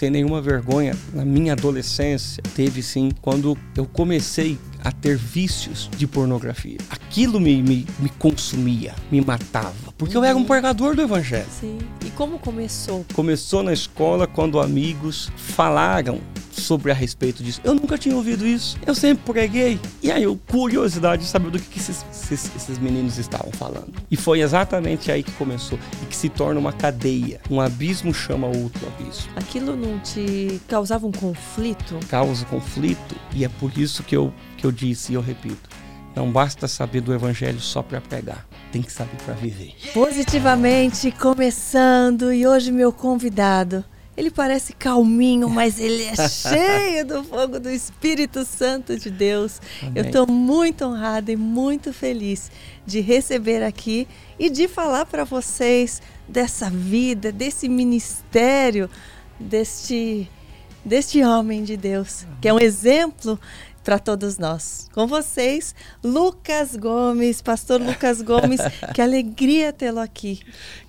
sem nenhuma vergonha, na minha adolescência, teve sim, quando eu comecei a ter vícios de pornografia. Aquilo me, me, me consumia, me matava, porque uhum. eu era um pregador do evangelho. Sim. E como começou? Começou na escola quando amigos falaram sobre a respeito disso. Eu nunca tinha ouvido isso. Eu sempre preguei. E aí, eu, curiosidade de saber do que, que esses, esses, esses, meninos estavam falando. E foi exatamente aí que começou. E que se torna uma cadeia. Um abismo chama outro abismo. Aquilo não te causava um conflito? Causa conflito. E é por isso que eu, que eu disse e eu repito. Não basta saber do evangelho só para pregar, tem que saber para viver. Positivamente começando e hoje meu convidado ele parece calminho, mas ele é cheio do fogo do Espírito Santo de Deus. Amém. Eu estou muito honrada e muito feliz de receber aqui e de falar para vocês dessa vida, desse ministério, deste, deste homem de Deus, que é um exemplo para todos nós. Com vocês, Lucas Gomes, pastor Lucas Gomes, que alegria tê-lo aqui.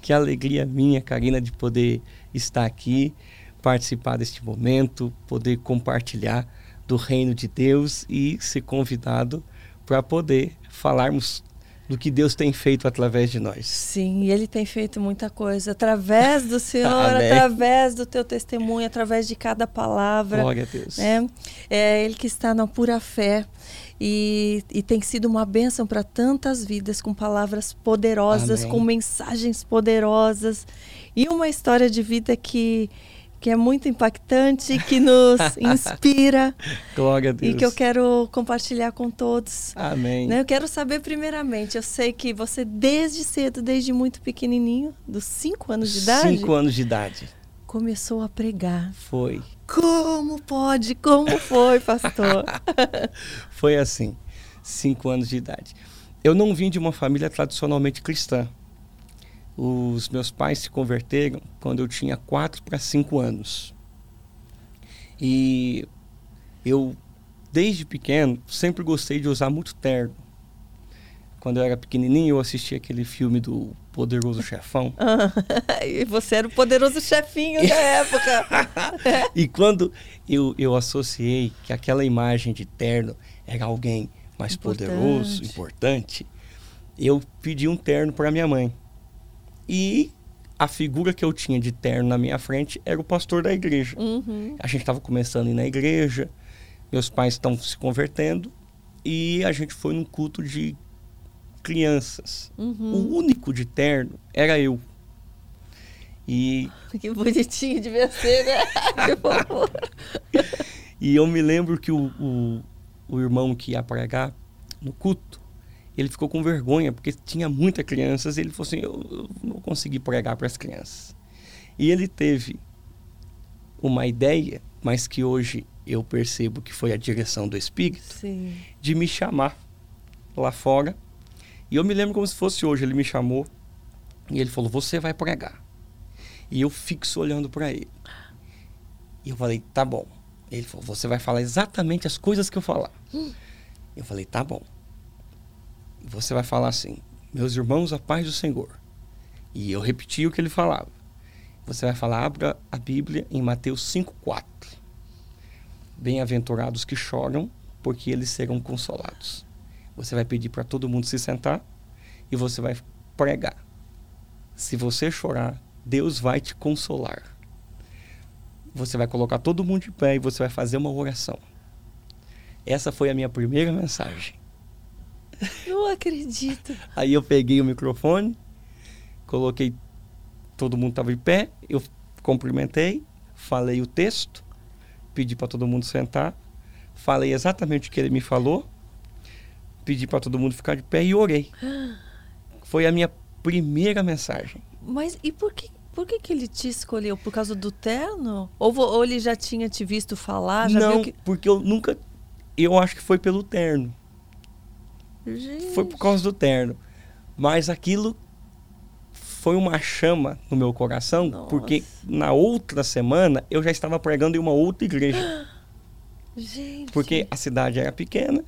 Que alegria minha, Karina, de poder estar aqui, participar deste momento, poder compartilhar do reino de Deus e ser convidado para poder falarmos do que Deus tem feito através de nós. Sim, Ele tem feito muita coisa através do Senhor, através do teu testemunho, através de cada palavra. Glória a Deus. É, é Ele que está na pura fé e, e tem sido uma bênção para tantas vidas com palavras poderosas, Amém. com mensagens poderosas e uma história de vida que que é muito impactante, que nos inspira. Glória a Deus. E que eu quero compartilhar com todos. Amém. Né? Eu quero saber primeiramente, eu sei que você desde cedo, desde muito pequenininho, dos cinco anos de idade. Cinco anos de idade. Começou a pregar. Foi. Como pode? Como foi, pastor? foi assim, cinco anos de idade. Eu não vim de uma família tradicionalmente cristã. Os meus pais se converteram quando eu tinha 4 para 5 anos. E eu, desde pequeno, sempre gostei de usar muito terno. Quando eu era pequenininho, eu assistia aquele filme do Poderoso Chefão. e você era o poderoso chefinho da época. e quando eu, eu associei que aquela imagem de terno era alguém mais importante. poderoso, importante, eu pedi um terno para minha mãe. E a figura que eu tinha de terno na minha frente era o pastor da igreja. Uhum. A gente estava começando a ir na igreja, meus pais estão se convertendo e a gente foi num culto de crianças. Uhum. O único de terno era eu. E... Que bonitinho devia ser, né? que favor. e eu me lembro que o, o, o irmão que ia pregar no culto, ele ficou com vergonha, porque tinha muitas crianças, e ele falou assim, eu, eu não consegui pregar para as crianças. E ele teve uma ideia, mas que hoje eu percebo que foi a direção do Espírito, Sim. de me chamar lá fora. E eu me lembro como se fosse hoje, ele me chamou e ele falou, você vai pregar. E eu fixo olhando para ele. E eu falei, tá bom. Ele falou, você vai falar exatamente as coisas que eu falar. Hum. Eu falei, tá bom você vai falar assim: Meus irmãos, a paz do Senhor. E eu repeti o que ele falava. Você vai falar: Abra a Bíblia em Mateus 5,4. Bem-aventurados que choram, porque eles serão consolados. Você vai pedir para todo mundo se sentar e você vai pregar. Se você chorar, Deus vai te consolar. Você vai colocar todo mundo de pé e você vai fazer uma oração. Essa foi a minha primeira mensagem. Não acredito. Aí eu peguei o microfone, coloquei, todo mundo estava de pé, eu cumprimentei, falei o texto, pedi para todo mundo sentar, falei exatamente o que ele me falou, pedi para todo mundo ficar de pé e orei. Foi a minha primeira mensagem. Mas e por que por que, que ele te escolheu? Por causa do terno? Ou, ou ele já tinha te visto falar? Não, que... porque eu nunca. Eu acho que foi pelo terno. Gente. Foi por causa do terno. Mas aquilo foi uma chama no meu coração, Nossa. porque na outra semana eu já estava pregando em uma outra igreja. Gente. Porque a cidade era pequena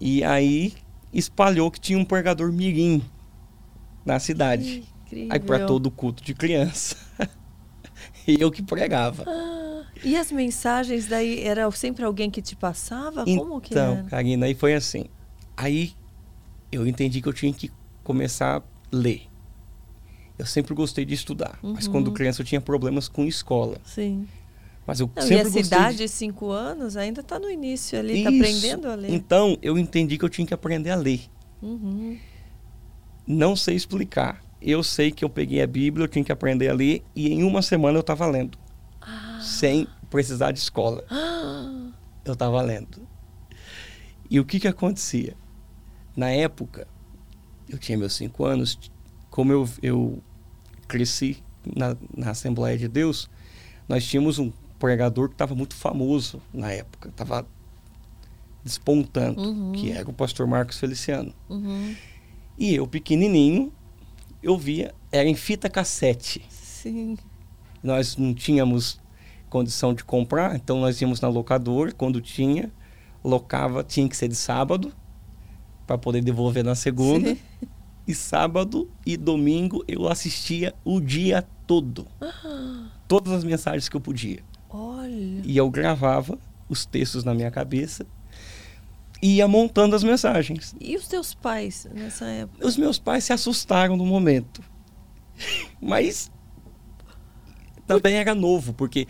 e aí espalhou que tinha um pregador mirim na cidade. Aí para todo culto de criança. e eu que pregava. Ah. E as mensagens daí era sempre alguém que te passava? Então, Como que era? Karina, aí foi assim. Aí eu entendi que eu tinha que começar a ler. Eu sempre gostei de estudar, uhum. mas quando criança eu tinha problemas com escola. Sim. Mas eu Não, sempre e essa gostei idade, de... cinco anos, ainda está no início ali, está aprendendo a ler. Então, eu entendi que eu tinha que aprender a ler. Uhum. Não sei explicar. Eu sei que eu peguei a Bíblia, eu tinha que aprender a ler e em uma semana eu estava lendo. Ah. Sem precisar de escola. Ah. Eu estava lendo. E o que que acontecia? Na época, eu tinha meus cinco anos, como eu, eu cresci na, na Assembleia de Deus, nós tínhamos um pregador que estava muito famoso na época, estava despontando, Uhum. que era o pastor Marcos Feliciano. Uhum. E eu, pequenininho, eu via, era em fita cassete. Sim. Nós não tínhamos condição de comprar, então nós íamos na locadora, quando tinha, locava, tinha que ser de sábado, para poder devolver na segunda. Sim. E sábado e domingo eu assistia o dia todo. Ah, Todas as mensagens que eu podia. olha. E eu gravava os textos na minha cabeça e ia montando as mensagens. E os teus pais nessa época? Os meus pais se assustaram no momento. Mas também era novo, porque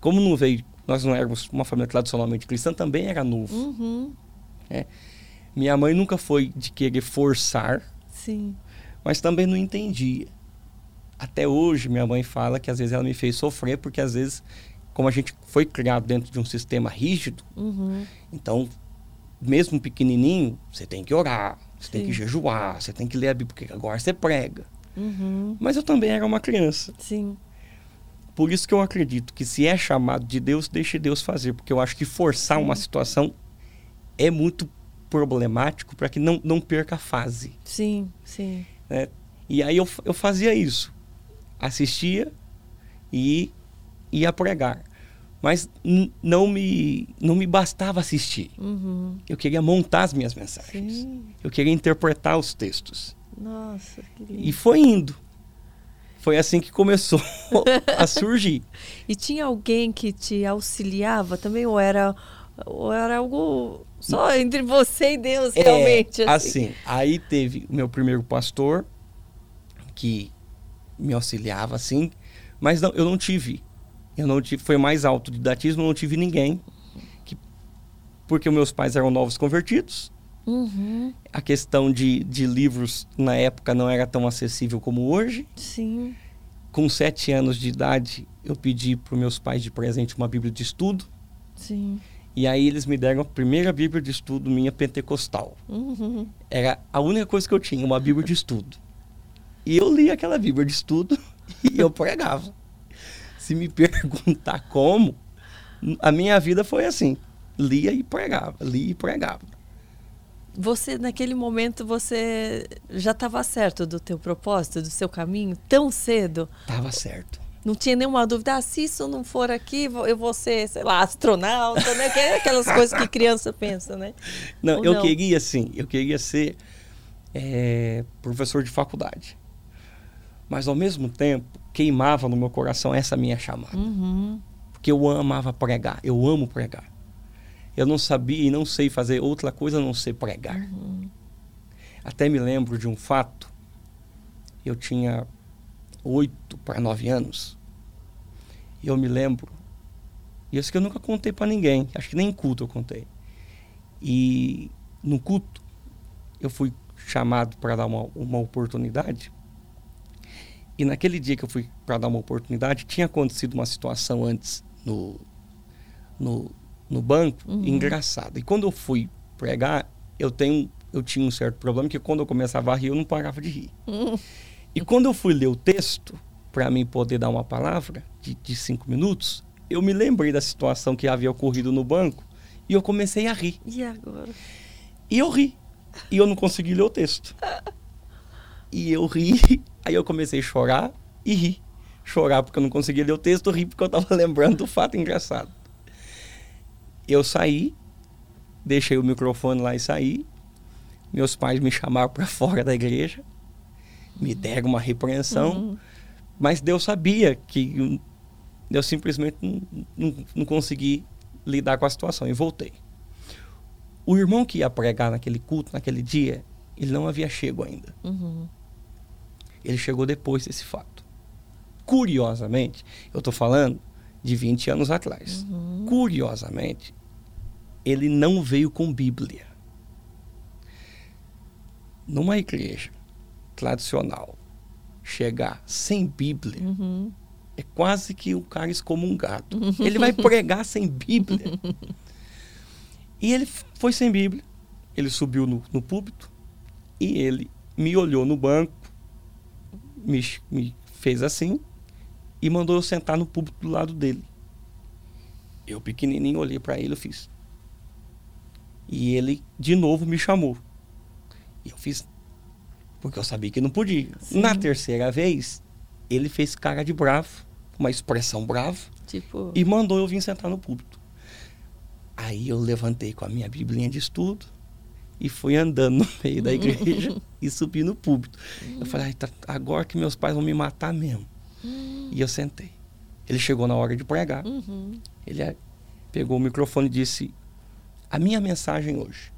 como não veio, nós não éramos uma família tradicionalmente cristã, também era novo. Uhum. Minha mãe nunca foi de querer forçar, Sim. mas também não entendia. Até hoje minha mãe fala que às vezes ela me fez sofrer porque às vezes como a gente foi criado dentro de um sistema rígido, Uhum. então mesmo pequenininho, você tem que orar, você tem Sim. que jejuar, você tem que ler a Bíblia, porque agora você prega. Uhum. Mas eu também era uma criança. Sim. Por isso que eu acredito que se é chamado de Deus, deixe Deus fazer, porque eu acho que forçar uma situação é muito problemático para que não, não perca a fase. Sim. Sim. né? E aí eu, eu fazia isso. Assistia e ia pregar. Mas não me, não me bastava assistir. Uhum. Eu queria montar as minhas mensagens. Sim. Eu queria interpretar os textos. Nossa, que lindo. E foi indo. Foi assim que começou a surgir. E tinha alguém que te auxiliava também? Ou era, ou era algo só entre você e Deus, realmente? É, assim, aí teve o meu primeiro pastor que me auxiliava assim, mas não, eu não tive. Eu não tive, foi mais autodidatismo, eu não tive ninguém. Que, porque meus pais eram novos convertidos. Uhum. A questão de, de livros na época não era tão acessível como hoje. Sim. Com sete anos de idade, eu pedi para meus pais de presente uma Bíblia de estudo. Sim. E aí eles me deram a primeira Bíblia de estudo minha pentecostal. Uhum. Era a única coisa que eu tinha, uma Bíblia de estudo. E eu li aquela Bíblia de estudo e eu pregava. Se me perguntar como, a minha vida foi assim: lia e pregava, lia e pregava. Você, naquele momento, você já estava certo do teu propósito, do seu caminho, tão cedo? Tava certo. Não tinha nenhuma dúvida, ah, se isso não for aqui, eu vou ser, sei lá, astronauta, né? Que é aquelas coisas que criança pensa, né? Não, Ou eu não? queria sim, eu queria ser eh, professor de faculdade. Mas ao mesmo tempo, queimava no meu coração essa minha chamada. Uhum. porque eu amava pregar, eu amo pregar. Eu não sabia e não sei fazer outra coisa a não ser pregar. Uhum. Até me lembro de um fato. Eu tinha oito para nove anos. E eu me lembro. E isso que eu nunca contei para ninguém. Acho que nem em culto eu contei. E no culto eu fui chamado para dar uma, uma oportunidade. E naquele dia que eu fui para dar uma oportunidade, tinha acontecido uma situação antes no, no, no banco, Uhum. engraçado. E quando eu fui pregar, eu, tenho, eu tinha um certo problema, que quando eu começava a rir, eu não parava de rir. Uhum. E quando eu fui ler o texto, para mim poder dar uma palavra de, de cinco minutos, eu me lembrei da situação que havia ocorrido no banco e eu comecei a rir. E agora? E eu ri. E eu não consegui ler o texto. E eu ri, aí eu comecei a chorar e ri. Chorar porque eu não conseguia ler o texto, ri porque eu tava lembrando do fato engraçado. Eu saí, deixei o microfone lá e saí. Meus pais me chamaram para fora da igreja, me deram uma repreensão, Uhum. Mas Deus sabia que Eu simplesmente não, não, não consegui lidar com a situação e voltei. O irmão que ia pregar naquele culto, naquele dia, ele não havia chego ainda. Uhum. Ele chegou depois desse fato. Curiosamente, eu estou falando de 20 anos atrás. Uhum. Curiosamente, ele não veio com Bíblia. Numa igreja tradicional, chegar sem Bíblia Uhum. é quase que o cara excomungado. Ele vai pregar sem Bíblia. E ele foi sem Bíblia. Ele subiu no, no púlpito e ele me olhou no banco, me, me fez assim e mandou eu sentar no púlpito do lado dele. Eu, pequenininho, olhei para ele e fiz. E ele, de novo, me chamou. E eu fiz. Porque eu sabia que não podia. Sim. Na terceira vez, ele fez cara de bravo, uma expressão brava, Tipo, e mandou eu vir sentar no púlpito. Aí eu levantei com a minha biblinha de estudo e fui andando no meio da igreja e subi no púlpito. Eu falei, "Ai, tá- agora que meus pais vão me matar mesmo. E eu sentei. Ele chegou na hora de pregar. uhum. Ele pegou o microfone e disse: A minha mensagem hoje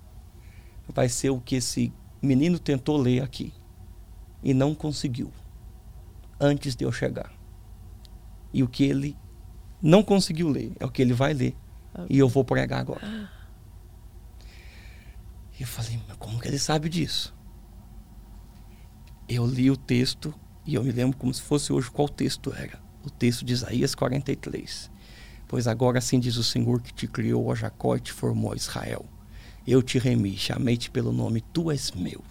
vai ser o que esse menino tentou ler aqui e não conseguiu antes de eu chegar. E o que ele não conseguiu ler é o que ele vai ler e eu vou pregar agora. Eu falei: Mas como que ele sabe disso? Eu li o texto e eu me lembro como se fosse hoje qual texto era. O texto de Isaías 43. Pois agora assim diz o Senhor que te criou, ó Jacó, e te formou, ó Israel. Eu te remi, chamei-te pelo nome, tu és meu.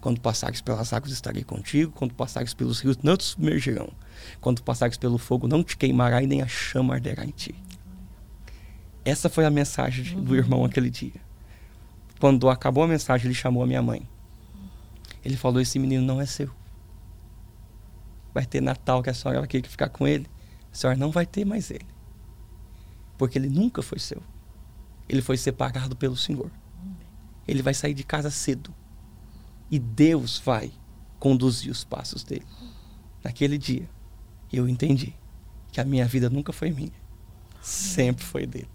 Quando passares pelas águas, estarei contigo. Quando passares pelos rios, não te submergirão. Quando passares pelo fogo, não te queimará e nem a chama arderá em ti. Essa foi a mensagem do irmão aquele dia. Quando acabou a mensagem, ele chamou a minha mãe. Ele falou: Esse menino não é seu. Vai ter Natal que a senhora vai querer ficar com ele. A senhora não vai ter mais ele. Porque ele nunca foi seu. Ele foi separado pelo Senhor. Ele vai sair de casa cedo. E Deus vai conduzir os passos dele. Naquele dia, eu entendi que a minha vida nunca foi minha. Sempre foi dele.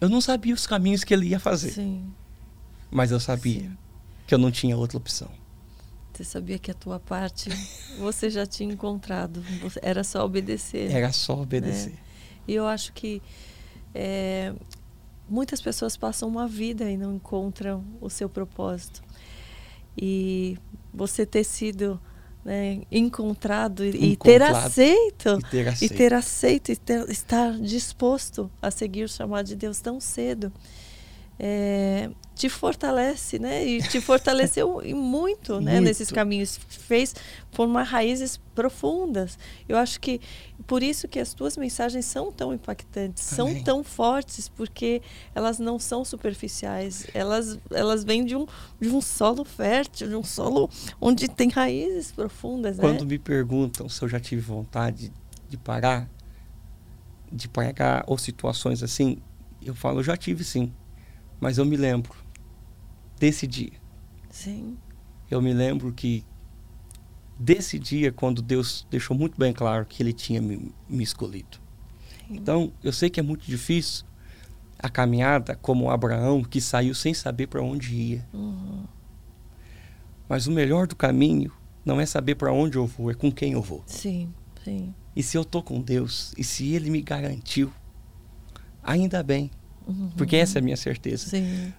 Eu não sabia os caminhos que ele ia fazer, Sim. mas eu sabia Sim. que eu não tinha outra opção. Você sabia que a tua parte você já tinha encontrado. Era só obedecer. Era só obedecer. E eu acho que é, muitas pessoas passam uma vida e não encontram o seu propósito. E você ter sido né, encontrado e, e ter Encontrado. aceito E ter e aceito. ter aceito e ter- estar disposto a seguir o chamado de Deus tão cedo é, te fortalece, né? E te fortaleceu e muito, né? Muito. Nesses caminhos fez formar raízes profundas. Eu acho que por isso que as tuas mensagens são tão impactantes, são Amém. tão fortes, porque elas não são superficiais. Elas elas vêm de um de um solo fértil, de um solo onde tem raízes profundas, Quando né? me perguntam se eu já tive vontade de parar, de pregar ou situações assim, eu falo, eu já tive sim. Mas eu me lembro desse dia. Sim. Eu me lembro que desse dia, quando Deus deixou muito bem claro que Ele tinha me, me escolhido. Então, eu sei que é muito difícil a caminhada como Abraão, que saiu sem saber para onde ia. Uhum. Mas o melhor do caminho não é saber para onde eu vou, é com quem eu vou. Sim, sim. E se eu tô com Deus, e se Ele me garantiu, ainda bem, Uhum. porque essa é a minha certeza. Sim.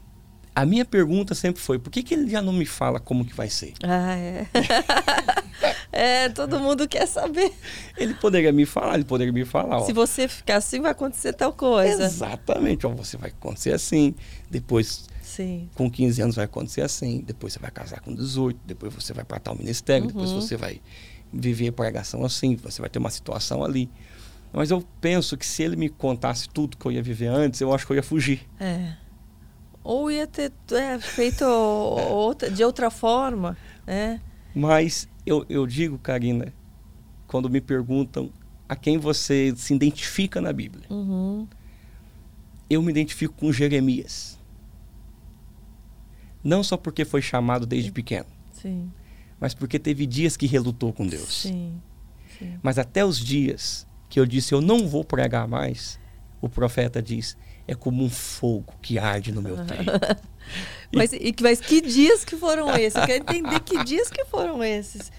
A minha pergunta sempre foi: por que, que Ele já não me fala como que vai ser? Ah, é. é, todo mundo quer saber. Ele poderia me falar, ele poderia me falar, ó. Se você ficar assim, vai acontecer tal coisa. Exatamente, ó, você vai acontecer assim, depois Sim. com 15 anos vai acontecer assim, depois você vai casar com 18, depois você vai para tal ministério, depois Uhum. você vai viver a pregação assim, você vai ter uma situação ali. Mas eu penso que se ele me contasse tudo que eu ia viver antes, eu acho que eu ia fugir. É. Ou ia ter é, feito outra, de outra forma, né? Mas eu, eu digo, Karina, quando me perguntam a quem você se identifica na Bíblia, Uhum. eu me identifico com Jeremias. Não só porque foi chamado desde pequeno, Sim. mas porque teve dias que relutou com Deus. Sim. Sim. Mas até os dias que eu disse eu não vou pregar mais, o profeta diz é como um fogo que arde no meu peito. mas, e, mas que dias que foram esses? Eu quero entender que dias que foram esses.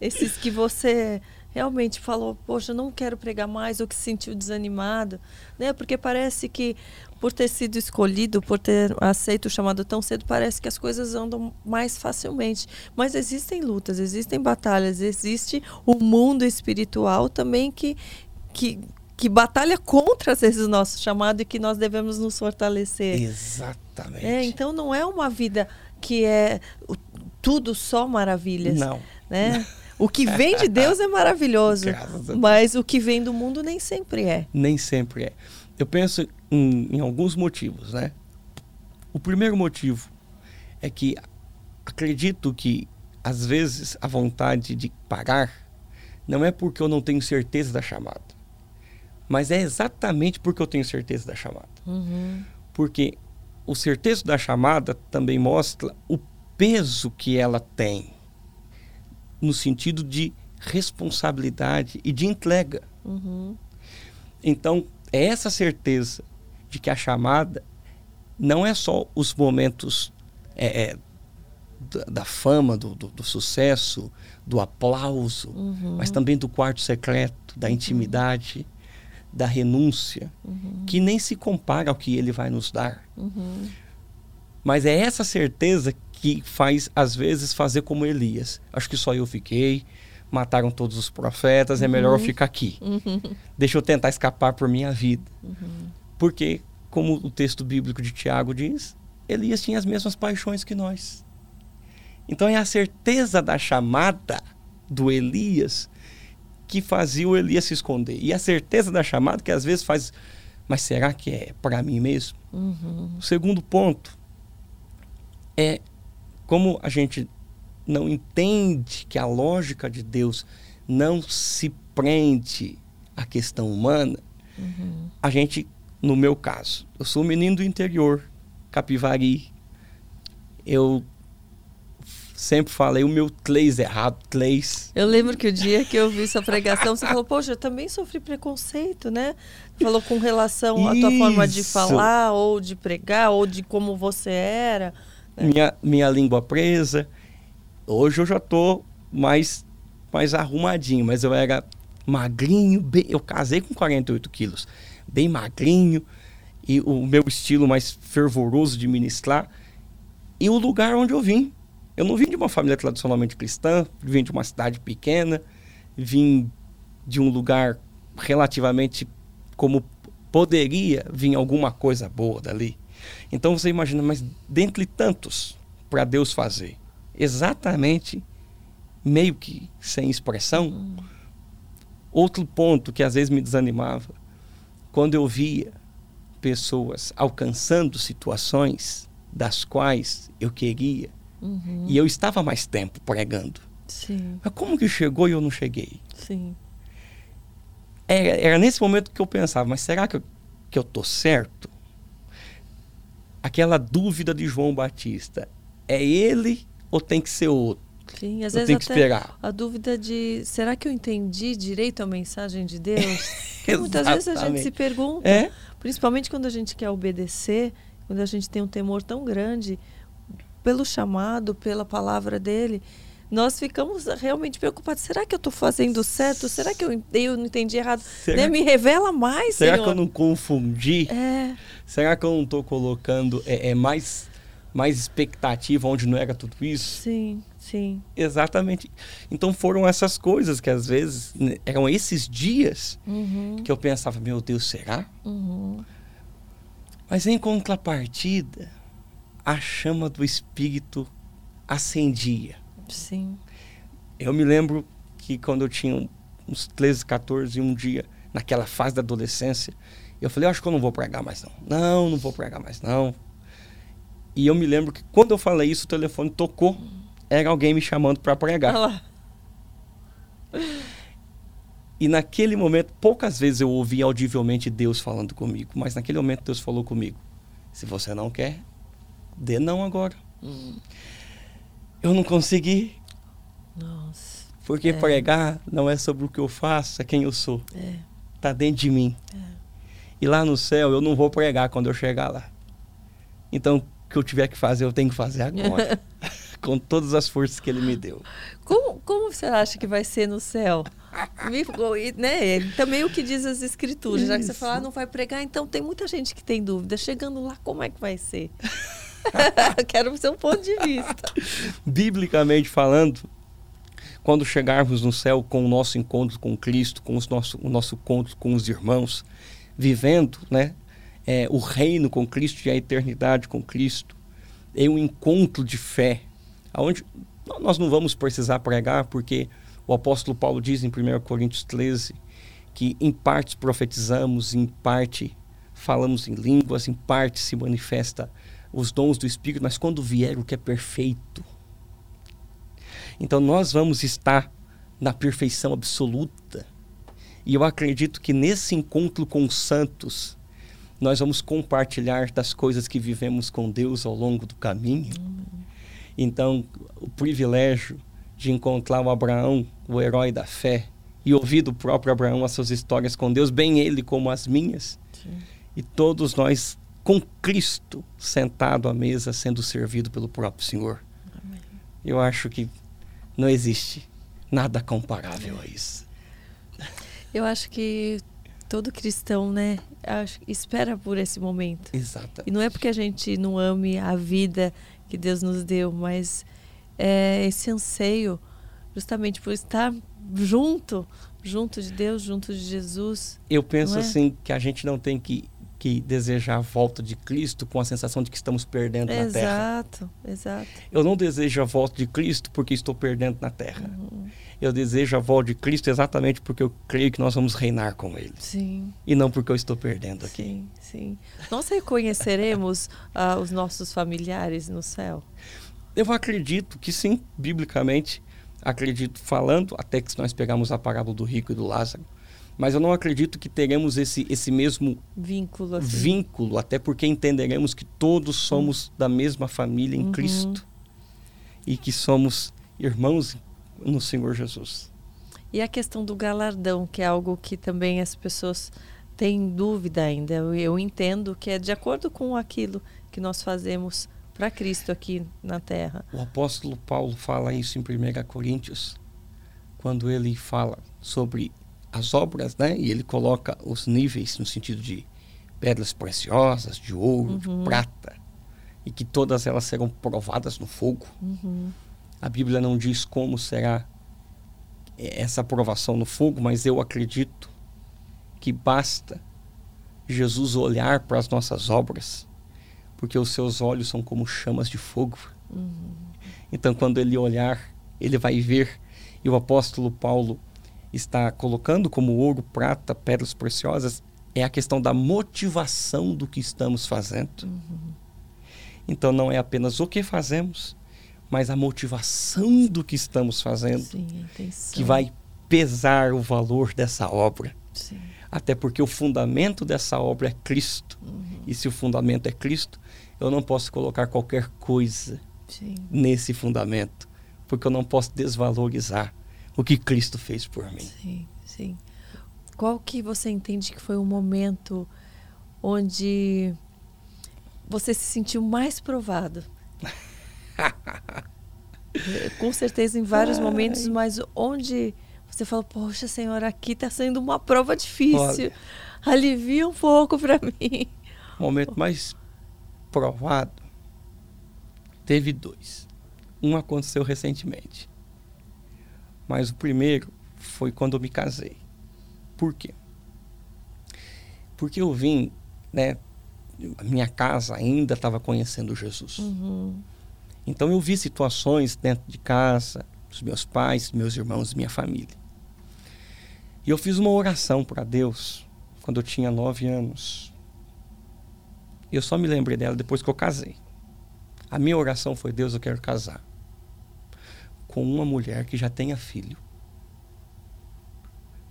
Esses que você realmente falou, poxa, não quero pregar mais, ou que se sentiu desanimado, né? Porque parece que por ter sido escolhido, por ter aceito o chamado tão cedo, parece que as coisas andam mais facilmente. Mas existem lutas, existem batalhas, existe o mundo espiritual também que, que, que batalha contra, às vezes, o nosso chamado e que nós devemos nos fortalecer. Exatamente. É, então não é uma vida que é tudo só maravilhas. Não. Né? O que vem de Deus é maravilhoso, mas o que vem do mundo nem sempre é. Nem sempre é. Eu penso em, em alguns motivos, né? O primeiro motivo é que acredito que às vezes a vontade de parar não é porque eu não tenho certeza da chamada, mas é exatamente porque eu tenho certeza da chamada. Uhum. Porque o certeza da chamada também mostra o peso que ela tem no sentido de responsabilidade e de entrega. Uhum. Então, é essa certeza de que a chamada não é só os momentos é, é, da, da, fama, do, do, do, sucesso, do aplauso, uhum. mas também do quarto secreto, da uhum. intimidade, da renúncia, uhum. que nem se compara ao que ele vai nos dar. Uhum. Mas é essa certeza que faz, às vezes, fazer como Elias. Acho que só eu fiquei, mataram todos os profetas, é melhor eu ficar aqui. Deixa eu tentar escapar por minha vida. Porque, como o texto bíblico de Tiago diz, Elias tinha as mesmas paixões que nós. Então é a certeza da chamada do Elias que fazia o Elias se esconder. E a certeza da chamada que às vezes faz, mas será que é para mim mesmo? Uhum. O segundo ponto é como a gente não entende que a lógica de Deus não se prende à questão humana, uhum. a gente, no meu caso, eu sou um menino do interior, Capivari, eu sempre falei o meu tleis errado, tleis. Eu lembro que o dia que eu vi sua pregação, você falou, poxa, eu também sofri preconceito, né? Falou com relação à tua forma de falar, ou de pregar, ou de como você era. Né? Minha, minha língua presa. Hoje eu já tô mais, mais arrumadinho, mas eu era magrinho, bem, eu casei com 48 quilos, bem magrinho, e o meu estilo mais fervoroso de ministrar, e o lugar onde eu vim. Eu não vim de uma família tradicionalmente cristã, vim de uma cidade pequena, vim de um lugar relativamente como poderia vir alguma coisa boa dali. Então você imagina, mas dentre tantos para Deus fazer, exatamente meio que sem expressão. Uhum. Outro ponto que às vezes me desanimava, quando eu via pessoas alcançando situações das quais eu queria uhum. e eu estava mais tempo pregando. Sim. Mas como que chegou e eu não cheguei? Sim. Era, era nesse momento que eu pensava, mas será que eu, que eu tô certo? Aquela dúvida de João Batista, é ele ou tem que ser outro? Sim, às eu vezes tenho que esperar. a dúvida de será que eu entendi direito a mensagem de Deus? Muitas vezes a gente se pergunta, é? principalmente quando a gente quer obedecer, quando a gente tem um temor tão grande pelo chamado, pela palavra dele, nós ficamos realmente preocupados. Será que eu estou fazendo certo? Será que eu, eu não entendi errado? Né? Me revela mais, Será Senhor. que eu não confundi? É. Será que eu não estou colocando é, é, mais, mais expectativa onde não era tudo isso? Sim, sim. Exatamente. Então foram essas coisas que às vezes né, eram esses dias uhum. que eu pensava, meu Deus, será? Uhum. Mas em contrapartida, a chama do Espírito acendia. Sim. Eu me lembro que quando eu tinha uns 13, 14, um dia, naquela fase da adolescência, eu falei, eu acho que eu não vou pregar mais não. Não, não vou pregar mais não. E eu me lembro que quando eu falei isso, o telefone tocou. Era alguém me chamando para pregar. Ah e naquele momento, poucas vezes eu ouvi audivelmente Deus falando comigo, mas naquele momento Deus falou comigo: se você não quer, dê não agora. Hum. Eu não consegui. Nossa. Porque É. pregar não é sobre o que eu faço, é quem eu sou. É. está dentro de mim. É. E lá no céu eu não vou pregar quando eu chegar lá. Então, o que eu tiver que fazer, eu tenho que fazer agora. com todas as forças que ele me deu. Como, como você acha que vai ser no céu? né? Também o que diz as escrituras, Isso. já que você fala, ah, não vai pregar, então tem muita gente que tem dúvida. Chegando lá, como é que vai ser? Quero o seu ponto de vista. Biblicamente falando, quando chegarmos no céu com o nosso encontro com Cristo, com os nosso, o nosso encontro com os irmãos, vivendo né, é, o reino com Cristo e a eternidade com Cristo, é um encontro de fé, onde nós não vamos precisar pregar, porque o apóstolo Paulo diz em 1 Coríntios 13 que em parte profetizamos, em parte falamos em línguas, em parte se manifesta os dons do Espírito, mas quando vier o que é perfeito. Então nós vamos estar na perfeição absoluta. E eu acredito que nesse encontro com os santos, nós vamos compartilhar das coisas que vivemos com Deus ao longo do caminho. Então, o privilégio de encontrar o Abraão, o herói da fé, e ouvir do próprio Abraão as suas histórias com Deus, bem ele como as minhas. Sim. E todos nós com Cristo sentado à mesa, sendo servido pelo próprio Senhor. Amém. Eu acho que não existe nada comparável a isso. Eu acho que todo cristão, né, espera por esse momento. Exato. E não é porque a gente não ame a vida que Deus nos deu, mas é, esse anseio, justamente por estar junto, junto de Deus, junto de Jesus. Eu penso é? assim que a gente não tem que, que desejar a volta de Cristo com a sensação de que estamos perdendo exato, na terra. Exato, exato. Eu não desejo a volta de Cristo porque estou perdendo na terra. Uhum. Eu desejo a volta de Cristo exatamente porque eu creio que nós vamos reinar com Ele. Sim. E não porque eu estou perdendo aqui. Sim, sim. Nós reconheceremos uh, os nossos familiares no céu? Eu acredito que sim, biblicamente. Acredito falando, até que se nós pegarmos a parábola do rico e do Lázaro. Mas eu não acredito que teremos esse, esse mesmo vínculo, assim. vínculo, até porque entenderemos que todos somos da mesma família em uhum. Cristo e que somos irmãos no Senhor Jesus. E a questão do galardão, que é algo que também as pessoas têm dúvida ainda. Eu, eu entendo que é de acordo com aquilo que nós fazemos para Cristo aqui na terra. O apóstolo Paulo fala isso em 1 Coríntios, quando ele fala sobre as obras, né? E ele coloca os níveis no sentido de pedras preciosas, de ouro, uhum. de prata, e que todas elas serão provadas no fogo. Uhum. A Bíblia não diz como será essa aprovação no fogo, mas eu acredito que basta Jesus olhar para as nossas obras porque os seus olhos são como chamas de fogo. Uhum. Então, quando ele olhar, ele vai ver. E o apóstolo Paulo está colocando como ouro, prata, pedras preciosas, é a questão da motivação do que estamos fazendo. Uhum. Então, não é apenas o que fazemos, mas a motivação do que estamos fazendo Sim, que vai pesar o valor dessa obra. Sim. Até porque o fundamento dessa obra é Cristo. Uhum. E se o fundamento é Cristo, eu não posso colocar qualquer coisa Sim. nesse fundamento, porque eu não posso desvalorizar o que Cristo fez por mim. Sim, sim. Qual que você entende que foi o momento onde você se sentiu mais provado? Com certeza em vários Ai. momentos, mas onde você falou, poxa, senhora, aqui está sendo uma prova difícil. Olha, Alivia um pouco para mim. O momento mais provado teve dois. Um aconteceu recentemente. Mas o primeiro foi quando eu me casei. Por quê? Porque eu vim, né? A minha casa ainda estava conhecendo Jesus. Uhum. Então eu vi situações dentro de casa, dos meus pais, meus irmãos, minha família. E eu fiz uma oração para Deus quando eu tinha nove anos. Eu só me lembrei dela depois que eu casei. A minha oração foi: Deus, eu quero casar com uma mulher que já tenha filho.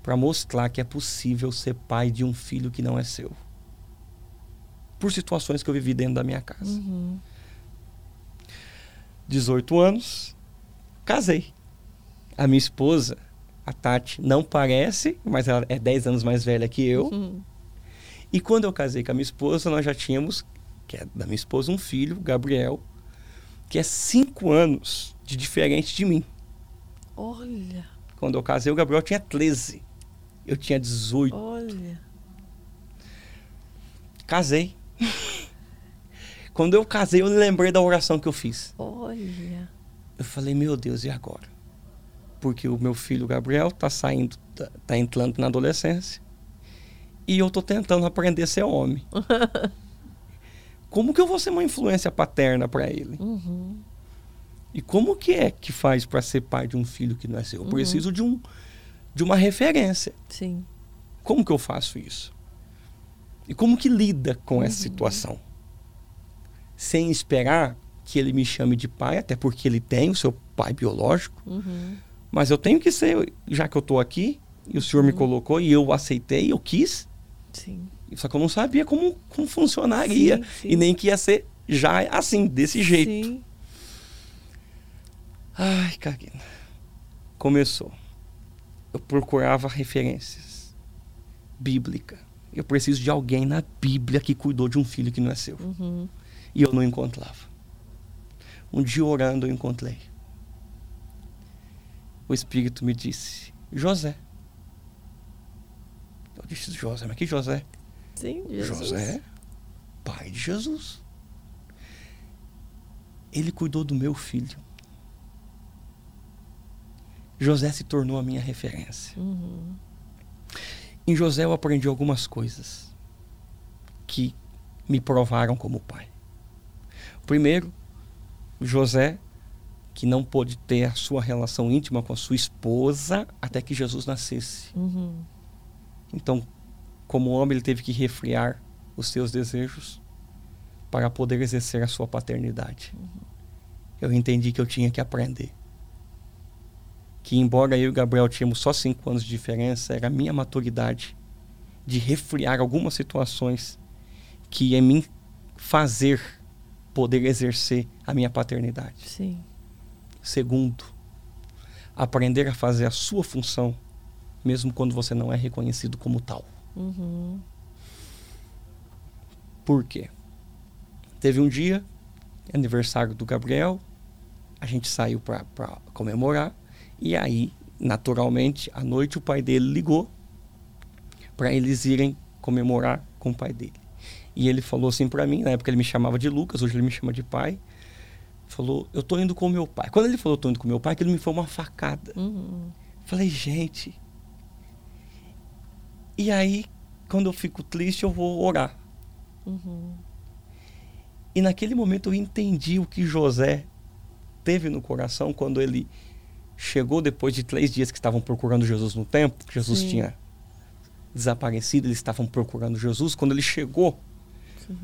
Para mostrar que é possível ser pai de um filho que não é seu. Por situações que eu vivi dentro da minha casa. Uhum. 18 anos, casei. A minha esposa A Tati não parece, mas ela é 10 anos mais velha que eu. Uhum. E quando eu casei com a minha esposa, nós já tínhamos, que é da minha esposa, um filho, Gabriel, que é 5 anos de diferente de mim. Olha. Quando eu casei, o Gabriel tinha 13. Eu tinha 18. Olha. Casei. Quando eu casei, eu lembrei da oração que eu fiz. Olha. Eu falei, meu Deus, e agora? Porque o meu filho Gabriel tá saindo, tá, tá entrando na adolescência. E eu tô tentando aprender a ser homem. como que eu vou ser uma influência paterna para ele? Uhum. E como que é que faz para ser pai de um filho que não é seu? Eu Uhum. preciso de, um, de uma referência. Sim. Como que eu faço isso? E como que lida com essa situação? Sem esperar que ele me chame de pai, até porque ele tem o seu pai biológico, Uhum. mas eu tenho que ser, já que eu estou aqui, e o senhor me colocou, e eu aceitei, eu quis, Sim. só que eu não sabia como, como funcionaria, Sim, sim. e nem que ia ser já assim, desse jeito. Sim. Ai, Karina. Começou. Eu procurava referências bíblicas. Eu preciso de alguém na Bíblia que cuidou de um filho que não é seu. Uhum. E eu não encontrava. Um dia orando eu encontrei. O Espírito me disse: José. Eu disse: José, mas que José? Sim, Jesus. José, pai de Jesus. Ele cuidou do meu filho. José se tornou a minha referência. Uhum. Em José eu aprendi algumas coisas que me provaram como pai. Primeiro, José, que não pôde ter a sua relação íntima com a sua esposa até que Jesus nascesse. Uhum. Então, como homem, ele teve que refriar os seus desejos para poder exercer a sua paternidade. Eu entendi que eu tinha que aprender. Que, embora eu e Gabriel tínhamos só cinco anos de diferença, era a minha maturidade de refriar algumas situações que ia me fazer poder exercer a minha paternidade. Sim. Segundo, aprender a fazer a sua função, mesmo quando você não é reconhecido como tal. Uhum. Por quê? Teve um dia, aniversário do Gabriel, a gente saiu para comemorar, e aí, naturalmente, à noite o pai dele ligou para eles irem comemorar com o pai dele. E ele falou assim para mim, na época ele me chamava de Lucas, hoje ele me chama de pai. Falou, eu tô indo com meu pai. Quando ele falou, eu tô indo com meu pai, aquilo me foi uma facada. Uhum. Falei, gente. E aí, quando eu fico triste, eu vou orar. Uhum. E naquele momento eu entendi o que José teve no coração quando ele chegou depois de três dias que estavam procurando Jesus no templo. que Jesus Sim. tinha desaparecido, eles estavam procurando Jesus. Quando ele chegou, Sim.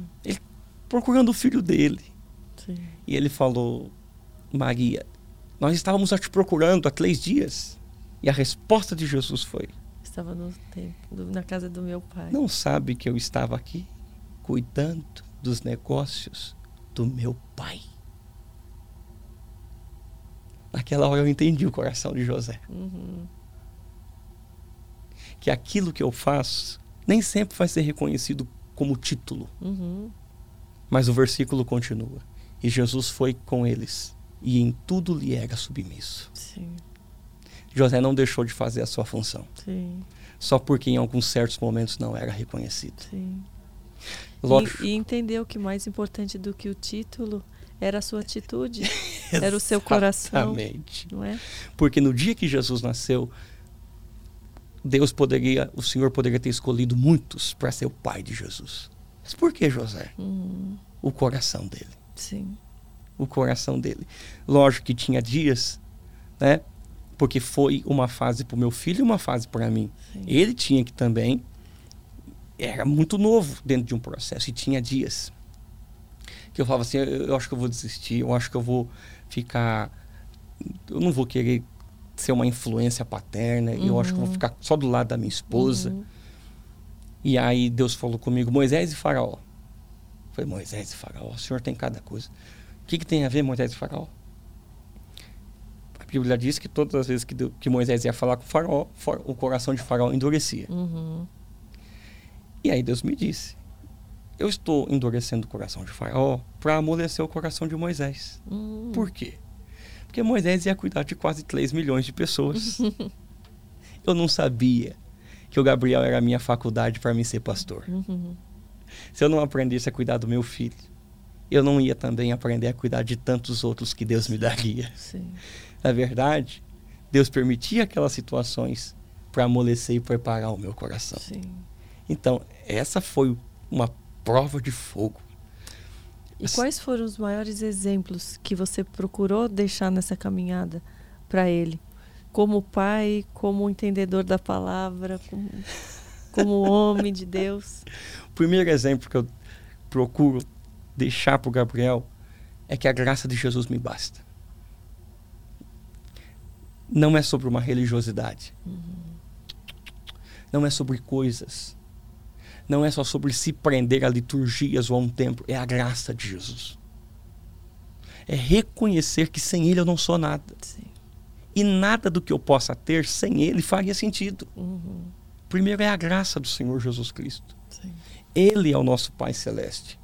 procurando o filho dele. Sim. E ele falou: Maria, nós estávamos te procurando há três dias. E a resposta de Jesus foi: Estava no tempo, do- na casa do meu pai. Não sabe que eu estava aqui cuidando dos negócios do meu pai. Naquela hora eu entendi o coração de José. Uhum. Que aquilo que eu faço nem sempre vai ser reconhecido como título. Uhum. Mas o versículo continua. E Jesus foi com eles, e em tudo lhe era submisso. Sim. José não deixou de fazer a sua função, Sim. só porque em alguns certos momentos não era reconhecido. Sim. Lógico. E, e entendeu que mais importante do que o título era a sua atitude, era o seu coração. Exatamente. não é? Porque no dia que Jesus nasceu, Deus poderia, o Senhor poderia ter escolhido muitos para ser o pai de Jesus. Mas por que José? Uhum. O coração dele. Sim. O coração dele. Lógico que tinha dias, né? Porque foi uma fase para o meu filho e uma fase para mim. Sim. Ele tinha que também. Era muito novo dentro de um processo e tinha dias que eu falava assim: eu, eu acho que eu vou desistir, eu acho que eu vou ficar. Eu não vou querer ser uma influência paterna, eu acho que eu vou Uhum. ficar só do lado da minha esposa. Uhum. E aí Deus falou comigo: Moisés e Faraó. Eu falei: Moisés e Faraó, o senhor tem cada coisa. O que, que tem a ver Moisés e Faraó? A Bíblia diz que todas as vezes que, que Moisés ia falar com o faraó, o coração de faraó endurecia. Uhum. E aí Deus me disse: Eu estou endurecendo o coração de faraó para amolecer o coração de Moisés. Uhum. Por quê? Porque Moisés ia cuidar de quase 3 milhões de pessoas. eu não sabia que o Gabriel era a minha faculdade para mim ser pastor. Uhum. Se eu não aprendesse a cuidar do meu filho, eu não ia também aprender a cuidar de tantos outros que Deus me daria. Sim. Na verdade, Deus permitia aquelas situações para amolecer e preparar o meu coração. Sim. Então, essa foi uma prova de fogo. E quais foram os maiores exemplos que você procurou deixar nessa caminhada para ele? Como pai, como entendedor da palavra, como, como homem de Deus? O primeiro exemplo que eu procuro deixar para o Gabriel é que a graça de Jesus me basta. Não é sobre uma religiosidade. Uhum. Não é sobre coisas. Não é só sobre se prender a liturgias ou a um templo. É a graça de Jesus. É reconhecer que sem Ele eu não sou nada. Sim. E nada do que eu possa ter sem Ele faria sentido. Uhum. Primeiro é a graça do Senhor Jesus Cristo. Sim. Ele é o nosso Pai Celeste.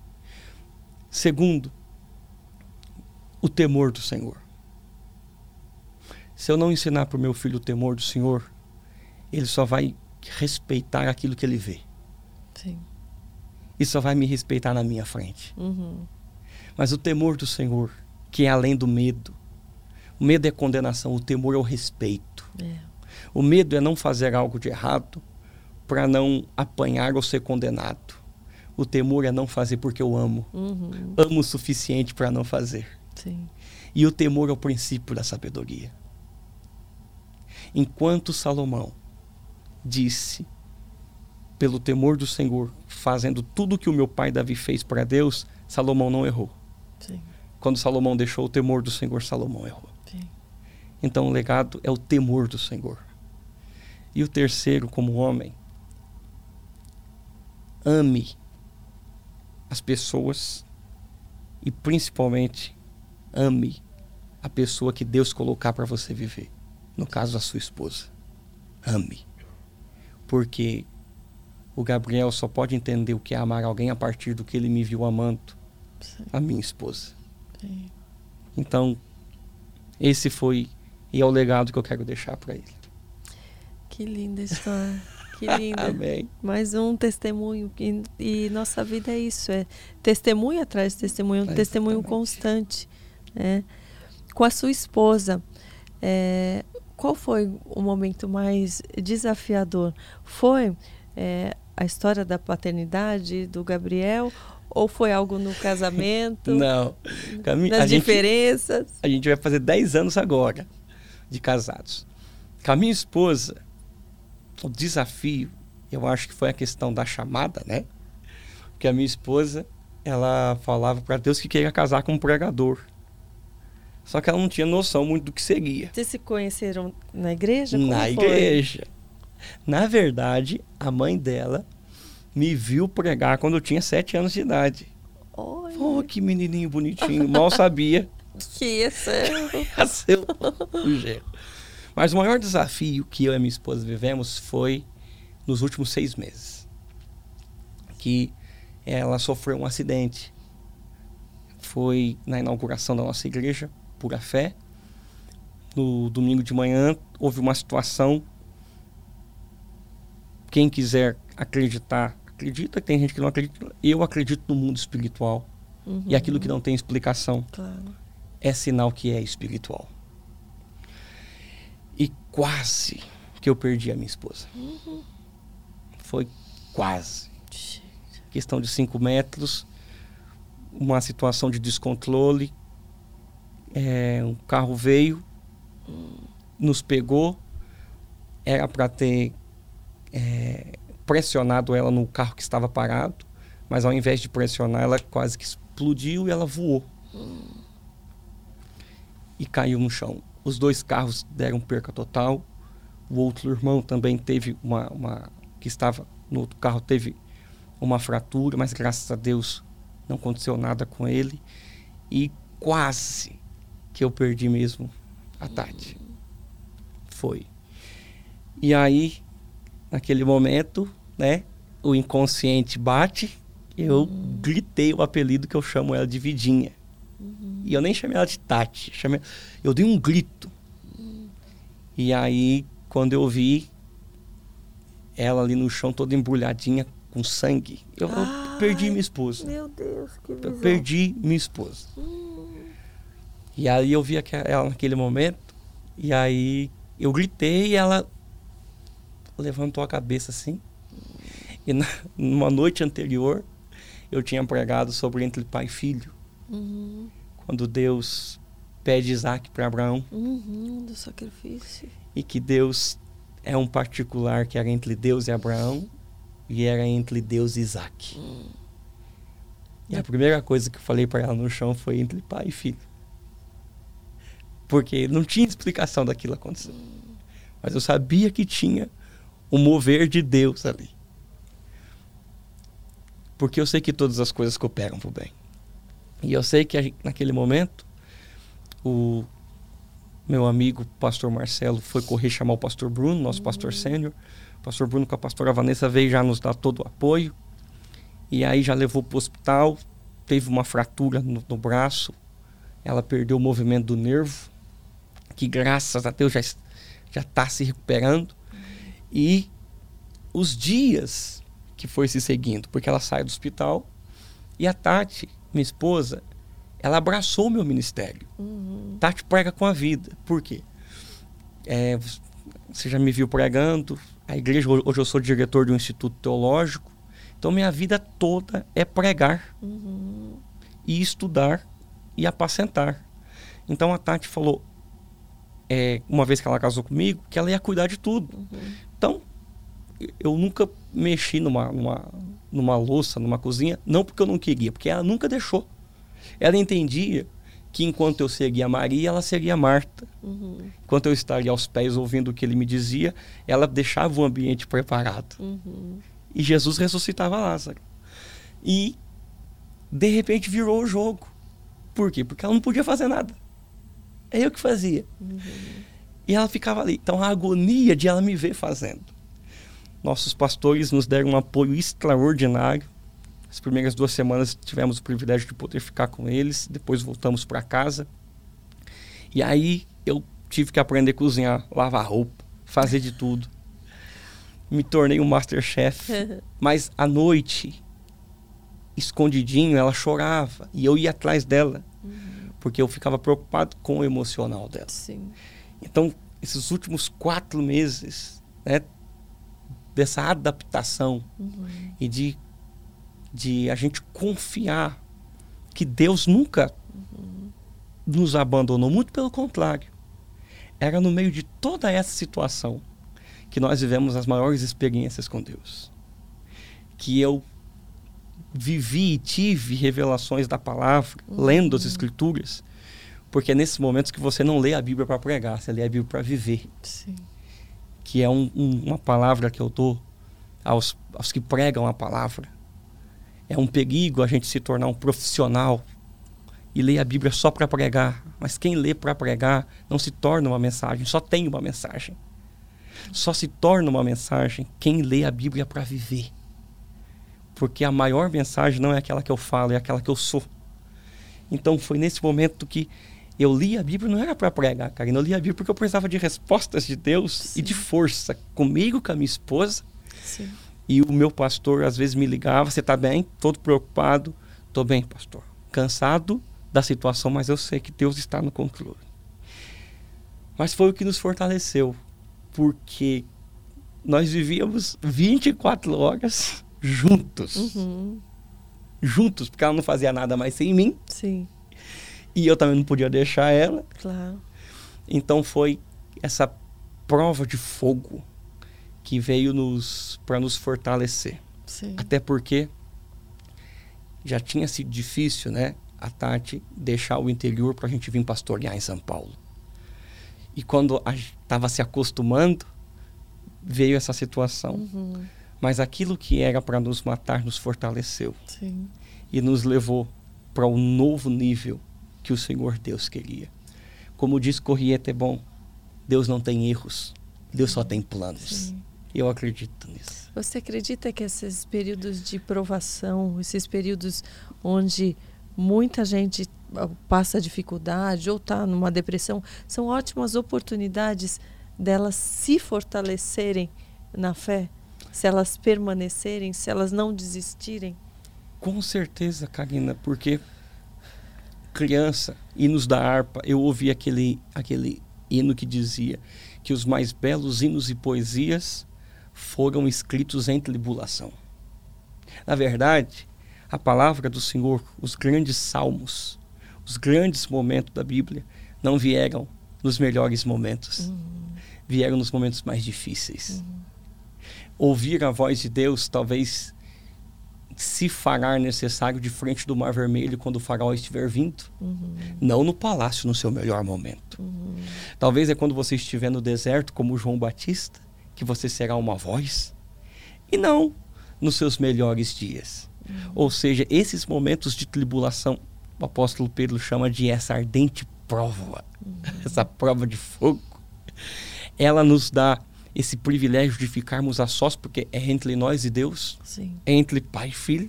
Segundo, o temor do Senhor. Se eu não ensinar para o meu filho o temor do Senhor, ele só vai respeitar aquilo que ele vê. Sim. E só vai me respeitar na minha frente. Uhum. Mas o temor do Senhor, que é além do medo. O medo é condenação, o temor é o respeito. É. O medo é não fazer algo de errado para não apanhar ou ser condenado. O temor é não fazer porque eu amo. Uhum. Amo o suficiente para não fazer. Sim. E o temor é o princípio da sabedoria. Enquanto Salomão disse, pelo temor do Senhor, fazendo tudo o que o meu pai Davi fez para Deus, Salomão não errou. Sim. Quando Salomão deixou o temor do Senhor, Salomão errou. Sim. Então o legado é o temor do Senhor. E o terceiro, como homem, ame as pessoas e principalmente ame a pessoa que Deus colocar para você viver. No caso, a sua esposa. Ame. Porque o Gabriel só pode entender o que é amar alguém a partir do que ele me viu amando Sim. a minha esposa. Sim. Então, esse foi e é o legado que eu quero deixar para ele. Que linda história. Que linda. Amém. Mais um testemunho. E, e, nossa vida é isso: é testemunho atrás de testemunho, um É testemunho constante. Né? Com a sua esposa, é, qual foi o momento mais desafiador? Foi é, a história da paternidade do Gabriel? Ou foi algo no casamento? Não. Cami- Das a gente- diferenças? A gente vai fazer 10 anos agora de casados. Com a minha esposa, o desafio, eu acho que foi a questão da chamada, né? Porque a minha esposa, ela falava para Deus que queria casar com um pregador. Só que ela não tinha noção muito do que seria. Vocês se conheceram na igreja? Como Na foi? igreja. Na verdade, a mãe dela me viu pregar quando eu tinha 7 anos de idade. Olha, Oh, que menininho bonitinho. Mal sabia que isso é... a ser o genro. Mas o maior desafio que eu e minha esposa vivemos foi nos últimos seis meses. Que ela sofreu um acidente. Foi na inauguração da nossa igreja, Pura Fé. No domingo de manhã, houve uma situação. Quem quiser acreditar, acredita. Tem gente que não acredita. Eu acredito no mundo espiritual. Uhum. E aquilo que não tem explicação Claro. é sinal que é espiritual. E quase que eu perdi a minha esposa. Foi quase. Questão de cinco metros, uma situação de descontrole. É, um carro veio, nos pegou. Era para ter é, pressionado ela no carro que estava parado, mas ao invés de pressionar, ela quase que explodiu e ela voou e caiu no chão. Os dois carros deram perca total. O outro irmão também teve uma, uma que estava no outro carro teve uma fratura, mas graças a Deus não aconteceu nada com ele e quase que eu perdi mesmo a Tati. Foi. E aí, naquele momento, né, o inconsciente bate, eu uhum. gritei o apelido que eu chamo ela de Vidinha. Uhum. E eu nem chamei ela de Tati, chamei, eu dei um grito. Uhum. E aí, quando eu vi ela ali no chão toda embrulhadinha com sangue, eu, Ai, eu perdi minha esposa. Meu Deus, que visão. Eu perdi minha esposa. Hum. E aí eu vi ela naquele momento, e aí eu gritei e ela levantou a cabeça assim. E na, numa noite anterior, eu tinha pregado sobre entre pai e filho. Uhum. Quando Deus pede Isaac para Abraão. Uhum, do sacrifício. E que Deus é um particular que era entre Deus e Abraão e era entre Deus e Isaac. Uhum. E a primeira coisa que eu falei para ela no chão foi entre pai e filho. Porque não tinha explicação daquilo acontecer. Mas eu sabia que tinha o mover de Deus ali. Porque eu sei que todas as coisas cooperam para o bem. E eu sei que naquele momento, o meu amigo pastor Marcelo foi correr chamar o pastor Bruno, nosso pastor sênior. O pastor Bruno com a pastora Vanessa veio já nos dar todo o apoio. E aí já levou para o hospital, teve uma fratura no, no braço, ela perdeu o movimento do nervo, que graças a Deus já já está se recuperando. E os dias que foi se seguindo, porque ela sai do hospital e a Tati, minha esposa, ela abraçou o meu ministério. Uhum. Tati prega com a vida. Por quê? É, você já me viu pregando. A igreja, hoje eu sou diretor de um instituto teológico. Então, minha vida toda é pregar uhum. e estudar e apacentar. Então, a Tati falou: é, uma vez que ela casou comigo, que ela ia cuidar de tudo. Uhum. Então, eu nunca mexi numa, numa, numa louça, numa cozinha, não porque eu não queria, porque ela nunca deixou. Ela entendia que enquanto eu seguia Maria, ela seguia Marta. Uhum. Enquanto eu estaria aos pés ouvindo o que ele me dizia, ela deixava o ambiente preparado. Uhum. E Jesus ressuscitava Lázaro. E, de repente, virou o jogo. Por quê? Porque ela não podia fazer nada. É eu que fazia. Uhum. E ela ficava ali. Então a agonia de ela me ver fazendo. Nossos pastores nos deram um apoio extraordinário. As primeiras duas semanas tivemos o privilégio de poder ficar com eles. Depois voltamos para casa. E aí eu tive que aprender a cozinhar, lavar roupa, fazer de tudo. Me tornei um masterchef. Mas à noite, escondidinho, ela chorava. E eu ia atrás dela. Uhum porque eu ficava preocupado com o emocional dela. Sim. Então, esses últimos quatro meses, né, dessa adaptação uhum. e de, de a gente confiar que Deus nunca uhum. nos abandonou, muito pelo contrário. Era no meio de toda essa situação que nós vivemos as maiores experiências com Deus. Que eu vivi e tive revelações da palavra, uhum. lendo as escrituras, porque é nesses momentos que você não lê a Bíblia para pregar, você lê a Bíblia para viver. Sim. Que é um, um, uma palavra que eu dou aos, aos que pregam a palavra. É um perigo a gente se tornar um profissional e ler a Bíblia só para pregar. Mas quem lê para pregar não se torna uma mensagem, só tem uma mensagem. Só se torna uma mensagem quem lê a Bíblia para viver. Porque a maior mensagem não é aquela que eu falo, é aquela que eu sou. Então foi nesse momento que eu li a Bíblia, não era para pregar, cara. Eu li a Bíblia porque eu precisava de respostas de Deus Sim. e de força comigo, com a minha esposa. Sim. E o meu pastor às vezes me ligava: Você está bem? Todo preocupado. Estou bem, pastor. Cansado da situação, mas eu sei que Deus está no controle. Mas foi o que nos fortaleceu, porque nós vivíamos 24 horas juntos. Uhum. Juntos, porque ela não fazia nada mais sem mim. Sim. E eu também não podia deixar ela. Claro. Então foi essa prova de fogo que veio nos para nos fortalecer. Sim. Até porque já tinha sido difícil, né? A Tati deixar o interior para a gente vir pastorear em São Paulo. E quando estava se acostumando, veio essa situação. Uhum. Mas aquilo que era para nos matar nos fortaleceu. Sim. E nos levou para um novo nível que o Senhor Deus queria. Como diz Corriete é bom, Deus não tem erros, Deus só tem planos. Sim. Eu acredito nisso. Você acredita que esses períodos de provação, esses períodos onde muita gente ah, passa dificuldade ou está numa depressão, são ótimas oportunidades delas se fortalecerem na fé, se elas permanecerem, se elas não desistirem? Com certeza, Karina, porque criança, hinos da harpa, eu ouvi aquele, aquele hino que dizia que os mais belos hinos e poesias foram escritos em tribulação. Na verdade, a palavra do Senhor, os grandes salmos, os grandes momentos da Bíblia, não vieram nos melhores momentos, uhum. vieram nos momentos mais difíceis. Uhum. Ouvir a voz de Deus talvez se fará necessário de frente do Mar Vermelho quando o farol estiver vindo. Uhum. Não no palácio no seu melhor momento. Uhum. Talvez é quando você estiver no deserto, como João Batista, que você será uma voz. E não nos seus melhores dias. Uhum. Ou seja, esses momentos de tribulação, o apóstolo Pedro chama de essa ardente prova, uhum. essa prova de fogo. Ela nos dá esse privilégio de ficarmos a sós, porque é entre nós e Deus, Sim. é entre pai e filho,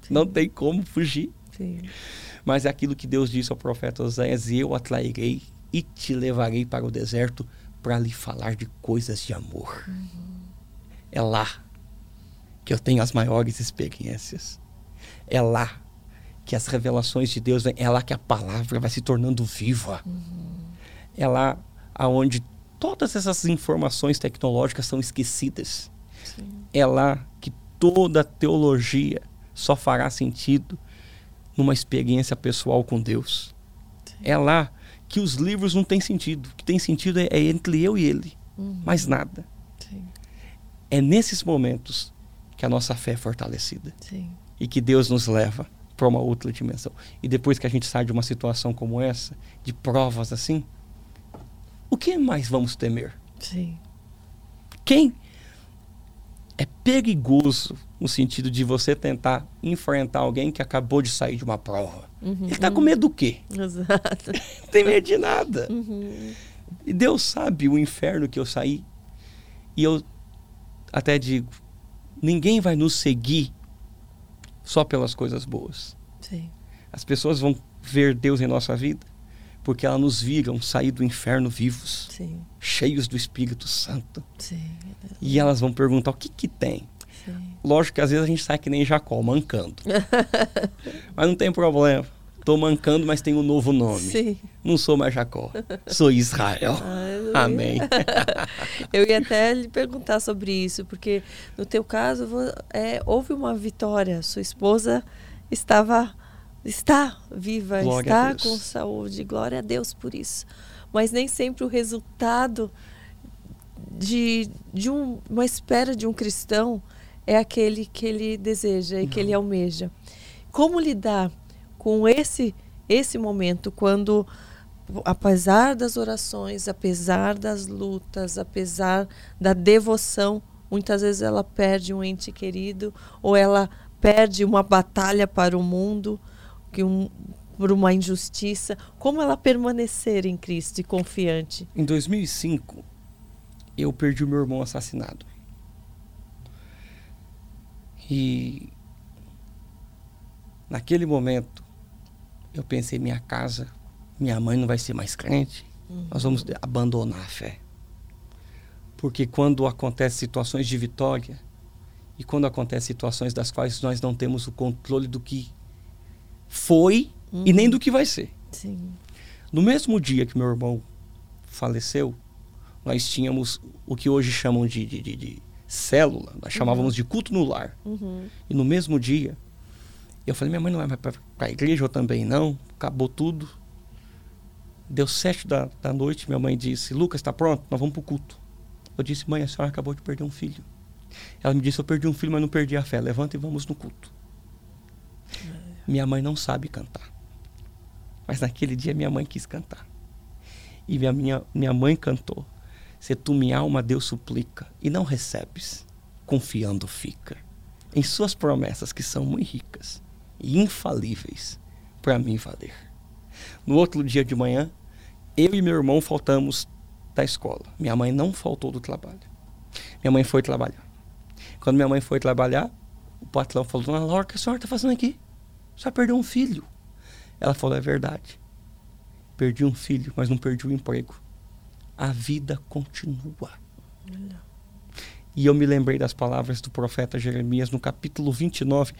Sim. não tem como fugir. Sim. Mas é aquilo que Deus disse ao profeta Oséias: Eu atrairei e te levarei para o deserto para lhe falar de coisas de amor. Uhum. É lá que eu tenho as maiores experiências. É lá que as revelações de Deus vêm. É lá que a palavra vai se tornando viva. Uhum. É lá aonde todas essas informações tecnológicas são esquecidas. Sim. É lá que toda a teologia só fará sentido numa experiência pessoal com Deus. Sim. É lá que os livros não têm sentido. O que tem sentido é, é entre eu e ele. Uhum. Mais nada. Sim. É nesses momentos que a nossa fé é fortalecida. E que Deus nos leva para uma outra dimensão. E depois que a gente sai de uma situação como essa, de provas assim, o que mais vamos temer? Sim. Quem é perigoso no sentido de você tentar enfrentar alguém que acabou de sair de uma prova. Uhum, Ele está uhum. com medo do quê? Exato. Não tem medo de nada. Uhum. E Deus sabe o inferno que eu saí. E eu até digo, ninguém vai nos seguir só pelas coisas boas. Sim. As pessoas vão ver Deus em nossa vida porque elas nos viram sair do inferno vivos, Sim. cheios do Espírito Santo. Sim. E elas vão perguntar o que que tem. Sim. Lógico que às vezes a gente sai que nem Jacó, mancando. mas não tem problema. Estou mancando, mas tenho um novo nome. Sim. Não sou mais Jacó, sou Israel. Amém. Eu ia até lhe perguntar sobre isso, porque no teu caso é, houve uma vitória. Sua esposa estava está viva, glória está com saúde. Glória a Deus por isso. Mas nem sempre o resultado de, de um, uma espera de um cristão é aquele que ele deseja e Não. que ele almeja. Como lidar com esse esse momento quando apesar das orações, apesar das lutas, apesar da devoção, muitas vezes ela perde um ente querido ou ela perde uma batalha para o mundo que um, por uma injustiça, como ela permanecer em Cristo e confiante? Em 2005, eu perdi o meu irmão assassinado. E naquele momento, eu pensei: minha casa, minha mãe não vai ser mais crente, uhum. nós vamos abandonar a fé. Porque quando acontecem situações de vitória, e quando acontecem situações das quais nós não temos o controle do que foi uhum. e nem do que vai ser. Sim. No mesmo dia que meu irmão faleceu, nós tínhamos o que hoje chamam de, de, de, de célula, nós uhum. chamávamos de culto no lar. Uhum. E no mesmo dia, eu falei, minha mãe não vai mais para a igreja, eu também não, acabou tudo. Deu sete da, da noite, minha mãe disse, Lucas, está pronto? Nós vamos para o culto. Eu disse, mãe, a senhora acabou de perder um filho. Ela me disse, eu perdi um filho, mas não perdi a fé. Levanta e vamos no culto. Minha mãe não sabe cantar. Mas naquele dia minha mãe quis cantar. E minha, minha, minha mãe cantou. Se tu minha alma Deus suplica e não recebes, confiando fica em suas promessas que são muito ricas e infalíveis para mim valer. No outro dia de manhã, eu e meu irmão faltamos da escola. Minha mãe não faltou do trabalho. Minha mãe foi trabalhar. Quando minha mãe foi trabalhar, o patrão falou: Dona Laura, o que a senhora está fazendo aqui? Só perdeu um filho. Ela falou: É verdade. Perdi um filho, mas não perdi o emprego. A vida continua. E eu me lembrei das palavras do profeta Jeremias no capítulo 29.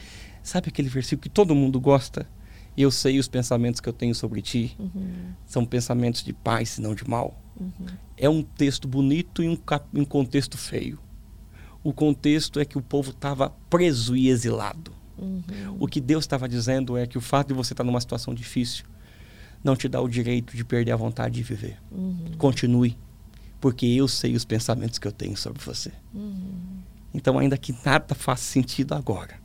Sabe aquele versículo que todo mundo gosta? Eu sei os pensamentos que eu tenho sobre ti. Uhum. São pensamentos de paz e não de mal. Uhum. É um texto bonito e um, um contexto feio. O contexto é que o povo estava preso e exilado. Uhum. O que Deus estava dizendo é que o fato de você estar numa situação difícil não te dá o direito de perder a vontade de viver. Uhum. Continue, porque eu sei os pensamentos que eu tenho sobre você. Uhum. Então, ainda que nada faça sentido agora,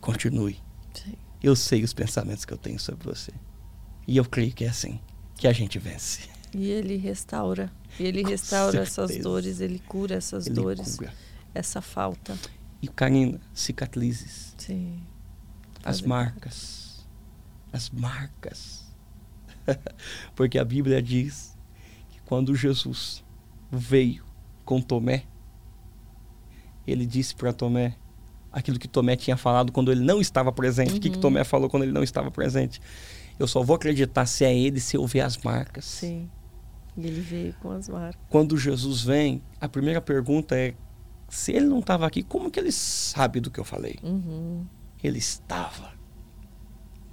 continue. Sim. Eu sei os pensamentos que eu tenho sobre você. E eu creio que é assim que a gente vence. E ele restaura. E ele Com restaura certeza. essas dores, ele cura essas ele dores, cura. essa falta. E Karina, cicatrizes. Sim. As marcas. As marcas. Porque a Bíblia diz que quando Jesus veio com Tomé, ele disse para Tomé aquilo que Tomé tinha falado quando ele não estava presente. Uhum. O que, que uhum. Tomé falou quando ele não estava presente? Eu só vou acreditar se é ele se eu ver as marcas. Sim. E ele veio com as marcas. Quando Jesus vem, a primeira pergunta é: se ele não estava aqui, como que ele sabe do que eu falei? Uhum. Ele estava.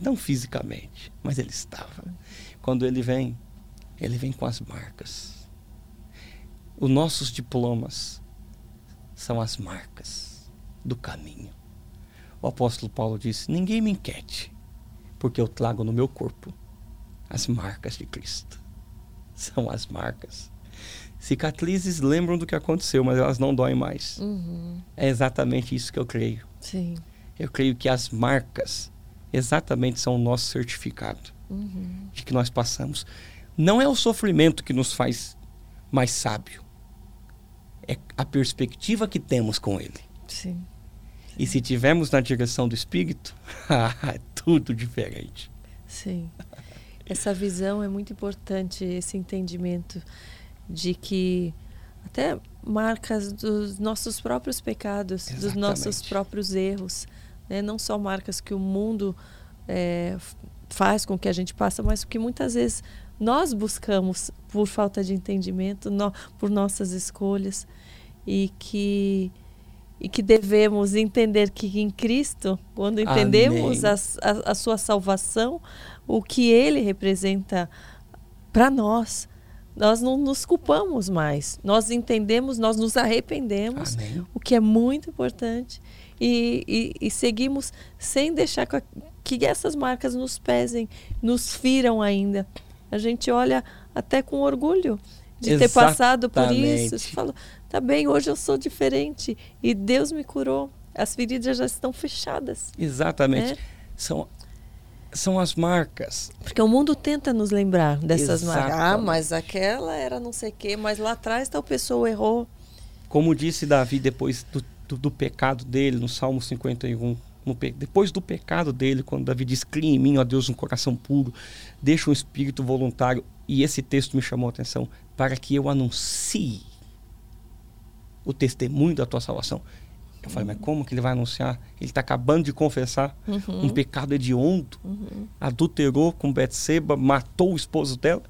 Não fisicamente, mas ele estava. Quando ele vem, ele vem com as marcas. Os nossos diplomas são as marcas do caminho. O apóstolo Paulo disse: Ninguém me inquiete, porque eu trago no meu corpo as marcas de Cristo. São as marcas. Cicatrizes lembram do que aconteceu, mas elas não doem mais. Uhum. É exatamente isso que eu creio. Sim. Eu creio que as marcas exatamente são o nosso certificado uhum. de que nós passamos. Não é o sofrimento que nos faz mais sábio, é a perspectiva que temos com ele. Sim. E se tivermos na direção do Espírito, é tudo diferente. Sim. Essa visão é muito importante, esse entendimento de que até marcas dos nossos próprios pecados, Exatamente. dos nossos próprios erros, né? não só marcas que o mundo é, faz com que a gente passe, mas que muitas vezes nós buscamos por falta de entendimento, no, por nossas escolhas e que e que devemos entender que em Cristo, quando entendemos a, a, a, sua salvação, o que Ele representa para nós, nós não nos culpamos mais. Nós entendemos, nós nos arrependemos, Amém. o que é muito importante. E, e, e seguimos sem deixar que essas marcas nos pesem, nos firam ainda. A gente olha até com orgulho de Exatamente. ter passado por isso. Você fala, tá bem, hoje eu sou diferente. E Deus me curou. As feridas já estão fechadas. Exatamente. Né? São são as marcas. Porque o mundo tenta nos lembrar dessas Exatamente. marcas. Ah, mas aquela era não sei o quê, mas lá atrás tal pessoa errou. Como disse Davi depois do, do, do pecado dele, no Salmo 51, no, depois do pecado dele, quando Davi diz: Cria em mim, ó Deus, um coração puro, deixa um espírito voluntário. E esse texto me chamou a atenção para que eu anuncie o testemunho da tua salvação. Eu falei, mas como que ele vai anunciar? Ele está acabando de confessar uhum. um pecado hediondo, uhum. adulterou com Betseba, matou o esposo dela.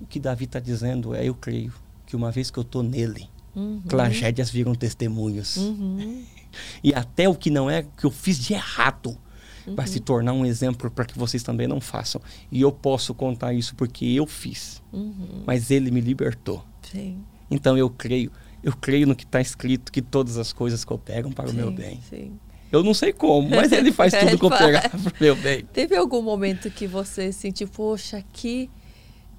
O que Davi está dizendo é, eu creio que uma vez que eu estou nele, uhum. tragédias viram testemunhos. Uhum. E até o que não é que eu fiz de errado vai se uhum. tornar um exemplo para que vocês também não façam. E eu posso contar isso porque eu fiz. Uhum. Mas ele me libertou. Sim. Então eu creio eu creio no que está escrito, que todas as coisas cooperam para sim, o meu bem. Sim. Eu não sei como, mas ele faz tudo cooperar para o meu bem. Teve algum momento que você sentiu, poxa, aqui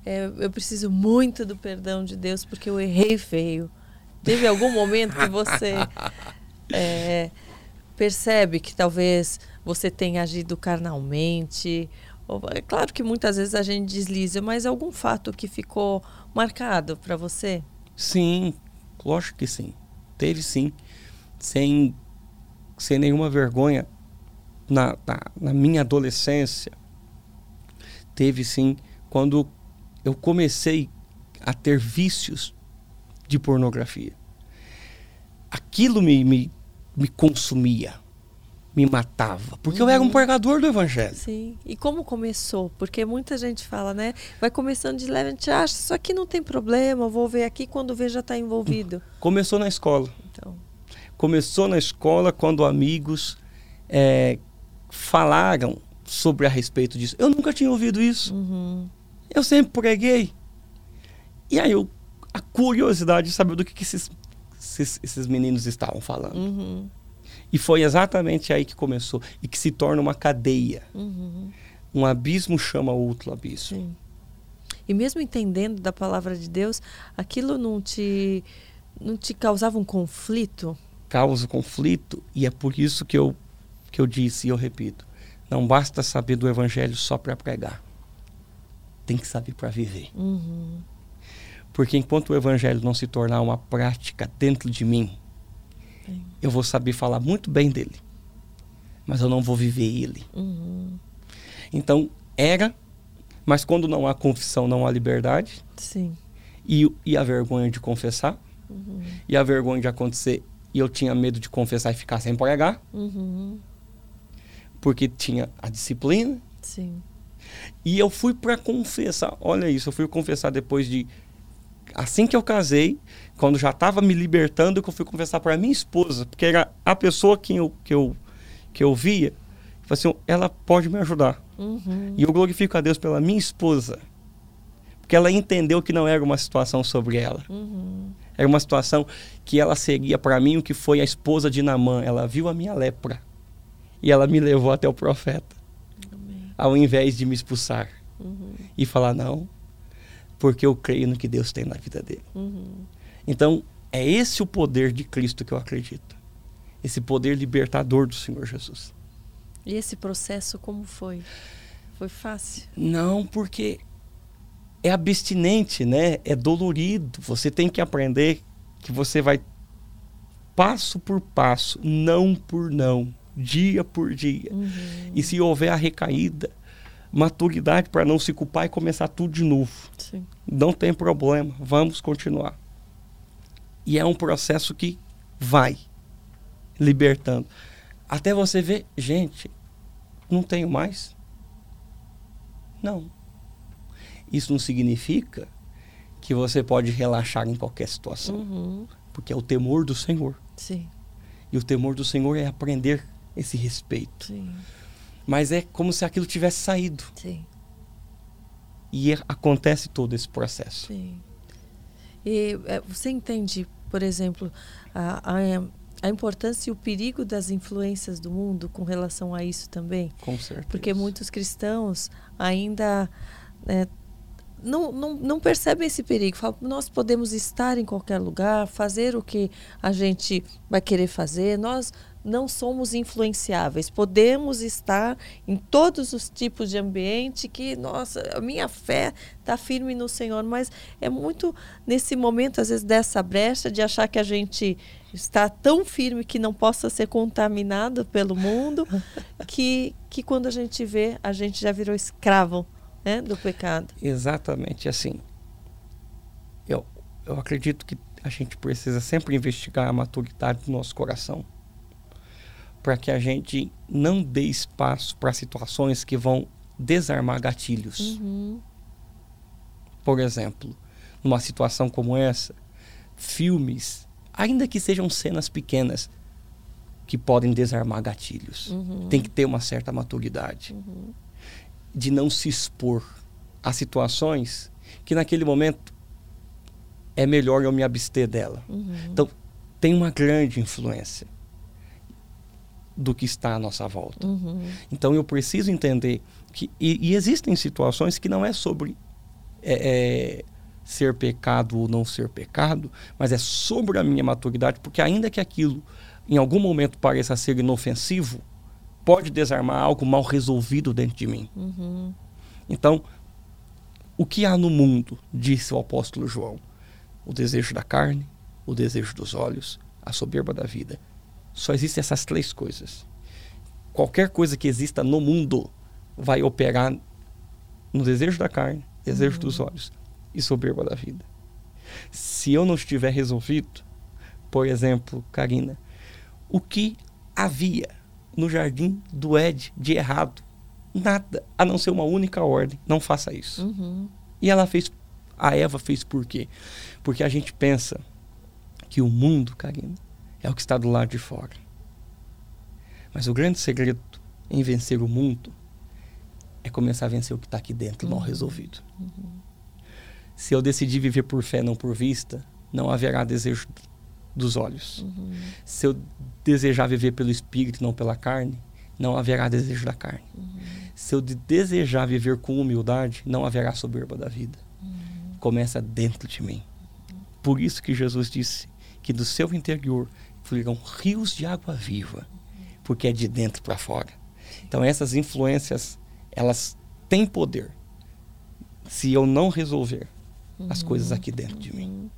é, eu preciso muito do perdão de Deus porque eu errei feio. Teve algum momento que você é, percebe que talvez você tenha agido carnalmente? Ou, é claro que muitas vezes a gente desliza, mas algum fato que ficou marcado para você? Sim, Lógico que sim. Teve sim. Sem, sem nenhuma vergonha. Na, na, na minha adolescência, teve sim. Quando eu comecei a ter vícios de pornografia. Aquilo me, me, me consumia, me matava, porque uhum. eu era um uhum. pregador do evangelho. Sim. E como começou? Porque muita gente fala, né? Vai começando de leve, a gente acha, isso aqui não tem problema, vou ver aqui quando vê já está envolvido. Começou na escola. Então. Começou na escola quando amigos é, falaram sobre a respeito disso. Eu nunca tinha ouvido isso. Uhum. Eu sempre preguei. E aí eu, a curiosidade de saber do que, que esses, esses, esses, meninos estavam falando. Uhum. E foi exatamente aí que começou. E que se torna uma cadeia. Uhum. Um abismo chama outro abismo. Sim. E mesmo entendendo da palavra de Deus, aquilo não te, não te causava um conflito? Causa conflito. E é por isso que eu, que eu disse e eu repito. Não basta saber do evangelho só para pregar. Tem que saber para viver. Uhum. Porque enquanto o evangelho não se tornar uma prática dentro de mim. Eu vou saber falar muito bem dele, mas eu não vou viver ele. Uhum. Então, era, mas quando não há confissão, não há liberdade. Sim. E, e a vergonha de confessar, uhum. e a vergonha de acontecer, e eu tinha medo de confessar e ficar sem pregar, uhum. porque tinha a disciplina. Sim. E eu fui para confessar, olha isso, eu fui confessar depois de assim que eu casei, quando já estava me libertando, que eu fui confessar para minha esposa, porque era a pessoa que eu, que eu, que eu via, assim, ela pode me ajudar. Uhum. E eu glorifico a Deus pela minha esposa, porque ela entendeu que não era uma situação sobre ela. Uhum. Era uma situação que ela seria para mim o que foi a esposa de Namã. Ela viu a minha lepra e ela me levou até o profeta, Amém. ao invés de me expulsar uhum. e falar não porque eu creio no que Deus tem na vida dele. Uhum. Então, é esse o poder de Cristo que eu acredito. Esse poder libertador do Senhor Jesus. E esse processo como foi? Foi fácil? Não, porque é abstinente, né? É dolorido. Você tem que aprender que você vai passo por passo, não por não, dia por dia. Uhum. E se houver a recaída, maturidade para não se culpar e começar tudo de novo. Sim. Não tem problema, vamos continuar. E é um processo que vai libertando. Até você ver, gente, não tenho mais. Não. Isso não significa que você pode relaxar em qualquer situação. Uhum. Porque é o temor do Senhor. Sim. E o temor do Senhor é aprender esse respeito. Sim. Mas é como se aquilo tivesse saído. Sim. E é, acontece todo esse processo. Sim. E é, você entende, por exemplo, a, a, a, importância e o perigo das influências do mundo com relação a isso também? Com certeza. Porque muitos cristãos ainda é, não, não, não percebem esse perigo. Falam, nós podemos estar em qualquer lugar, fazer o que a gente vai querer fazer, nós não somos influenciáveis. Podemos estar em todos os tipos de ambiente que, nossa, a minha fé está firme no Senhor, mas é muito nesse momento, às vezes, dessa brecha de achar que a gente está tão firme que não possa ser contaminado pelo mundo, que, que quando a gente vê, a gente já virou escravo né, do pecado. Exatamente assim. Eu, eu acredito que a gente precisa sempre investigar a maturidade do nosso coração para que a gente não dê espaço para situações que vão desarmar gatilhos. Uhum. Por exemplo, numa situação como essa, filmes, ainda que sejam cenas pequenas, que podem desarmar gatilhos. Uhum. Tem que ter uma certa maturidade uhum. de não se expor a situações que naquele momento é melhor eu me abster dela. Uhum. Então, tem uma grande influência do que está à nossa volta. Uhum. Então eu preciso entender que e, e, existem situações que não é sobre é, é, ser pecado ou não ser pecado, mas é sobre a minha maturidade, porque ainda que aquilo em algum momento pareça ser inofensivo, pode desarmar algo mal resolvido dentro de mim. Uhum. Então, o que há no mundo, disse o apóstolo João, o desejo da carne, o desejo dos olhos, a soberba da vida só existem essas três coisas. Qualquer coisa que exista no mundo vai operar no desejo da carne, desejo uhum. dos olhos e soberba da vida. Se eu não estiver resolvido, por exemplo, Karina, o que havia no jardim do Ed de errado? Nada, a não ser uma única ordem: não faça isso. Uhum. E ela fez, a Eva fez por quê? Porque a gente pensa que o mundo, Karina, é o que está do lado de fora. Mas o grande segredo em vencer o mundo é começar a vencer o que está aqui dentro, uhum. mal resolvido. Uhum. Se eu decidir viver por fé, não por vista, não haverá desejo dos olhos. Uhum. Se eu desejar viver pelo espírito, não pela carne, não haverá desejo da carne. Uhum. Se eu desejar viver com humildade, não haverá soberba da vida. Uhum. Começa dentro de mim. Por isso que Jesus disse que do seu interior fluirão rios de água viva, porque é de dentro para fora. Então essas influências, elas têm poder. Se eu não resolver as coisas aqui dentro de mim. Uhum.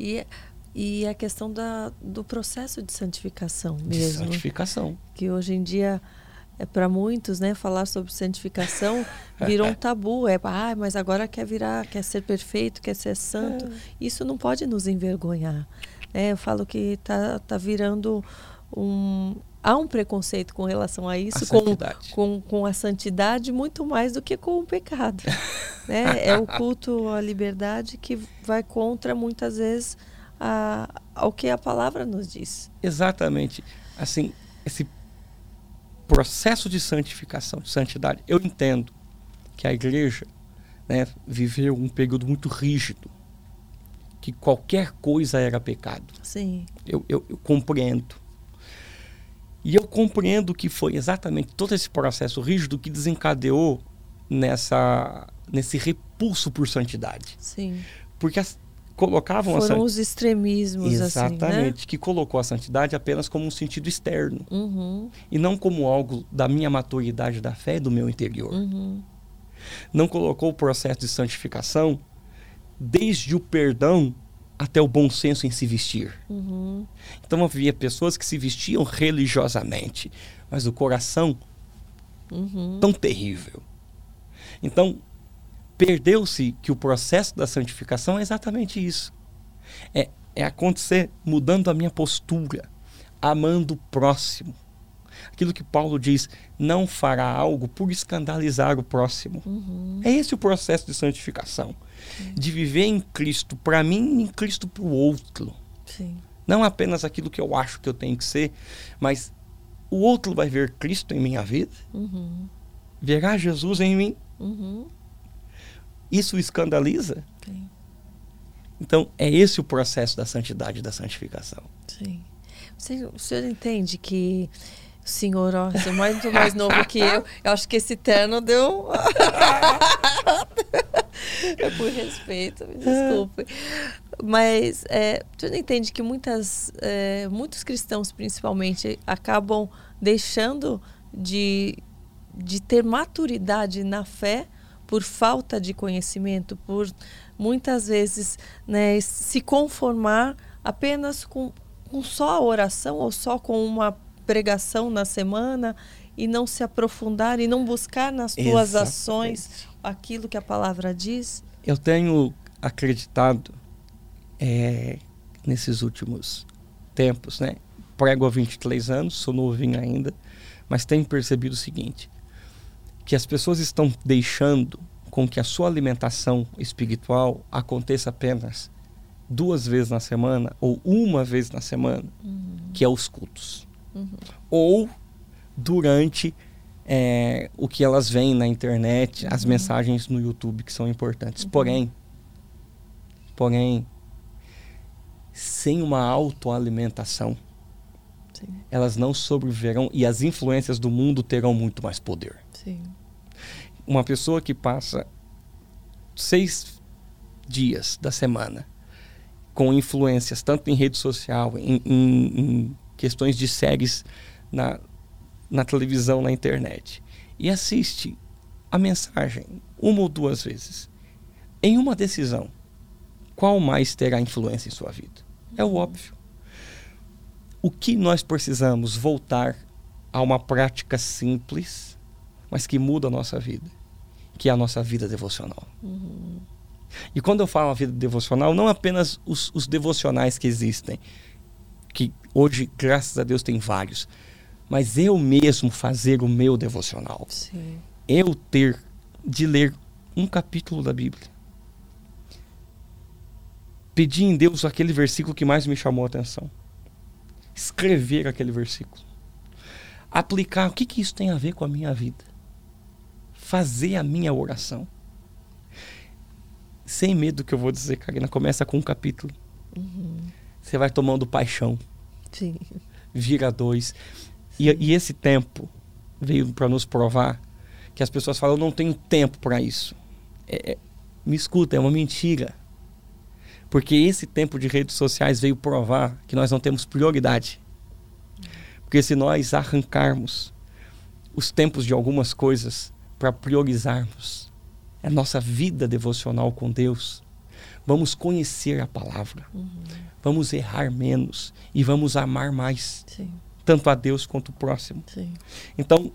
E e a questão da, do processo de santificação mesmo. De santificação. Que hoje em dia, é para muitos, né, falar sobre santificação virou um tabu. É, ah, mas agora quer virar, quer ser perfeito, quer ser santo. É. Isso não pode nos envergonhar. É, eu falo que tá, tá virando um. Há um preconceito com relação a isso, a com, com, com a santidade, muito mais do que com o pecado. né? É o culto à liberdade que vai contra, muitas vezes, a, ao que a palavra nos diz. Exatamente. Assim, esse processo de santificação, de santidade, eu entendo que a igreja né, viveu um período muito rígido, que qualquer coisa era pecado. Sim. Eu, eu, eu compreendo. E eu compreendo que foi exatamente todo esse processo rígido que desencadeou nessa, nesse repulso por santidade. Sim. Porque as, colocavam Foram os extremismos, Exatamente, assim, né? que colocou a santidade apenas como um sentido externo. Uhum. E não como algo da minha maturidade da fé do meu interior. Uhum. Não colocou o processo de santificação desde o perdão até o bom senso em se vestir. Uhum. Então havia pessoas que se vestiam religiosamente, mas o coração uhum. tão terrível. Então, perdeu-se que o processo da santificação é exatamente isso. É, é acontecer mudando a minha postura, amando o próximo. Aquilo que Paulo diz, não fará algo por escandalizar o próximo. Uhum. É esse o processo de santificação. Uhum. De viver em Cristo para mim e em Cristo para o outro. Sim. Não apenas aquilo que eu acho que eu tenho que ser, mas o outro vai ver Cristo em minha vida, uhum. verá Jesus em mim. Uhum. Isso escandaliza? Sim. Então, é esse o processo da santidade, da santificação. Sim. O senhor entende que senhor, ó, é muito mais novo que eu, eu acho que esse terno deu. é por respeito, me desculpe. Mas é, o senhor entende que muitas, é, muitos cristãos, principalmente, acabam deixando de, de ter maturidade na fé por falta de conhecimento, por muitas vezes né, se conformar apenas com, com só a oração ou só com uma pregação na semana e não se aprofundar e não buscar nas tuas Exatamente. ações aquilo que a palavra diz? Eu tenho acreditado é, nesses últimos tempos, né? Prego há 23 anos, sou novinho ainda, mas tenho percebido o seguinte: que as pessoas estão deixando com que a sua alimentação espiritual aconteça apenas duas vezes na semana ou uma vez na semana, uhum. que é os cultos. Uhum. Ou durante é, o que elas veem na internet, as uhum. mensagens no YouTube que são importantes. Uhum. Porém, porém, sem uma autoalimentação, Sim. elas não sobreviverão e as influências do mundo terão muito mais poder. Sim. Uma pessoa que passa seis dias da semana com influências tanto em rede social, em, em, em questões de séries na, na televisão, na internet, e assiste a mensagem uma ou duas vezes, em uma decisão, qual mais terá influência em sua vida? É o óbvio. O que nós precisamos voltar a uma prática simples, mas que muda a nossa vida, que é a nossa vida devocional. Uhum. E quando eu falo a vida devocional, não apenas os, os devocionais que existem, que hoje, graças a Deus, tem vários, mas eu mesmo fazer o meu devocional. Sim. Eu ter de ler um capítulo da Bíblia. Pedir em Deus aquele versículo que mais me chamou a atenção. Escrever aquele versículo. Aplicar o que, que isso tem a ver com a minha vida. Fazer a minha oração. Sem medo do que eu vou dizer, Karina. Começa com um capítulo. Uhum. Você vai tomando paixão. Sim. Vira dois. E, e esse tempo veio para nos provar que as pessoas falam: eu não tenho tempo para isso. É, é, me escuta, é uma mentira. Porque esse tempo de redes sociais veio provar que nós não temos prioridade. Porque se nós arrancarmos os tempos de algumas coisas para priorizarmos a nossa vida devocional com Deus, vamos conhecer a palavra, uhum. Vamos errar menos e vamos amar mais, sim. tanto a Deus quanto o próximo. Sim. Então,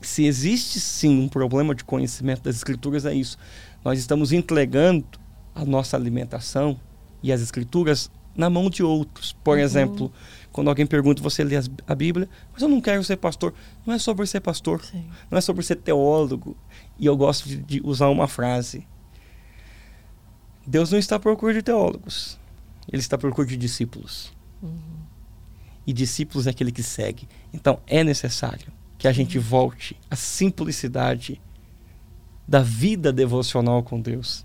se existe sim um problema de conhecimento das Escrituras, é isso. Nós estamos entregando a nossa alimentação e as Escrituras na mão de outros. Por uhum. exemplo, quando alguém pergunta, você lê a Bíblia, mas eu não quero ser pastor. Não é sobre ser pastor, sim. não é sobre ser teólogo. E eu gosto de, de usar uma frase Deus não está à procura de teólogos. Ele está à procura de discípulos. Uhum. E discípulos é aquele que segue. Então é necessário que a gente volte à simplicidade da vida devocional com Deus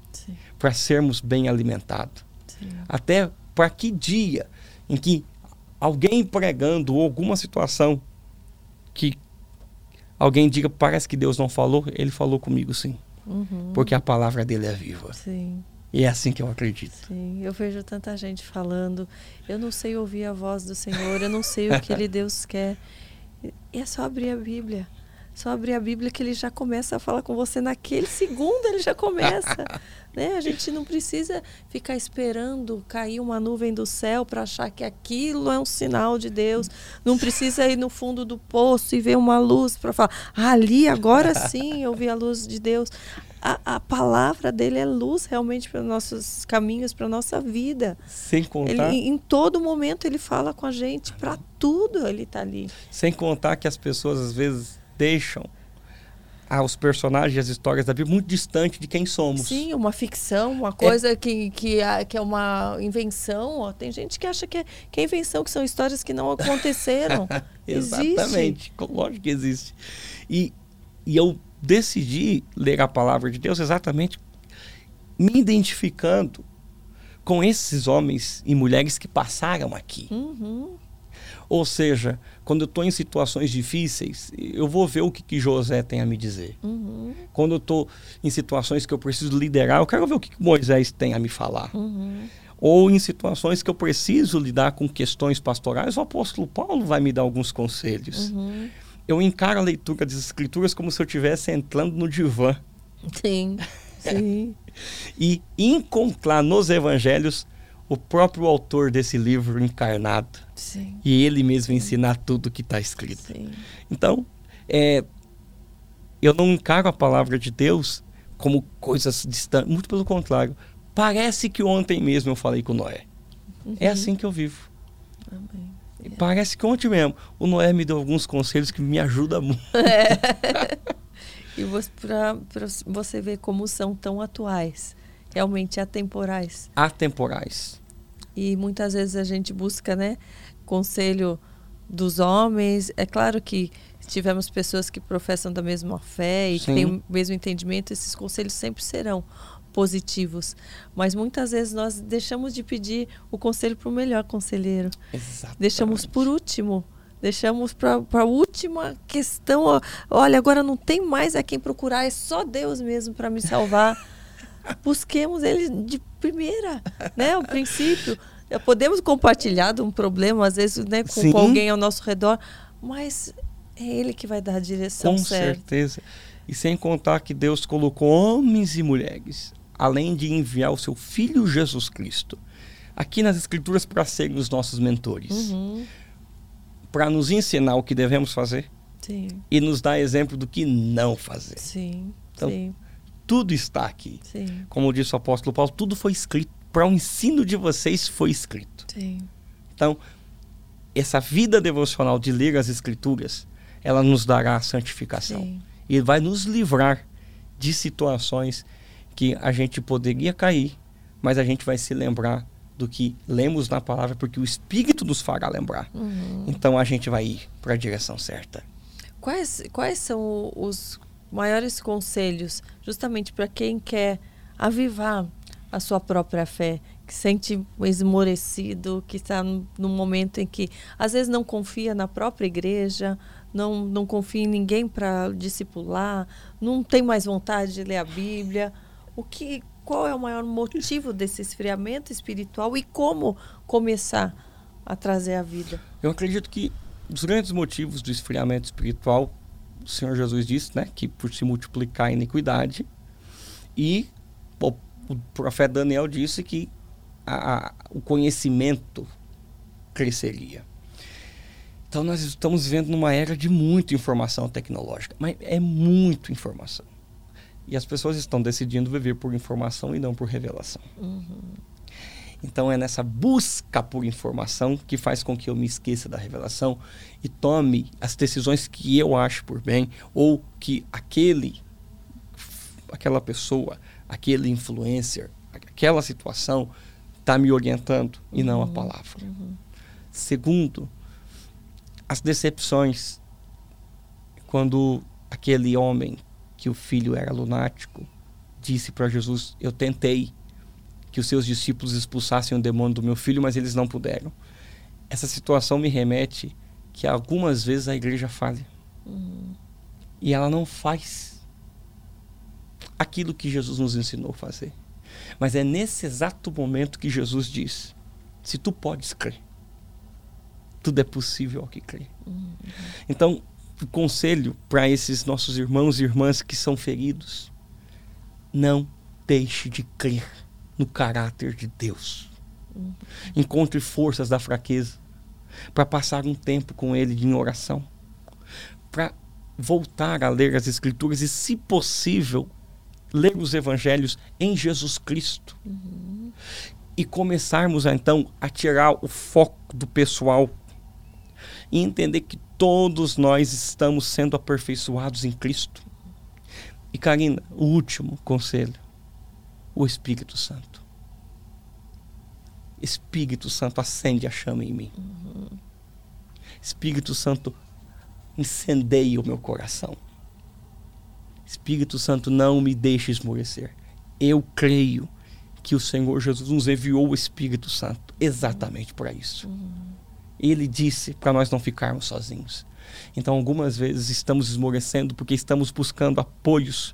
para sermos bem alimentados. Sim. Até para que dia em que alguém pregando ou alguma situação que alguém diga parece que Deus não falou, ele falou comigo sim. Uhum. Porque a palavra dele é viva. Sim. E é assim que eu acredito. Sim, eu vejo tanta gente falando, eu não sei ouvir a voz do Senhor, eu não sei o que ele Deus quer. E é só abrir a Bíblia. Só abrir a Bíblia que ele já começa a falar com você naquele segundo, ele já começa. né? A gente não precisa ficar esperando cair uma nuvem do céu para achar que aquilo é um sinal de Deus. Não precisa ir no fundo do poço e ver uma luz para falar, ah, ali agora sim eu vi a luz de Deus a, a palavra dele é luz realmente para os nossos caminhos, para a nossa vida. Sem contar. Ele, em todo momento ele fala com a gente, para tudo ele está ali. Sem contar que as pessoas às vezes deixam os personagens e as histórias da Bíblia muito distante de quem somos. Sim, uma ficção, uma coisa é. Que, que, que é uma invenção. Tem gente que acha que é, que é invenção, que são histórias que não aconteceram. Exatamente, existe. lógico que existe. E, e eu decidi ler a palavra de Deus exatamente me identificando com esses homens e mulheres que passaram aqui. Uhum. Ou seja, quando eu estou em situações difíceis, eu vou ver o que, que José tem a me dizer. Uhum. Quando eu estou em situações que eu preciso liderar, eu quero ver o que, que Moisés tem a me falar. Uhum. Ou em situações que eu preciso lidar com questões pastorais, o apóstolo Paulo vai me dar alguns conselhos. Uhum eu encaro a leitura das escrituras como se eu estivesse entrando no divã. Sim, sim. e encontrar nos evangelhos o próprio autor desse livro encarnado. Sim. E ele mesmo ensinar tudo que está escrito. Sim. Então, é, eu não encaro a palavra de Deus como coisas distantes. Muito pelo contrário. Parece que ontem mesmo eu falei com Noé. É uhum. É assim que eu vivo. Amém. Parece que ontem mesmo o Noé me deu alguns conselhos que me ajudam muito. É. e para você ver como são tão atuais, realmente atemporais. Atemporais. E muitas vezes a gente busca, né, conselho dos homens. É claro que tivemos pessoas que professam da mesma fé e Sim. que têm o mesmo entendimento, esses conselhos sempre serão positivos. Mas muitas vezes nós deixamos de pedir o conselho para o melhor conselheiro. Exatamente. Deixamos por último. Deixamos para a última questão. Olha, agora não tem mais a quem procurar, é só Deus mesmo para me salvar. Busquemos Ele de primeira, né? O princípio. Podemos compartilhar de um problema, às vezes, né, com, com alguém ao nosso redor, mas é Ele que vai dar a direção com certa. Com certeza. E sem contar que Deus colocou homens e mulheres além de enviar o seu Filho Jesus Cristo aqui nas Escrituras para serem os nossos mentores, uhum. para nos ensinar o que devemos fazer, Sim. e nos dá exemplo do que não fazer. Sim. Então, sim. Tudo está aqui. Sim. Como disse o apóstolo Paulo, tudo foi escrito. Para o ensino de vocês foi escrito. Sim. Então, essa vida devocional de ler as escrituras, ela nos dará a santificação. Sim. E vai nos livrar de situações que a gente poderia cair, mas a gente vai se lembrar do que lemos na palavra, porque o Espírito nos fará lembrar. Uhum. Então a gente vai ir para a direção certa. Quais, quais são os maiores conselhos, justamente para quem quer avivar a sua própria fé, que sente esmorecido, que está num momento em que às vezes não confia na própria igreja, não, não confia em ninguém para discipular, não tem mais vontade de ler a Bíblia. O que, qual é o maior motivo desse esfriamento espiritual e como começar a trazer a vida? Eu acredito que os grandes motivos do esfriamento espiritual, o Senhor Jesus disse, né, que por se multiplicar a iniquidade, e o, o profeta Daniel disse que a, a, o conhecimento cresceria. Então nós estamos vivendo numa era de muita informação tecnológica, mas é muito informação. E as pessoas estão decidindo viver por informação e não por revelação. Uhum. Então é nessa busca por informação que faz com que eu me esqueça da revelação e tome as decisões que eu acho por bem ou que aquele aquela pessoa, aquele influencer, aquela situação está me orientando e uhum. não a palavra. Uhum. Segundo, as decepções quando aquele homem que o filho era lunático disse para Jesus: "Eu tentei que os seus discípulos expulsassem o demônio do meu filho, mas eles não puderam. Essa situação me remete que algumas vezes a igreja falha. Uhum. E ela não faz aquilo que Jesus nos ensinou a fazer. Mas é nesse exato momento que Jesus diz: se tu podes crer, tudo é possível ao que crê. Uhum. Então, o conselho para esses nossos irmãos e irmãs que são feridos: não deixe de crer no caráter de Deus. Encontre forças da fraqueza para passar um tempo com Ele em oração, para voltar a ler as Escrituras e, se possível, ler os Evangelhos em Jesus Cristo Uhum. e começarmos então a tirar o foco do pessoal e entender que todos nós estamos sendo aperfeiçoados em Cristo. E Karina, o último conselho o Espírito Santo. Espírito Santo, acende a chama em mim. Uhum. Espírito Santo, incendeia o meu coração. Espírito Santo, não me deixe esmorecer. Eu creio que o Senhor Jesus nos enviou o Espírito Santo exatamente para isso. Uhum. Ele disse para nós não ficarmos sozinhos. Então, algumas vezes estamos esmorecendo porque estamos buscando apoios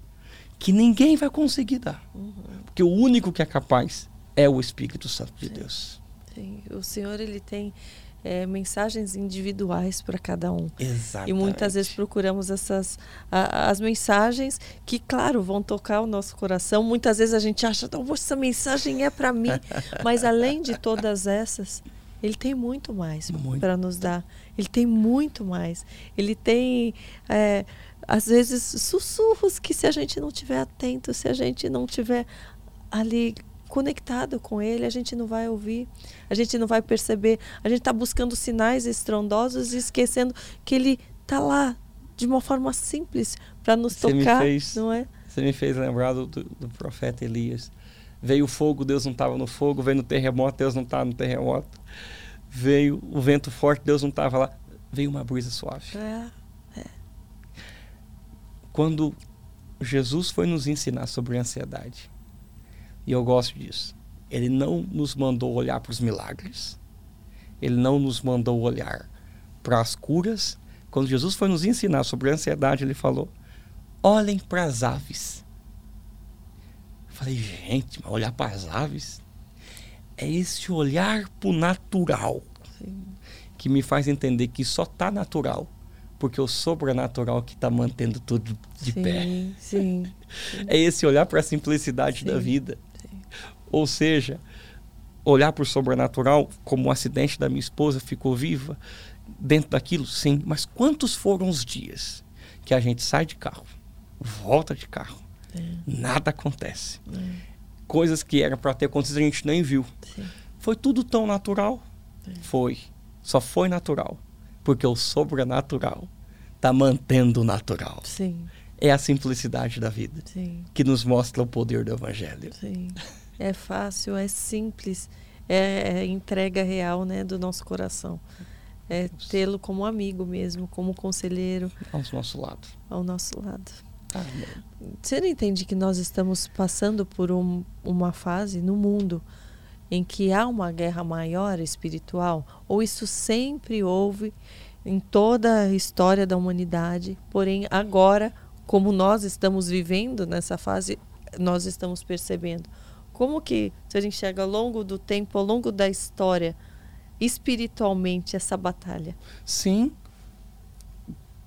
que ninguém vai conseguir dar. Uhum. Porque o único que é capaz é o Espírito Santo de Sim. Deus. Sim. O Senhor ele tem é, mensagens individuais para cada um. Exatamente. E muitas vezes procuramos essas a, as mensagens que, claro, vão tocar o nosso coração. Muitas vezes a gente acha, não, essa mensagem é para mim. Mas além de todas essas, ele tem muito mais para nos dar. Ele tem muito mais. Ele tem, é, às vezes, sussurros que se a gente não tiver atento, se a gente não tiver ali conectado com ele, a gente não vai ouvir, a gente não vai perceber. A gente está buscando sinais estrondosos e esquecendo que ele está lá de uma forma simples para nos Você tocar, fez- não é? Você me fez lembrar do, do, do profeta Elias. Veio o fogo, Deus não estava no fogo. Veio no terremoto, Deus não estava no terremoto. Veio o vento forte, Deus não estava lá. Veio uma brisa suave. É. Quando Jesus foi nos ensinar sobre ansiedade, e eu gosto disso, ele não nos mandou olhar para os milagres, ele não nos mandou olhar para as curas. Quando Jesus foi nos ensinar sobre ansiedade, ele falou: olhem para as aves. Eu falei, gente, mas olhar para as aves? É esse olhar para o natural que me faz entender que só tá natural porque o sobrenatural que está mantendo tudo de sim, pé. Sim. É esse olhar para a simplicidade da Sim, vida. sim. Ou seja, olhar para o sobrenatural, como o acidente da minha esposa ficou viva, dentro daquilo? Sim. Mas quantos foram os dias que a gente sai de carro, volta de carro, é. nada acontece? É. Coisas que eram para ter acontecido a gente nem viu. Sim. Foi tudo tão natural? É. Foi. Só foi natural. Porque o sobrenatural está mantendo o natural. Sim. É a simplicidade da vida Sim. que nos mostra o poder do Evangelho. Sim. É fácil, é simples, é, é entrega real né, do nosso coração. É tê-lo como amigo mesmo, como conselheiro. Ao nosso lado. Ao nosso lado. Amém. Você não entende que nós estamos passando por um, uma fase no mundo em que há uma guerra maior espiritual? Ou isso sempre houve em toda a história da humanidade, porém agora, como nós estamos vivendo nessa fase, nós estamos percebendo como que se a gente chega ao longo do tempo, ao longo da história, espiritualmente essa batalha. Sim.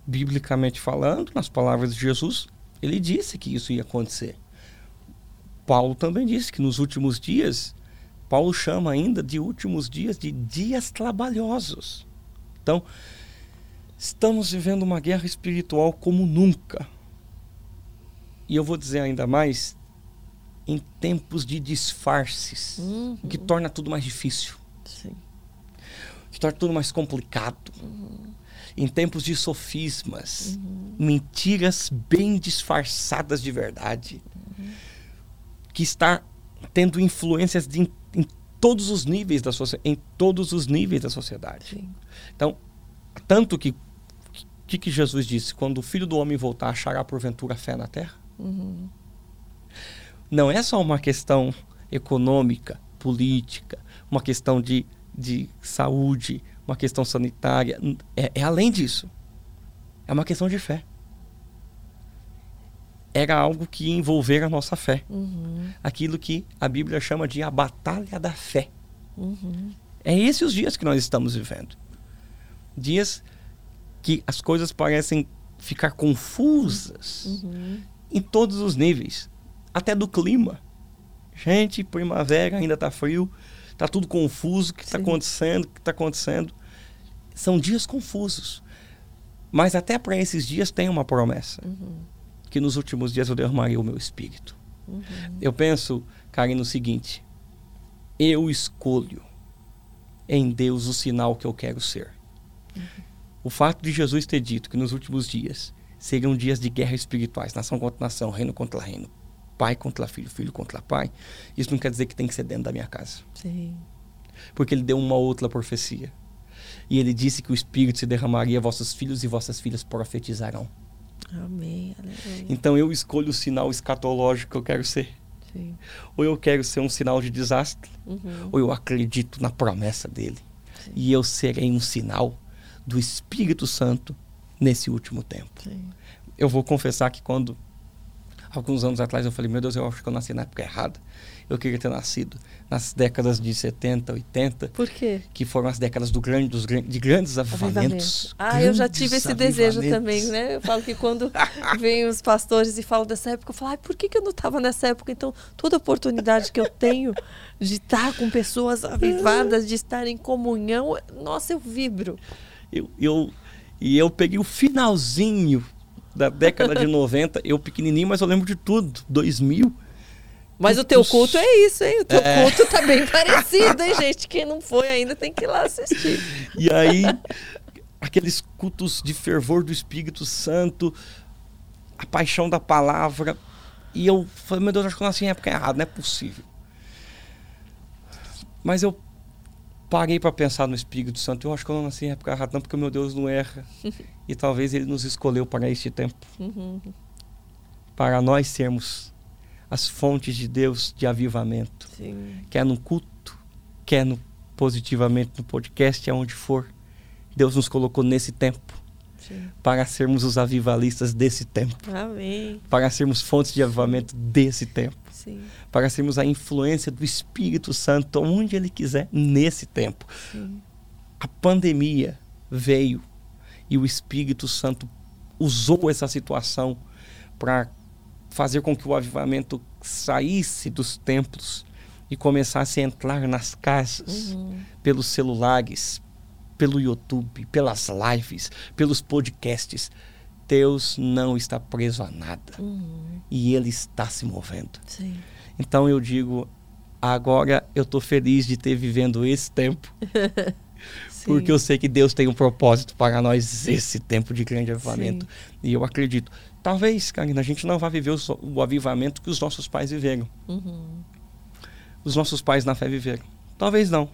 Biblicamente falando, nas palavras de Jesus, ele disse que isso ia acontecer. Paulo também disse que nos últimos dias, Paulo chama ainda de últimos dias de dias trabalhosos. Então, Estamos vivendo uma guerra espiritual como nunca. E eu vou dizer ainda mais, em tempos de disfarces, uhum. que torna tudo mais difícil. Sim. Que torna tudo mais complicado. Uhum. Em tempos de sofismas, uhum. mentiras bem disfarçadas de verdade. Uhum. Que está tendo influências de, em, todos os níveis da sociedade, em todos os níveis da sociedade. Sim. Então, tanto que que, que Jesus disse? Quando o filho do homem voltar, achará porventura fé na terra? Uhum. Não é só uma questão econômica, política, uma questão de, de saúde, uma questão sanitária. É, é além disso. É uma questão de fé. Era algo que ia envolver a nossa fé. Uhum. Aquilo que a Bíblia chama de a batalha da fé. Uhum. É esses os dias que nós estamos vivendo. Dias que as coisas parecem ficar confusas uhum. em todos os níveis, até do clima. Gente, primavera ainda está frio, está tudo confuso, o que está acontecendo, o que está acontecendo. São dias confusos. Mas até para esses dias tem uma promessa. Uhum. Que nos últimos dias eu derramarei o meu espírito. Uhum. Eu penso, Karen, no seguinte. Eu escolho em Deus o sinal que eu quero ser. Uhum. O fato de Jesus ter dito que nos últimos dias seriam dias de guerra espirituais, nação contra nação, reino contra reino, pai contra filho, filho contra pai, isso não quer dizer que tem que ser dentro da minha casa. Sim. Porque ele deu uma outra profecia. E ele disse que o Espírito se derramaria, vossos filhos e vossas filhas profetizarão. Amém. Aleluia. Então eu escolho o sinal escatológico que eu quero ser. Sim. Ou eu quero ser um sinal de desastre, uhum. ou eu acredito na promessa dele. Sim. E eu serei um sinal do Espírito Santo nesse último tempo. Sim. Eu vou confessar que quando alguns anos atrás eu falei, meu Deus, eu acho que eu nasci na época errada. Eu queria ter nascido nas décadas de 70, 80. Por quê? Que foram as décadas do grande, dos, de grandes avivamentos. Ah, grandes eu já tive esse desejo também, né? Eu falo que quando vêm os pastores e falam dessa época, eu falo, ah, por que, que eu não estava nessa época? Então, toda oportunidade que eu tenho de estar com pessoas avivadas, de estar em comunhão, nossa, eu vibro. Eu, eu, e eu peguei o finalzinho da década de 90, eu pequenininho, mas eu lembro de tudo, 2000. Mas o teu culto é isso, hein? O teu é. culto tá bem parecido, hein, gente? Quem não foi ainda tem que ir lá assistir. E aí, aqueles cultos de fervor do Espírito Santo, a paixão da palavra. E eu falei, meu Deus, acho que eu nasci em época errada, não é possível. Mas eu parei para pensar no Espírito Santo. Eu acho que eu não nasci em época errada, não, porque o meu Deus não erra. e talvez ele nos escolheu para este tempo. Uhum. Para nós sermos as fontes de Deus de avivamento. Sim. Quer no culto, quer no, positivamente no podcast, aonde for. Deus nos colocou nesse tempo. Sim. Para sermos os avivalistas desse tempo. Amém. Para sermos fontes de avivamento desse tempo. Sim. Para sermos a influência do Espírito Santo onde Ele quiser nesse tempo. Sim. A pandemia veio e o Espírito Santo usou essa situação para fazer com que o avivamento saísse dos templos e começasse a entrar nas casas uhum. pelos celulares, pelo YouTube, pelas lives, pelos podcasts. Deus não está preso a nada. Uhum. E Ele está se movendo. Sim. Então eu digo, agora eu estou feliz de ter vivendo esse tempo. porque eu sei que Deus tem um propósito para nós esse tempo de grande avivamento. Sim. E eu acredito. Talvez, Karina, a gente não vá viver o, o avivamento que os nossos pais viveram. Uhum. Os nossos pais na fé viveram. Talvez não.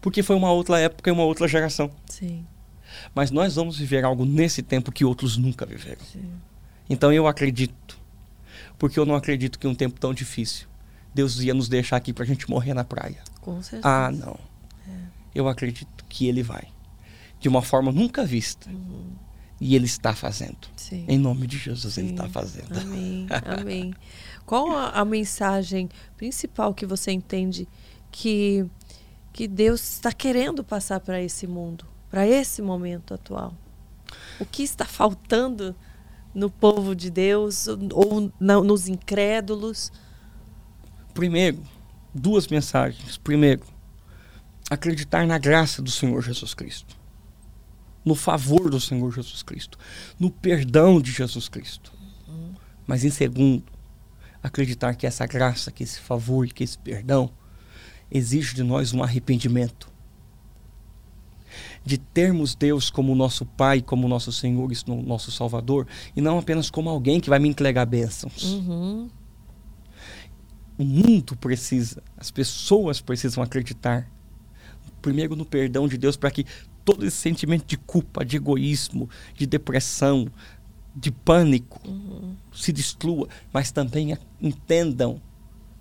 Porque foi uma outra época e uma outra geração. Sim. Mas nós vamos viver algo nesse tempo que outros nunca viveram. Sim. Então eu acredito. Porque eu não acredito que um tempo tão difícil Deus ia nos deixar aqui para a gente morrer na praia. Com certeza. Ah, não. É. Eu acredito que Ele vai. De uma forma nunca vista. Uhum. E Ele está fazendo. Sim. Em nome de Jesus, Sim. Ele está fazendo. Amém. Amém. Qual a, a mensagem principal que você entende que, que Deus está querendo passar para esse mundo? para esse momento atual? O que está faltando no povo de Deus ou na, nos incrédulos? Primeiro, duas mensagens. Primeiro, acreditar na graça do Senhor Jesus Cristo, no favor do Senhor Jesus Cristo, no perdão de Jesus Cristo. Uhum. Mas em segundo, acreditar que essa graça, que esse favor, que esse perdão exige de nós um arrependimento de termos Deus como nosso Pai, como nosso Senhor e nosso Salvador, e não apenas como alguém que vai me entregar bênçãos. Uhum. O mundo precisa, as pessoas precisam acreditar, primeiro no perdão de Deus, para que todo esse sentimento de culpa, de egoísmo, de depressão, de pânico uhum. se destrua, mas também entendam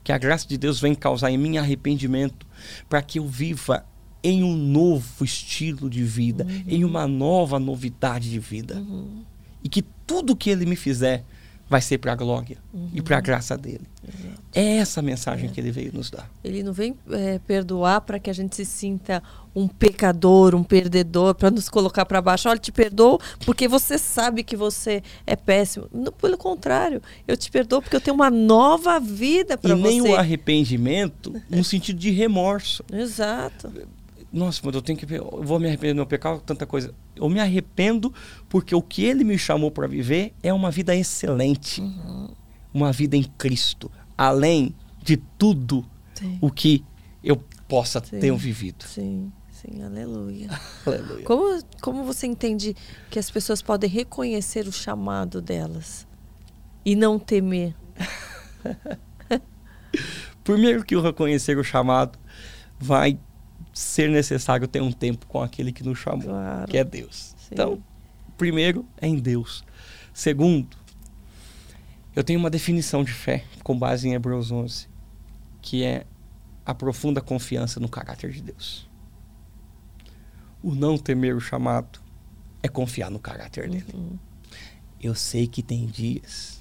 que a graça de Deus vem causar em mim arrependimento, para que eu viva em um novo estilo de vida, uhum. em uma nova novidade de vida. Uhum. E que tudo que ele me fizer vai ser para a glória uhum. e para a graça dele. Exato. É essa a mensagem é. que ele veio nos dar. Ele não vem é, perdoar para que a gente se sinta um pecador, um perdedor, para nos colocar para baixo. Olha, te perdoo porque você sabe que você é péssimo. Não, pelo contrário, eu te perdoo porque eu tenho uma nova vida para você. E nem o arrependimento no sentido de remorso. Exato nossa, mas eu tenho que ver, eu vou me arrepender do meu pecado, tanta coisa. Eu me arrependo porque o que ele me chamou para viver é uma vida excelente. Uhum. Uma vida em Cristo, além de tudo sim. o que eu possa sim. ter vivido. Sim. Sim, aleluia. aleluia. Como, como você entende que as pessoas podem reconhecer o chamado delas e não temer? Primeiro que o reconhecer o chamado vai ser necessário ter um tempo com aquele que nos chamou, claro. que é Deus. Sim. Então, primeiro é em Deus. Segundo, eu tenho uma definição de fé com base em Hebreus 11, que é a profunda confiança no caráter de Deus. O não temer o chamado é confiar no caráter dele. Uhum. Eu sei que tem dias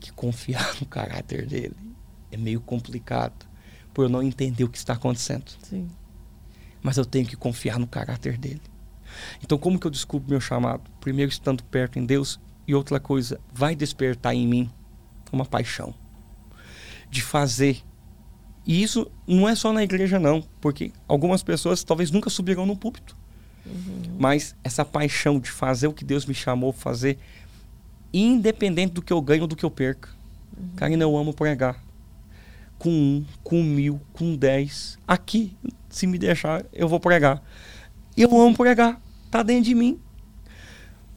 que confiar no caráter dele é meio complicado por eu não entender o que está acontecendo. Sim. Mas eu tenho que confiar no caráter dele. Então, como que eu descubro meu chamado? Primeiro, estando perto em Deus, e outra coisa, vai despertar em mim uma paixão de fazer. E isso não é só na igreja, não, porque algumas pessoas talvez nunca subirão no púlpito. Uhum. Mas essa paixão de fazer o que Deus me chamou a fazer, independente do que eu ganho ou do que eu perca. Uhum. Karina, eu amo pregar com um, com mil, com dez. Aqui, se me deixar, eu vou pregar. Eu amo pregar. Tá dentro de mim.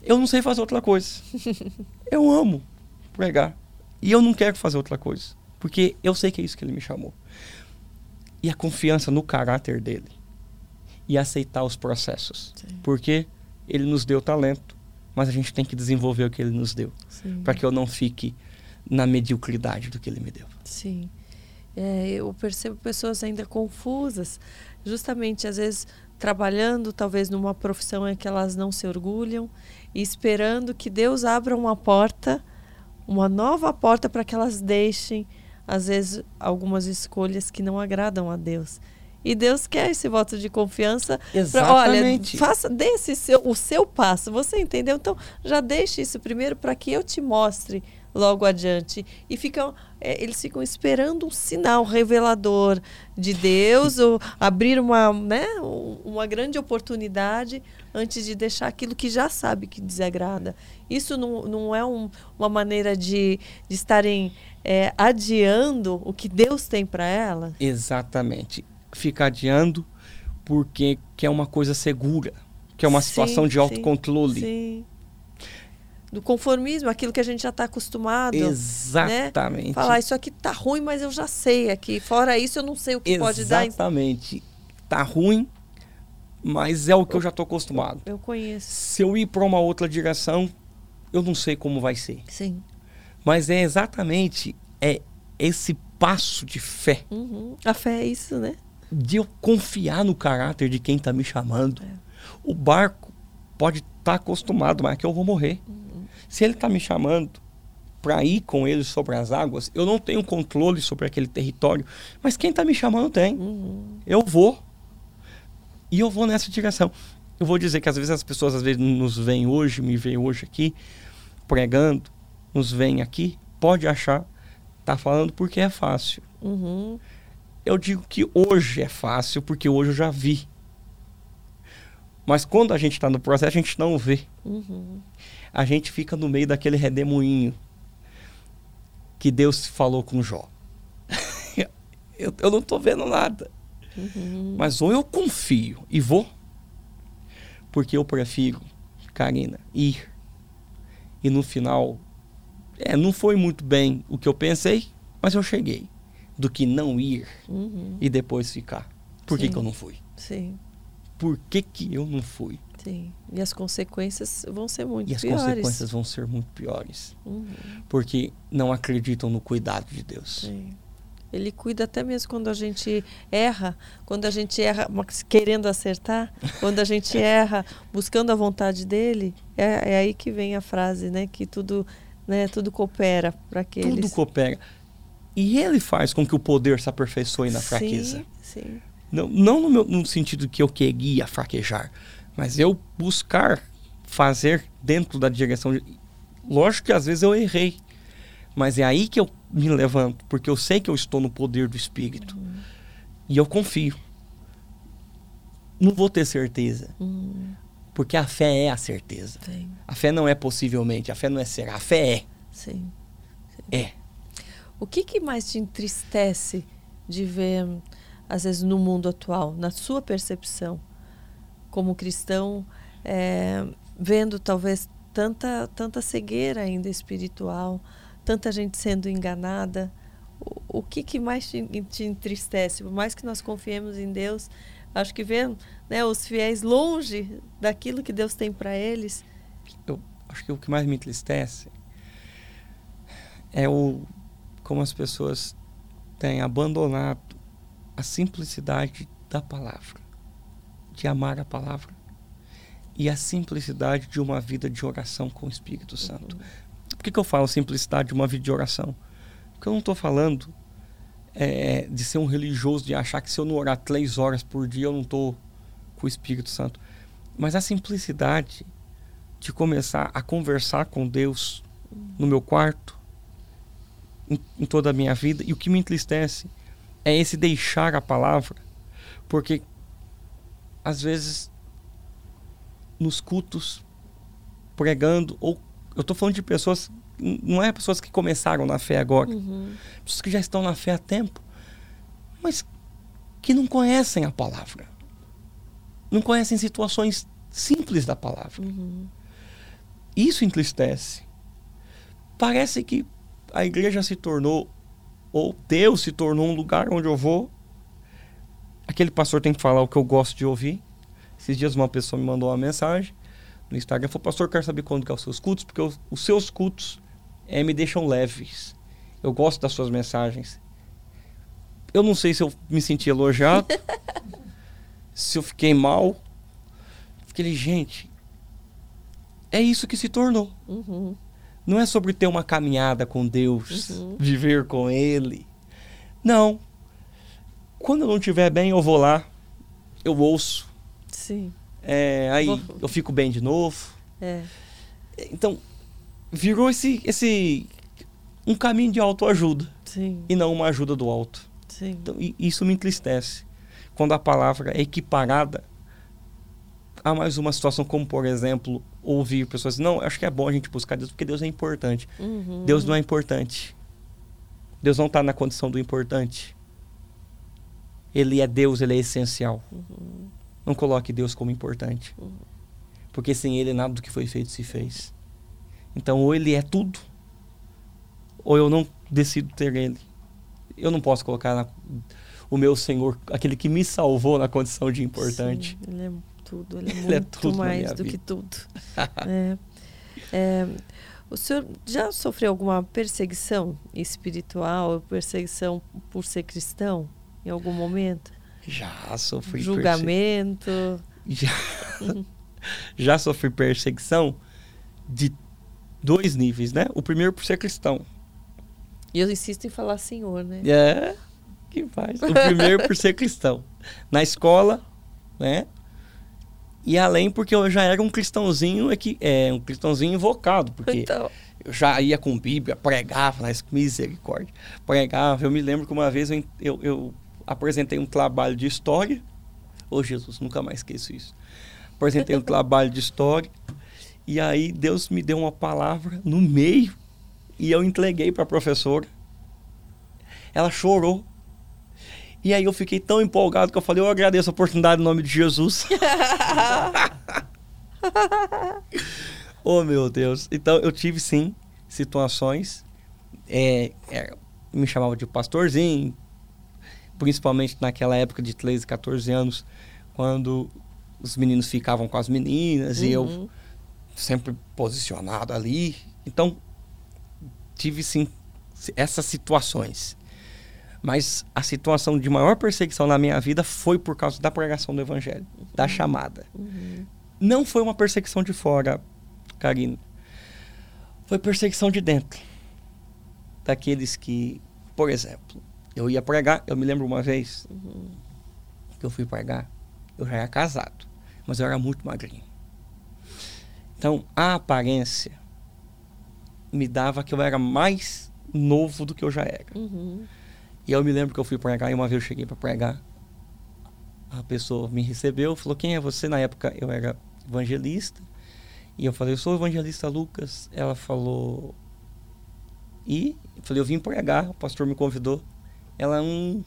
Eu não sei fazer outra coisa. eu amo pregar. E eu não quero fazer outra coisa. Porque eu sei que é isso que ele me chamou. E a confiança no caráter dele. E aceitar os processos. Sim. Porque ele nos deu talento. Mas a gente tem que desenvolver o que ele nos deu. Para que eu não fique na mediocridade do que ele me deu. Sim é, eu percebo pessoas ainda confusas, justamente às vezes trabalhando talvez numa profissão em que elas não se orgulham e esperando que Deus abra uma porta, uma nova porta para que elas deixem às vezes algumas escolhas que não agradam a Deus. E Deus quer esse voto de confiança. Exatamente. Pra, olha, faça desse seu, o seu passo. Você entendeu? Então, já deixe isso primeiro para que eu te mostre logo adiante. E ficam, é, eles ficam esperando um sinal revelador de Deus, ou abrir uma, né, uma grande oportunidade antes de deixar aquilo que já sabe que desagrada. Isso não, não é um, uma maneira de, de estarem é, adiando o que Deus tem para ela? Exatamente. Fica adiando porque que é uma coisa segura, que é uma sim, situação de autocontrole. Sim do conformismo, aquilo que a gente já está acostumado. Né? Exatamente. Né? Falar, isso aqui tá ruim, mas eu já sei aqui. Fora isso, eu não sei o que Exatamente. pode dar. Exatamente. Tá ruim, mas é o que eu, já estou acostumado. Eu conheço. Se eu ir para uma outra direção, eu não sei como vai ser. Sim. Mas é exatamente é esse passo de fé. Uhum. A fé é isso, né? De eu confiar no caráter de quem está me chamando. É. O barco pode estar tá acostumado, mas aqui eu vou morrer. Uhum. Se ele está me chamando para ir com ele sobre as águas, eu não tenho controle sobre aquele território, mas quem está me chamando tem. Uhum. Eu vou. E eu vou nessa direção. Eu vou dizer que às vezes as pessoas às vezes nos veem hoje, me veem hoje aqui, pregando, nos veem aqui, pode achar, tá falando porque é fácil. Uhum. Eu digo que hoje é fácil porque hoje eu já vi. Mas quando a gente está no processo, a gente não vê. Uhum a gente fica no meio daquele redemoinho que Deus falou com Jó. eu, eu, não estou vendo nada. Uhum. Mas ou eu confio e vou, porque eu prefiro, Karina, ir. E no final, é, não foi muito bem o que eu pensei, mas eu cheguei. Do que não ir uhum. e depois ficar. Por que, que eu não fui? Sim. Por que, que eu não fui? Sim. E as consequências vão ser muito e piores. E as consequências vão ser muito piores. Uhum. Porque não acreditam no cuidado de Deus. Sim. Ele cuida até mesmo quando a gente erra, quando a gente erra querendo acertar, quando a gente erra buscando a vontade dele, é, é, aí que vem a frase, né? Que tudo, né, tudo coopera para que Tudo coopera. E ele faz com que o poder se aperfeiçoe na sim, fraqueza. Sim. Não, não no, meu, no sentido que eu queria fraquejar, mas eu buscar fazer dentro da direção. De... Lógico que às vezes eu errei, mas é aí que eu me levanto, porque eu sei que eu estou no poder do Espírito. Uhum. E eu confio. Não vou ter certeza. Uhum. Porque a fé é a certeza. Sim. A fé não é possivelmente, a fé não é será, a fé é. Sim. Sim. É. O que, que mais te entristece de ver, às vezes, no mundo atual, na sua percepção? Como cristão, é, vendo talvez tanta, tanta cegueira ainda espiritual, tanta gente sendo enganada. O, o que, que mais te, te, entristece? Por mais que nós confiemos em Deus, acho que vendo né, os fiéis longe daquilo que Deus tem para eles. Eu acho que o que mais me entristece é o como as pessoas têm abandonado a simplicidade da palavra de amar a palavra e a simplicidade de uma vida de oração com o Espírito Santo. Uhum. Por que, que eu falo simplicidade de uma vida de oração? Porque eu não estou falando é, de ser um religioso, de achar que se eu não orar três horas por dia eu não estou com o Espírito Santo. Mas a simplicidade de começar a conversar com Deus no meu quarto, em, em toda a minha vida. E o que me entristece é esse deixar a palavra, porque às vezes, nos cultos, pregando, ou eu estou falando de pessoas, não é pessoas que começaram na fé agora, uhum. pessoas que já estão na fé há tempo, mas que não conhecem a palavra, não conhecem situações simples da palavra. Uhum. Isso entristece. Parece que a igreja se tornou, ou Deus se tornou um lugar onde eu vou aquele pastor tem que falar o que eu gosto de ouvir. Esses dias uma pessoa me mandou uma mensagem no Instagram, falou, pastor, quero saber quando que é os seus cultos, porque os, os seus cultos é, me deixam leves. Eu gosto das suas mensagens. Eu não sei se eu me senti elogiado, se eu fiquei mal. Fiquei, gente, é isso que se tornou. Uhum. Não é sobre ter uma caminhada com Deus, uhum. viver com Ele. Não Quando eu não estiver bem, eu vou lá, eu ouço. Sim. É, aí vou... eu fico bem de novo. É. Então, virou esse, esse um caminho de autoajuda. Sim. E não uma ajuda do alto. Sim. Então, isso me entristece. Quando a palavra é equiparada a mais uma situação, como por exemplo, ouvir pessoas não, acho que é bom a gente buscar Deus porque Deus é importante. Uhum. Deus não é importante. Deus não está na condição do importante. Ele é Deus, ele é essencial. Uhum. Não coloque Deus como importante. Uhum. Porque sem ele nada do que foi feito se fez. Então, ou ele é tudo, ou eu não decido ter ele. Eu não posso colocar na, o meu Senhor, aquele que me salvou, na condição de importante. Sim, ele é tudo, ele é ele muito é tudo mais do vida. que tudo. é, é, o senhor já sofreu alguma perseguição espiritual, perseguição por ser cristão em algum momento? Já sofri julgamento. Já, já sofri perseguição de dois níveis, né? O primeiro por ser cristão. E eu insisto em falar senhor, né? É, que faz. O primeiro por ser cristão. Na escola, né? E além porque eu já era um cristãozinho, é que é um cristãozinho invocado, porque então... eu já ia com Bíblia, pregava, mas misericórdia, pregava. Eu me lembro que uma vez eu, eu, eu apresentei um trabalho de história. Ô oh, Jesus, nunca mais esqueço isso. Apresentei um trabalho de história e aí Deus me deu uma palavra no meio e eu entreguei para a professora. Ela chorou. E aí eu fiquei tão empolgado que eu falei, eu agradeço a oportunidade em nome de Jesus. oh meu Deus. Então eu tive sim situações. É, é, me chamava de pastorzinho, principalmente naquela época de 13, 14 anos, quando os meninos ficavam com as meninas uhum. e eu uhum. sempre posicionado ali. Então tive sim essas situações. Mas a situação de maior perseguição na minha vida foi por causa da pregação do evangelho, uhum. da chamada. Uhum. Não foi uma perseguição de fora, Karina. Foi perseguição de dentro. Daqueles que, por exemplo, eu ia pregar, eu me lembro uma vez uhum. que eu fui pregar, eu já era casado, mas eu era muito magrinho. Então, a aparência me dava que eu era mais novo do que eu já era. Uhum. E eu me lembro que eu fui pregar e uma vez eu cheguei para pregar. A pessoa me recebeu, falou: Quem é você? Na época eu era evangelista. E eu falei: Eu sou o evangelista Lucas. Ela falou: E? Eu falei: Eu vim pregar. O pastor me convidou. Ela, um.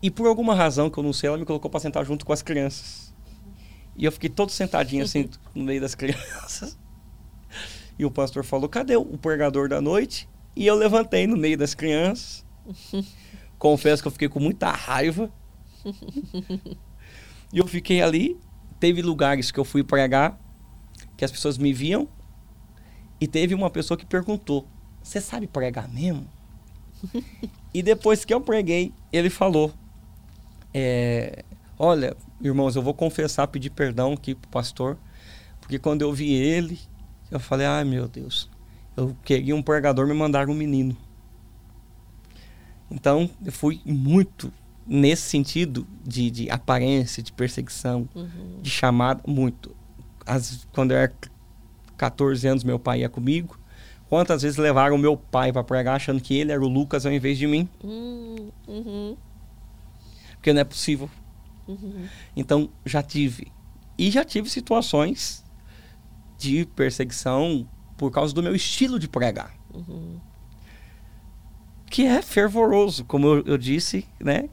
E por alguma razão que eu não sei, ela me colocou para sentar junto com as crianças. E eu fiquei todo sentadinho assim, no meio das crianças. E o pastor falou: cadê o pregador da noite? E eu levantei no meio das crianças. Confesso que eu fiquei com muita raiva. e eu fiquei ali. Teve lugares que eu fui pregar que as pessoas me viam. E teve uma pessoa que perguntou: Você sabe pregar mesmo? E depois que eu preguei, ele falou: é, Olha, irmãos, eu vou confessar, pedir perdão aqui pro pastor, porque quando eu vi ele, eu falei, ai meu Deus, eu queria um pregador me mandar um menino. Então, eu fui muito nesse sentido de, de aparência, de perseguição, uhum. de chamada, muito. As, quando eu era 14 anos, meu pai ia comigo. Quantas vezes levaram meu pai para pregar achando que ele era o Lucas ao invés de mim? Uhum. uhum. Porque não é possível. Uhum. Então, já tive. E já tive situações de perseguição por causa do meu estilo de pregar. Uhum. Que é fervoroso, como eu, eu, disse, né,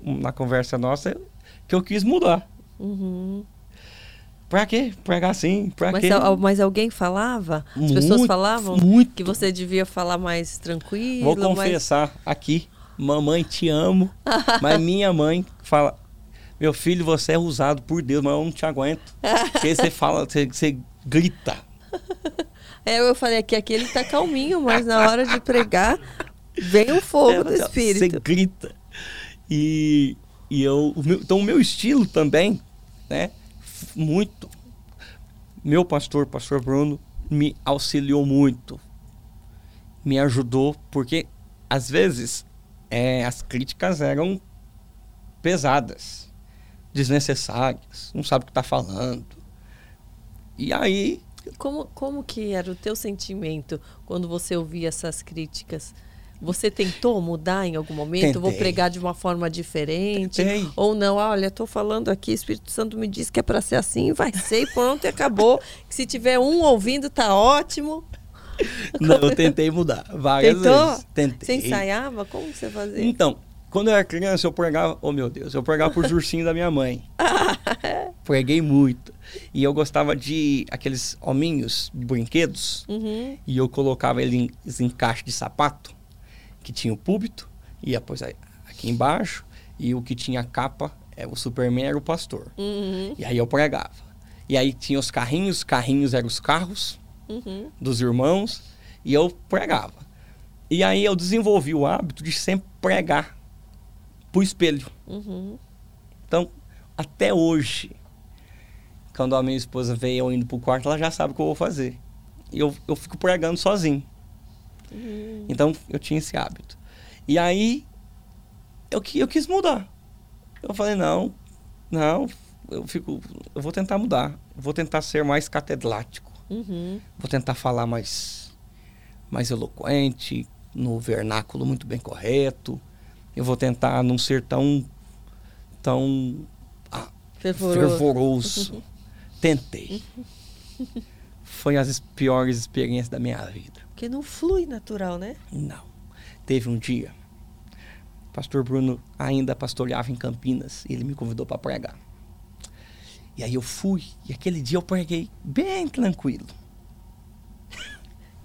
na conversa nossa, que eu quis mudar. Uhum. Pra quê? Pregar assim? Pra mas, quê? mas alguém falava? As muito, pessoas falavam muito. que você devia falar mais tranquilo? Vou confessar mais... aqui, mamãe, te amo, mas minha mãe fala, meu filho, você é usado por Deus, mas eu não te aguento. Porque você fala, você, você grita. É, eu falei aqui, aqui ele tá calminho, mas na hora de pregar, vem o fogo é, do espírito. Você grita. E, e eu, o meu, então o meu estilo também, né, muito. Meu pastor, pastor Bruno, me auxiliou muito. Me ajudou, porque às vezes é, as críticas eram pesadas, desnecessárias, não sabe o que está falando. E aí. Como, como que era o teu sentimento quando você ouvia essas críticas? Você tentou mudar em algum momento? Tentei. Vou pregar de uma forma diferente? Tentei. Ou não? Ah, olha, estou falando aqui, Espírito Santo me disse que é para ser assim, vai ser e pronto, e acabou. Que se tiver um ouvindo, tá ótimo. Não, eu tentei mudar várias Tentou? vezes. Tentei. Você ensaiava? Como você fazia? Então, quando eu era criança, eu pregava, oh meu Deus, eu pregava por ursinhos da minha mãe. Preguei muito. E eu gostava de aqueles hominhos brinquedos. Uhum. E eu colocava eles em caixa de sapato, que tinha o púlpito, e depois aqui embaixo, e o que tinha capa, é o Superman era o pastor. Uhum. E aí eu pregava. E aí tinha os carrinhos, os carrinhos eram os carros Uhum. dos irmãos, e eu pregava. E aí eu desenvolvi o hábito de sempre pregar pro espelho. Uhum. Então, até hoje, quando a minha esposa vê eu indo pro quarto, ela já sabe o que eu vou fazer. E eu, eu fico pregando sozinho. Uhum. Então, eu tinha esse hábito. E aí, eu, eu quis mudar. Eu falei, não, não, eu fico, eu vou tentar mudar. Eu vou tentar ser mais catedrático. Uhum. Vou tentar falar mais, mais eloquente, no vernáculo muito bem correto. Eu vou tentar não ser tão, tão ah, Fervoroso. fervoroso. Tentei. Foi as piores experiências da minha vida. Porque não flui natural, né? Não. Teve um dia, pastor Bruno ainda pastoreava em Campinas e ele me convidou para pregar. E aí eu fui, e aquele dia eu preguei bem tranquilo.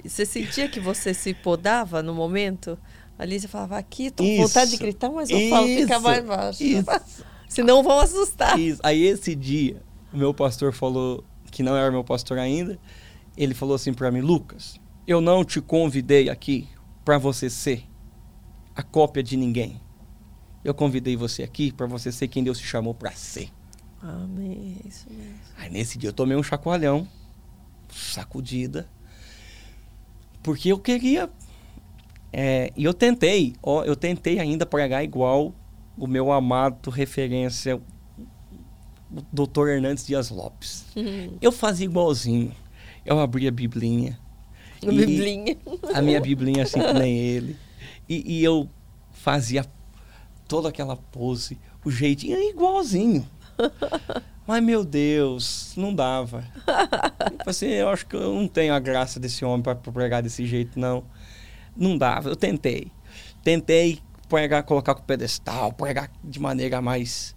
E você sentia que você se podava no momento? Ali você falava, aqui, tô com Isso. vontade de gritar, mas eu falo, fica mais baixo. Isso. Senão vão assustar. Isso. Aí esse dia, o meu pastor falou, que não era meu pastor ainda, ele falou assim para mim, Lucas, eu não te convidei aqui para você ser a cópia de ninguém. Eu convidei você aqui para você ser quem Deus te chamou para ser. Amém, é isso mesmo. Aí nesse dia eu tomei um chacoalhão, sacudida, porque eu queria. é, e eu tentei, ó, eu tentei ainda pregar igual o meu amado referência, o Dr. Hernandes Dias Lopes. Uhum. Eu fazia igualzinho. Eu abria a biblinha. E- Biblinha. A minha biblinha assim que nem ele. E, e eu fazia toda aquela pose, o jeitinho igualzinho. Mas, meu Deus, não dava. Eu assim, eu acho que eu não tenho a graça desse homem para pregar desse jeito, não. Não dava. Eu tentei. Tentei pregar, colocar com pedestal, pregar de maneira mais...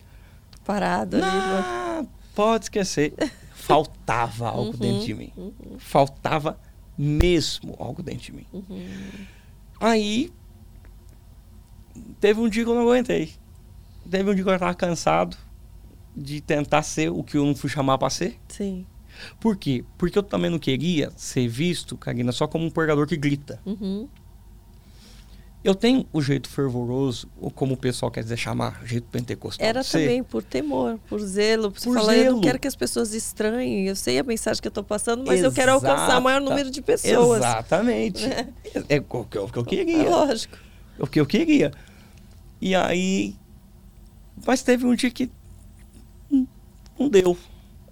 Parado ali. né? Não, pode esquecer. Faltava algo Uhum, dentro de mim. uhum. Faltava mesmo algo dentro de mim. Uhum. Aí, teve um dia que eu não aguentei. Teve um dia que eu estava cansado de tentar ser o que eu não fui chamar para ser. Sim. Por quê? Porque eu também não queria ser visto, Karina, só como um pregador que grita. Uhum. Eu tenho o jeito fervoroso, ou como o pessoal quer dizer chamar, jeito pentecostal. Era também por temor, por zelo. Por Por falar, eu não zelo. quero que as pessoas estranhem. Eu sei a mensagem que eu estou passando, mas eu quero alcançar Exata- o maior número de pessoas. Exatamente. Né? É o que eu, o que eu É queria. lógico. o que eu queria. E aí. Mas teve um dia que. Não, não deu.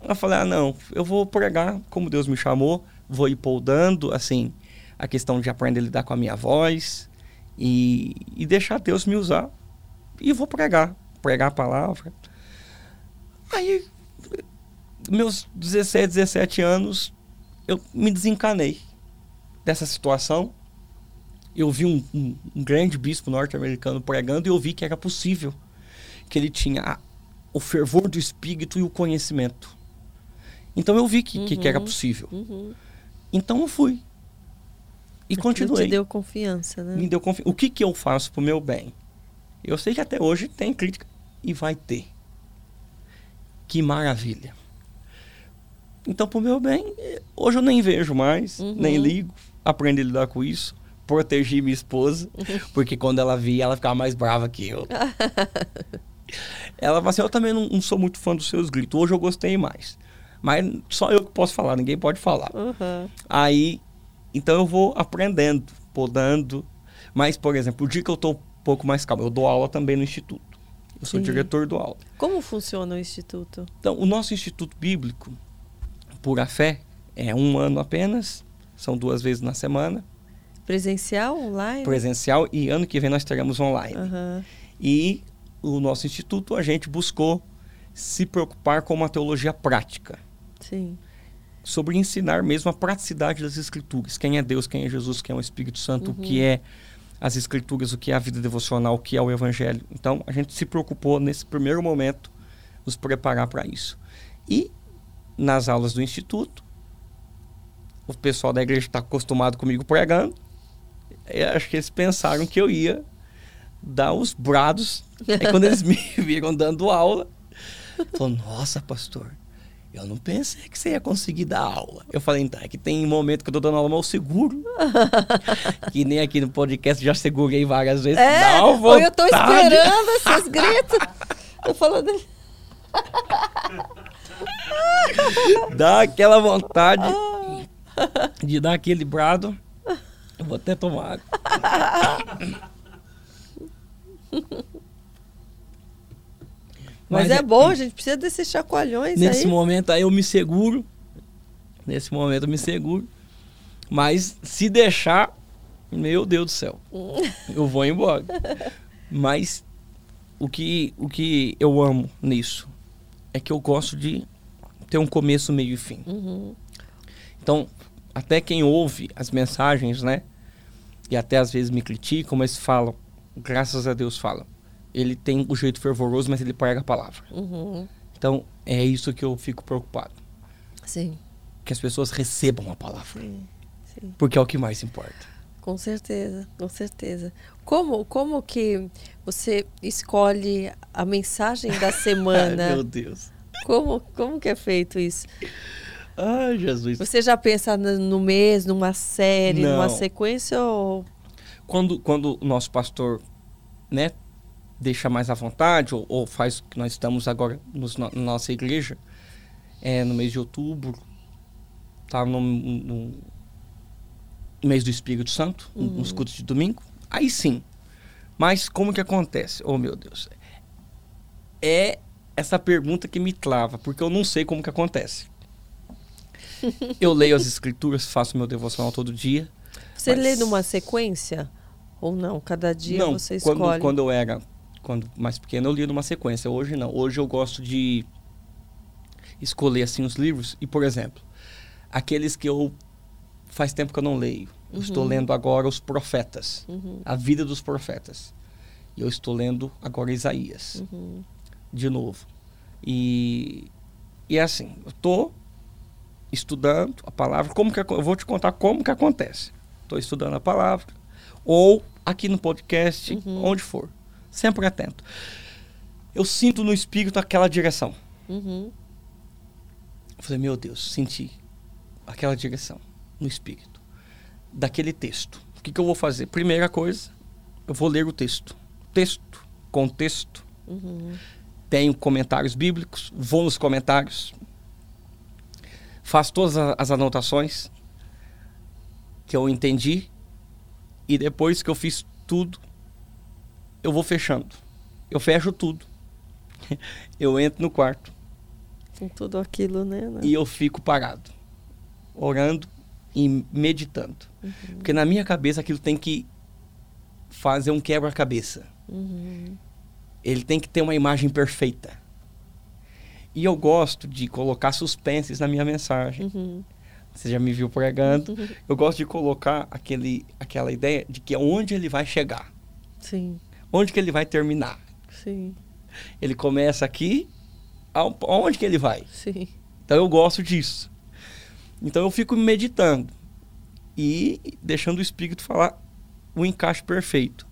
Eu falei, ah, não, eu vou pregar como Deus me chamou, vou ir poldando, assim, a questão de aprender a lidar com a minha voz e, e deixar Deus me usar. E vou pregar, pregar a palavra. Aí, meus 16, 17 anos, eu me desencanei dessa situação eu vi um, um- um grande bispo norte-americano pregando e eu vi que era possível. Que ele tinha a- o fervor do espírito e o conhecimento. Então eu vi que, que, que era Uhum. possível. Uhum. Então eu fui. E Aquilo continuei. te deu confiança, né? Me deu confi- O que, que eu faço pro meu bem? Eu sei que até hoje tem crítica e vai ter. Que maravilha. Então, pro meu bem, hoje eu nem vejo mais, Uhum. nem ligo, aprendi a lidar com isso, protegi minha esposa, porque quando ela via, ela ficava mais brava que eu. ela falou assim: Eu também não, não sou muito fã dos seus gritos, hoje eu gostei mais. Mas só eu que posso falar, ninguém pode falar. Uhum. Aí, então eu vou aprendendo, podando. Mas, por exemplo, o dia que eu tô um pouco mais calmo, eu dou aula também no instituto. Eu sou Sim. diretor do aula. Como funciona o Instituto? Então, o nosso Instituto Bíblico, por a fé, é um ano apenas, são duas vezes na semana, Presencial, online? presencial, e ano que vem nós teremos online. Aham. E o nosso instituto, a gente buscou se preocupar com uma teologia prática, Sim. Sobre ensinar mesmo a praticidade das escrituras. Quem é Deus, quem é Jesus, quem é o Espírito Santo, o que é as escrituras, o que é a vida devocional, o que é o evangelho. Então, a gente se preocupou nesse primeiro momento nos preparar para isso. E nas aulas do instituto, o pessoal da igreja está acostumado comigo pregando. Eu acho que eles pensaram que eu ia dar os brados. Aí quando eles me viram dando aula, falaram, nossa, pastor, eu não pensei que você ia conseguir dar aula. Eu falei, então, é que tem momento que eu tô dando aula, mas eu seguro. que nem aqui no podcast já segurei várias vezes. É, Dá uma eu tô esperando esses gritos. Tô falando. Dá aquela vontade de dar aquele brado. Eu vou até tomar água. Mas, é bom, a gente precisa desses chacoalhões Nesse aí. momento aí eu me seguro. Nesse momento eu me seguro. Mas se deixar, meu Deus do céu, eu vou embora. Mas o que, o que eu amo nisso é que eu gosto de ter um começo, meio e fim. Uhum. Então, até quem ouve as mensagens, né? E até às vezes me criticam, mas falam, graças a Deus falam. Ele tem o jeito fervoroso, mas ele prega a palavra. Uhum. Então, é isso que eu fico preocupado. Sim, Que as pessoas recebam a palavra. sim, sim. Porque é o que mais importa. Com certeza, com certeza. Como, como que você escolhe a mensagem da semana? meu Deus. como, como que é feito isso? Ai, Jesus. Você já pensa no mês, numa série, numa Não. sequência ou... Quando, quando o nosso pastor, né, deixa mais à vontade, ou, ou faz o que nós estamos agora nos, na nossa igreja, é, no mês de outubro, tá no, no mês do Espírito Santo, Uhum. nos cultos de domingo, aí sim. Mas como que acontece? Oh, meu Deus. É essa pergunta que me trava, porque eu não sei como que acontece. Eu leio as escrituras, faço meu devocional todo dia, Você Mas- lê numa sequência? Ou não? Cada dia não, você escolhe? quando, quando eu era quando mais pequeno, eu lia numa sequência. Hoje não. Hoje eu gosto de escolher assim os livros. E, por exemplo, aqueles que eu faz tempo que eu não leio. Eu estou Uhum. lendo agora os profetas. Uhum, A vida dos profetas. E eu estou lendo agora Isaías. uhum. De novo. E, e é assim, eu estou estudando a palavra. Como que, eu vou te contar como que acontece. Estou estudando a palavra. Ou aqui no podcast, Uhum. onde for. Sempre atento. Eu sinto no espírito aquela direção. Uhum. Eu falei, meu Deus, senti aquela direção no espírito. Daquele texto. O que, que eu vou fazer? Primeira coisa, eu vou ler o texto. Texto, contexto. Uhum. Tenho comentários bíblicos, vou nos comentários. Faço todas as anotações que eu entendi. E depois que eu fiz tudo, eu vou fechando. Eu fecho tudo. Eu entro no quarto. Com tudo aquilo, né? né? e eu fico parado, orando e meditando. Porque na minha cabeça aquilo tem que fazer um quebra-cabeça. Uhum. Ele tem que ter uma imagem perfeita. E eu gosto de colocar suspenses na minha mensagem. Uhum. Você já me viu pregando. Eu gosto de colocar aquele, aquela ideia de que onde ele vai chegar, Sim, onde que ele vai terminar. sim, Ele começa aqui, ao- aonde que ele vai? sim. Então eu gosto disso. Então eu fico meditando e deixando o espírito falar o encaixe perfeito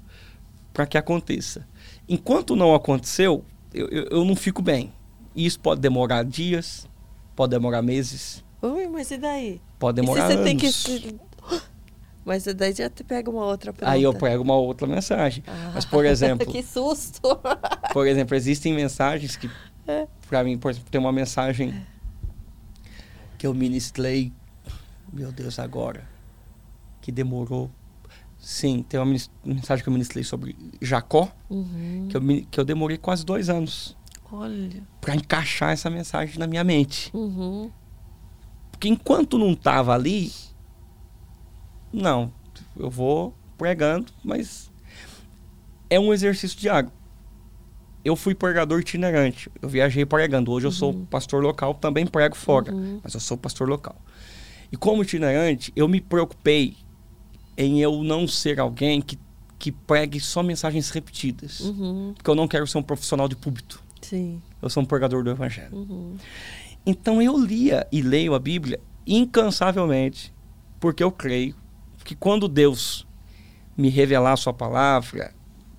para que aconteça. Enquanto não aconteceu, eu, eu, eu não fico bem. Isso pode demorar dias, pode demorar meses, Ui, mas e daí? pode E se demorar você anos. tem que. Mas daí já te pega uma outra pergunta. Aí eu prego uma outra mensagem. Ah, Mas por exemplo, que susto! por exemplo, existem mensagens que É. para mim, por exemplo, tem uma mensagem que eu ministrei, meu Deus, agora, que demorou Sim, tem uma mensagem que eu ministrei sobre Jacó, uhum. que, eu, que eu demorei quase dois anos. Olha. Para encaixar essa mensagem na minha mente. Uhum. Porque enquanto não estava ali, não, eu vou pregando, mas é um exercício diário. Eu fui pregador itinerante, eu viajei pregando. Hoje uhum. eu sou uhum. pastor local, também prego fora, uhum. mas eu sou pastor local. E como itinerante, eu me preocupei em eu não ser alguém que, que pregue só mensagens repetidas. Uhum. Porque eu não quero ser um profissional de púlpito. Sim. Eu sou um pregador do evangelho. Uhum. Então eu lia e leio a Bíblia incansavelmente, porque eu creio que quando Deus me revelar a sua palavra,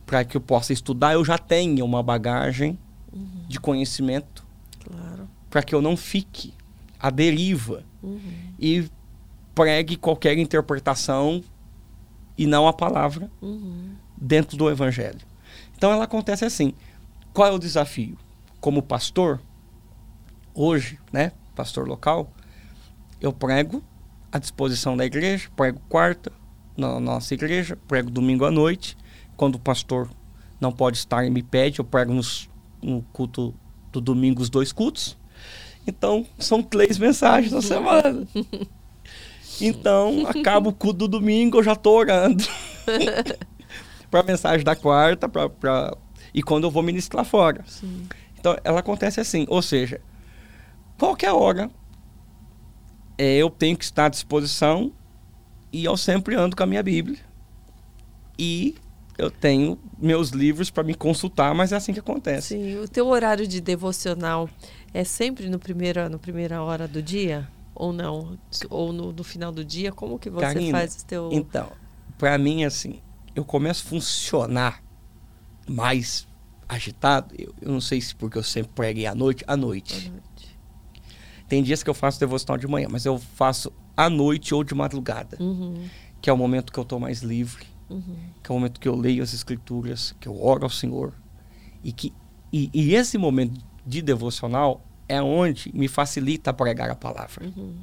para que eu possa estudar, eu já tenha uma bagagem uhum. de conhecimento. Claro. Para que eu não fique à deriva uhum. e pregue qualquer interpretação e não a palavra uhum. dentro do evangelho. Então ela acontece assim. Qual é o desafio? Como pastor, hoje, né, pastor local, eu prego à disposição da igreja, prego quarta na nossa igreja, prego domingo à noite. Quando o pastor não pode estar e me pede, eu prego nos, no culto do domingo os dois cultos. Então, são três mensagens na semana. Então, acaba o culto do domingo, eu já estou orando. para a mensagem da quarta, pra, pra... e quando eu vou ministrar fora. Sim. Então, ela acontece assim. Ou seja, qualquer hora, é, eu tenho que estar à disposição e eu sempre ando com a minha Bíblia. E eu tenho meus livros para me consultar, mas é assim que acontece. Sim, o teu horário de devocional é sempre no primeira, no primeira hora do dia? ou não? Ou no, no final do dia? Como que você Karina, faz o teu... Então, para mim, assim, eu começo a funcionar mais agitado, eu, eu, não sei se porque eu sempre preguei à noite, à noite. À noite. Tem dias que eu faço devocional de manhã, mas eu faço à noite ou de madrugada, uhum. que é o momento que eu estou mais livre, uhum. que é o momento que eu leio as escrituras, que eu oro ao Senhor. E, que, e, e esse momento de devocional é onde me facilita pregar a palavra. Uhum.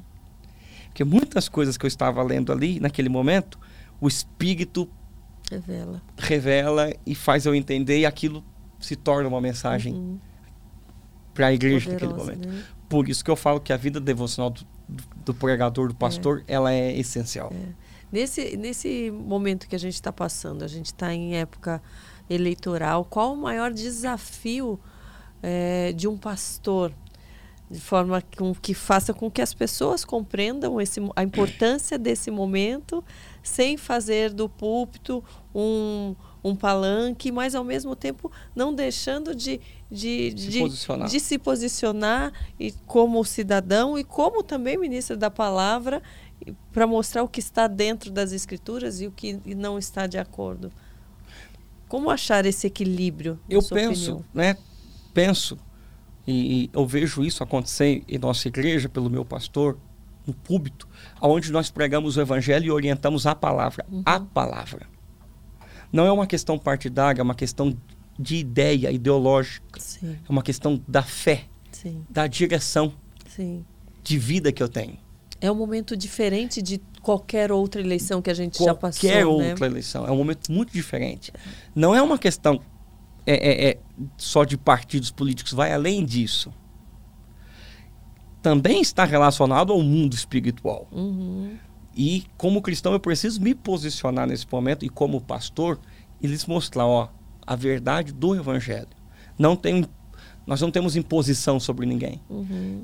Porque muitas coisas que eu estava lendo ali, naquele momento, o Espírito revela, revela e faz eu entender e aquilo se torna uma mensagem uhum. para a igreja Poderosa, naquele momento. Né? Por isso que eu falo que a vida devocional do, do, do pregador, do pastor, é. ela é essencial. É. Nesse, nesse momento que a gente está passando, a gente está em época eleitoral, qual o maior desafio é, de um pastor de forma com, que faça com que as pessoas compreendam esse, a importância desse momento, sem fazer do púlpito um, um palanque, mas ao mesmo tempo não deixando de, de, se, de, posicionar. de se posicionar e como cidadão e como também ministro da palavra para mostrar o que está dentro das escrituras e o que não está de acordo. Como achar esse equilíbrio? Eu penso, opinião? né? Penso e, eu vejo isso acontecer em nossa igreja, pelo meu pastor, no púlpito, onde nós pregamos o evangelho e orientamos a palavra. Uhum. A palavra. Não é uma questão partidária, é uma questão de ideia ideológica. Sim. É uma questão da fé, Sim. da direção Sim. de vida que eu tenho. É um momento diferente de qualquer outra eleição que a gente qualquer já passou. Qualquer né? outra eleição. É um momento muito diferente. Não é uma questão é, é, é, só de partidos políticos, vai além disso. Também está relacionado ao mundo espiritual. Uhum. E como cristão eu preciso me posicionar nesse momento e como pastor e lhes mostrar, ó, a verdade do evangelho. Não tem, nós não temos imposição sobre ninguém. Uhum.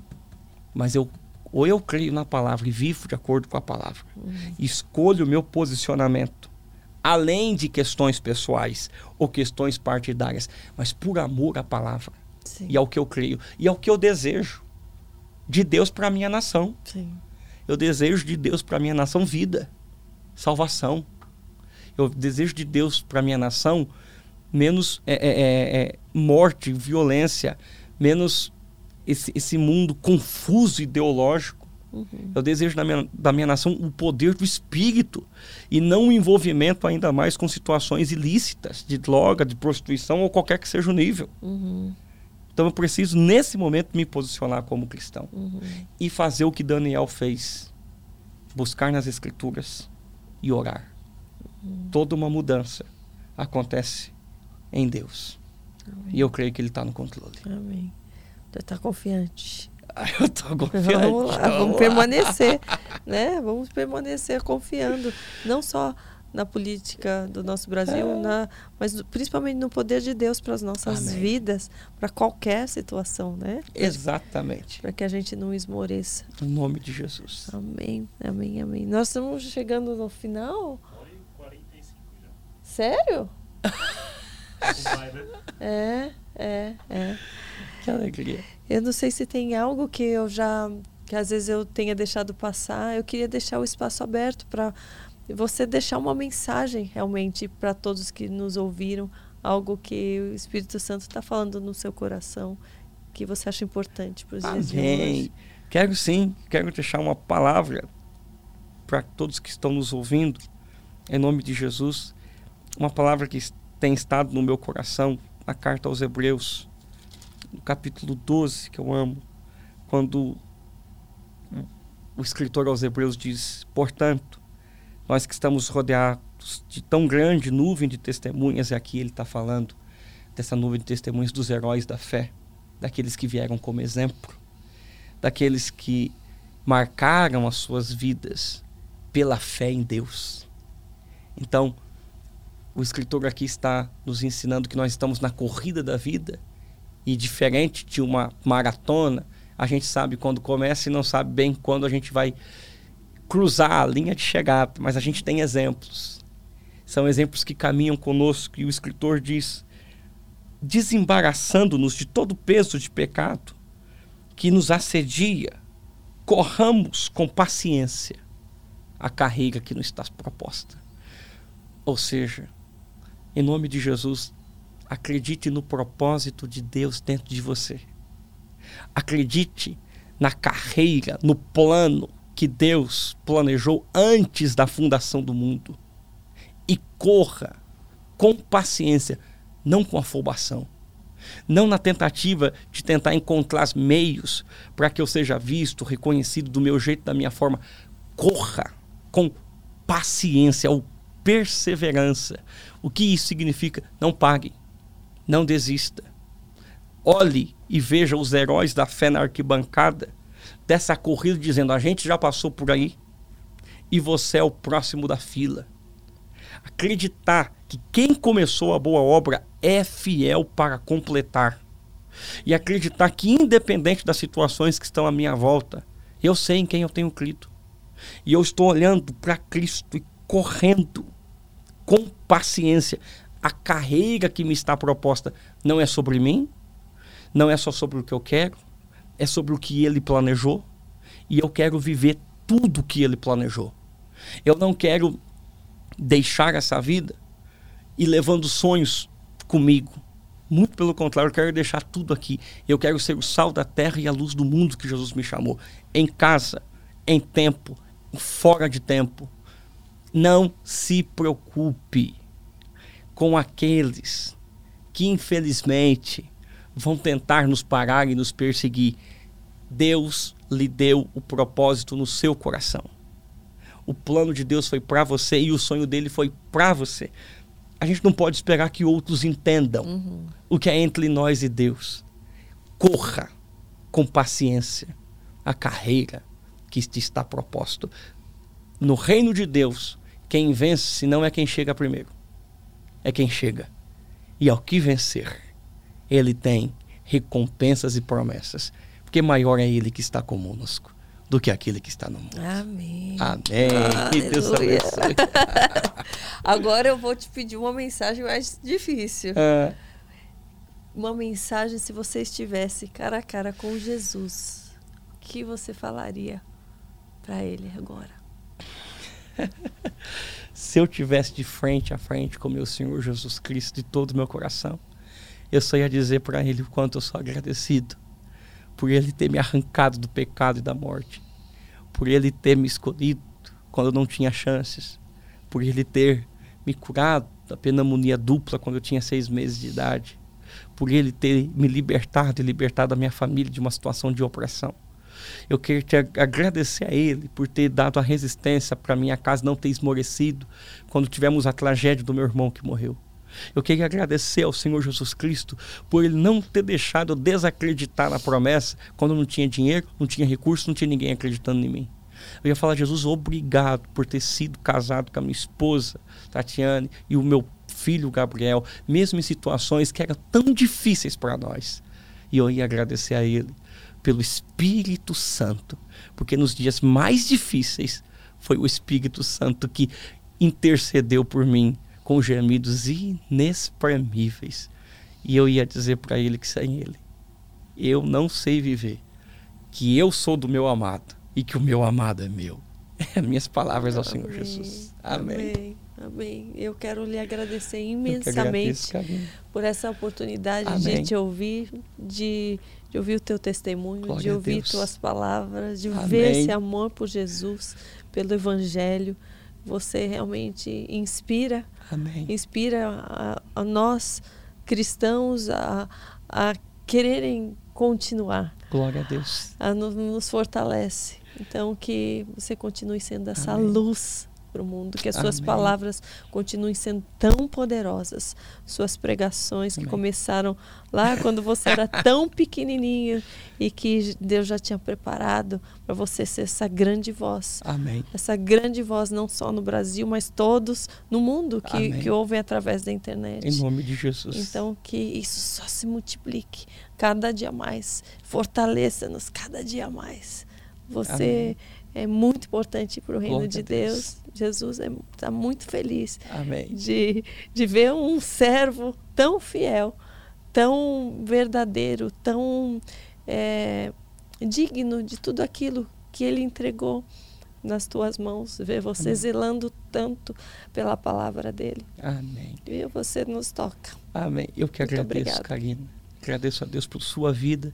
Mas eu ou eu creio na palavra e vivo de acordo com a palavra. Uhum. Escolho o meu posicionamento além de questões pessoais ou questões partidárias, mas por amor à palavra. Sim. E ao que eu creio. E ao que eu desejo de Deus para a minha nação. Sim. Eu desejo de Deus para a minha nação vida, salvação. Eu desejo de Deus para a minha nação menos é, é, é, é, morte, violência, menos esse, esse mundo confuso ideológico Uhum. Eu desejo da minha, da minha nação o poder do espírito e não o envolvimento ainda mais com situações ilícitas, de droga, de prostituição ou qualquer que seja o nível. Uhum. Então eu preciso, nesse momento, me posicionar como cristão uhum. e fazer o que Daniel fez: buscar nas escrituras e orar. Hum. Toda uma mudança acontece em Deus. Amém. E eu creio que Ele está no controle. Amém. Você está confiante. Eu estou confiante. Vamos lá, vamos, vamos permanecer, né? Vamos permanecer confiando, não só na política do nosso Brasil, é. na, mas principalmente no poder de Deus para as nossas Amém. vidas, para qualquer situação, né? Exatamente. Para que a gente não esmoreça. Em nome de Jesus. Amém, amém, amém. Nós estamos chegando no final. Sério? é, é, é. Que alegria. Eu não sei se tem algo que eu já que às vezes eu tenha deixado passar. Eu queria deixar o espaço aberto para você deixar uma mensagem realmente para todos que nos ouviram, algo que o Espírito Santo está falando no seu coração, que você acha importante para os dias de hoje. Quero sim, quero deixar uma palavra para todos que estão nos ouvindo, em nome de Jesus, uma palavra que tem estado no meu coração, a carta aos Hebreus, no capítulo 12, que eu amo, quando o escritor aos Hebreus diz: Portanto, nós que estamos rodeados de tão grande nuvem de testemunhas, e aqui ele está falando dessa nuvem de testemunhas dos heróis da fé, daqueles que vieram como exemplo, daqueles que marcaram as suas vidas pela fé em Deus. Então, o escritor aqui está nos ensinando que nós estamos na corrida da vida e diferente de uma maratona, a gente sabe quando começa e não sabe bem quando a gente vai cruzar a linha de chegada, mas a gente tem exemplos. São exemplos que caminham conosco e o escritor diz: desembaraçando-nos de todo o peso de pecado que nos assedia, corramos com paciência a carreira que nos está proposta. Ou seja, em nome de Jesus, Acredite no propósito de Deus dentro de você. Acredite na carreira, no plano que Deus planejou antes da fundação do mundo. E corra com paciência, não com afobação. Não na tentativa de tentar encontrar meios para que eu seja visto, reconhecido do meu jeito, da minha forma. Corra com paciência ou perseverança. O que isso significa? Não pague não desista. Olhe e veja os heróis da fé na arquibancada dessa corrida dizendo: a gente já passou por aí e você é o próximo da fila. Acreditar que quem começou a boa obra é fiel para completar. E acreditar que, independente das situações que estão à minha volta, eu sei em quem eu tenho crido. E eu estou olhando para Cristo e correndo com paciência, a carreira que me está proposta não é sobre mim, não é só sobre o que eu quero, é sobre o que ele planejou e eu quero viver tudo o que ele planejou. Eu não quero deixar essa vida e levando sonhos comigo. Muito pelo contrário, eu quero deixar tudo aqui. Eu quero ser o sal da terra e a luz do mundo que Jesus me chamou. Em casa, em tempo, fora de tempo. Não se preocupe com aqueles que infelizmente vão tentar nos parar e nos perseguir. Deus lhe deu o propósito no seu coração. O plano de Deus foi para você e o sonho dele foi para você. A gente não pode esperar que outros entendam uhum. o que é entre nós e Deus. Corra com paciência a carreira que te está proposto. No reino de Deus, quem vence não é quem chega primeiro é quem chega. E ao que vencer, ele tem recompensas e promessas. Porque maior é ele que está conosco do que aquele que está no mundo. Amém. Amém. Deus abençoe. Agora eu vou te pedir uma mensagem mais difícil. É. Uma mensagem se você estivesse cara a cara com Jesus. O que você falaria para ele agora? se eu tivesse de frente a frente com meu Senhor Jesus Cristo de todo o meu coração, eu só ia dizer para Ele o quanto eu sou agradecido por Ele ter me arrancado do pecado e da morte, por Ele ter me escolhido quando eu não tinha chances, por Ele ter me curado da pneumonia dupla quando eu tinha seis meses de idade, por Ele ter me libertado e libertado a minha família de uma situação de opressão, Eu quero te agradecer a Ele por ter dado a resistência para minha casa não ter esmorecido quando tivemos a tragédia do meu irmão que morreu. Eu queria agradecer ao Senhor Jesus Cristo por Ele não ter deixado eu desacreditar na promessa quando não tinha dinheiro, não tinha recurso, não tinha ninguém acreditando em mim. Eu ia falar, Jesus, obrigado por ter sido casado com a minha esposa, Tatiane, e o meu filho Gabriel, mesmo em situações que eram tão difíceis para nós. E eu ia agradecer a Ele pelo Espírito Santo, porque nos dias mais difíceis foi o Espírito Santo que intercedeu por mim com gemidos inexprimíveis. E eu ia dizer para ele que sem ele eu não sei viver, que eu sou do meu amado e que o meu amado é meu. É minhas palavras ao Senhor Jesus. Amém. Amém. Amém. Eu quero lhe agradecer imensamente agradeço, por essa oportunidade Amém. de te ouvir, de, de ouvir o teu testemunho, Glória de ouvir tuas palavras, de Amém. ver esse amor por Jesus, pelo Evangelho. Você realmente inspira, inspira a, a, nós cristãos a, a quererem continuar. Glória a Deus. A, nos, nos fortalece. Então que você continue sendo essa luz para o mundo, que as suas Amém. palavras continuem sendo tão poderosas, suas pregações Amém. que começaram lá quando você era tão pequenininho e que Deus já tinha preparado para você ser essa grande voz. Amém. Essa grande voz não só no Brasil, mas todos no mundo que, que ouvem através da internet. Em nome de Jesus. Então que isso só se multiplique cada dia mais, fortaleça-nos cada dia mais. Você Amém é muito importante para o reino Glória de Deus. Deus. Jesus está é, muito feliz Amém. De, de ver um servo tão fiel, tão verdadeiro, tão é, digno de tudo aquilo que ele entregou nas tuas mãos, ver você Amém. zelando tanto pela palavra dele. Amém. E você nos toca. Amém. Eu que Muito agradeço, obrigado. Karina. Agradeço a Deus por sua vida.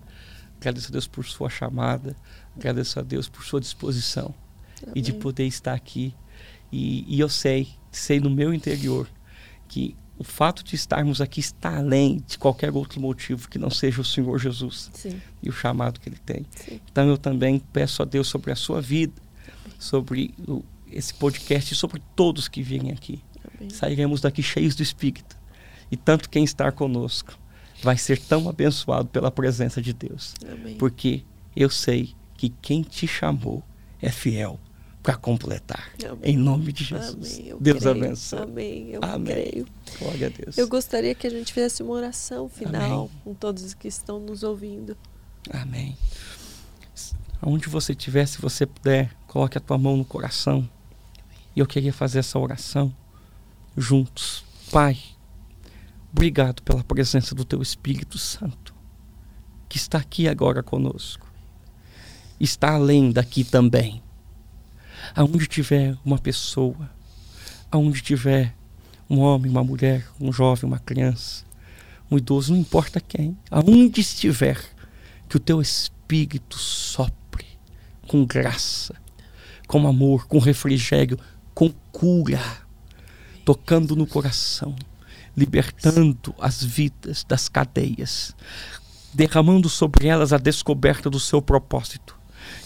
Agradeço a Deus por sua chamada. Agradeço a Deus por sua disposição Amém. e de poder estar aqui. E, e, eu sei, sei no meu interior, que o fato de estarmos aqui está além de qualquer outro motivo que não seja o Senhor Jesus Sim. e o chamado que Ele tem. Sim. Então eu também peço a Deus sobre a sua vida, sobre o, esse podcast e sobre todos que virem aqui. Amém. Sairemos daqui cheios do Espírito. E tanto quem está conosco vai ser tão abençoado pela presença de Deus. Porque eu sei que quem te chamou é fiel para completar. Amém. Em nome de Jesus. Amém. Deus creio. abençoe. Amém. Eu Amém. creio. Glória a Deus. Eu gostaria que a gente fizesse uma oração final Amém. com todos que estão nos ouvindo. Amém. Onde você estiver, se você puder, coloque a tua mão no coração. E eu queria fazer essa oração juntos. Pai, Obrigado pela presença do Teu Espírito Santo, que está aqui agora conosco. Está além daqui também. Aonde tiver uma pessoa, aonde tiver um homem, uma mulher, um jovem, uma criança, um idoso, não importa quem, aonde estiver, que o Teu Espírito sopre com graça, com amor, com refrigério, com cura, tocando no coração libertando as vidas das cadeias, derramando sobre elas a descoberta do seu propósito.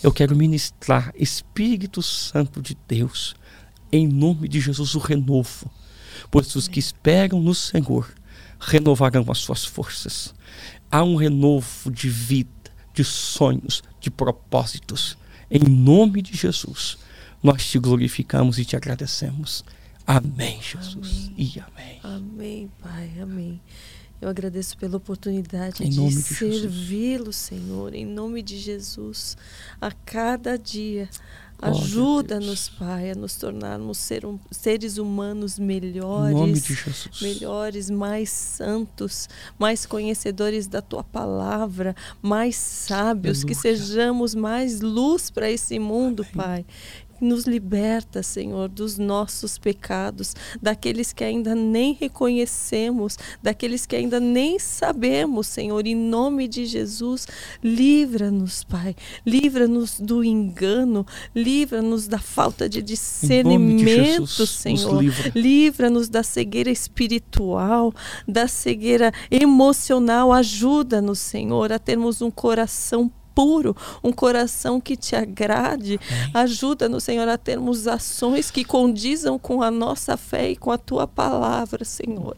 Eu quero ministrar, Espírito Santo de Deus, em nome de Jesus, o renovo, pois os que esperam no Senhor renovarão as suas forças. Há um renovo de vida, de sonhos, de propósitos. Em nome de Jesus, nós te glorificamos e te agradecemos. Amém, Jesus. Amém. E amém. Amém, Pai. Amém. Eu agradeço pela oportunidade de servi-lo, Senhor, em nome de Jesus, a cada dia. Ajuda-nos, Pai, a nos tornarmos ser um, seres humanos melhores, melhores, mais santos, mais conhecedores da tua palavra, mais sábios, Aleluia. que sejamos mais luz para esse mundo, Amém. Pai nos liberta, Senhor, dos nossos pecados, daqueles que ainda nem reconhecemos, daqueles que ainda nem sabemos, Senhor, em nome de Jesus, livra-nos, Pai, livra-nos do engano, livra-nos da falta de discernimento, de Jesus, Senhor, livra-nos da cegueira espiritual, da cegueira emocional, ajuda-nos, Senhor, a termos um coração puro, um coração que te agrade. Ajuda-nos, Senhor, a termos ações que condizam com a nossa fé e com a tua palavra, Senhor.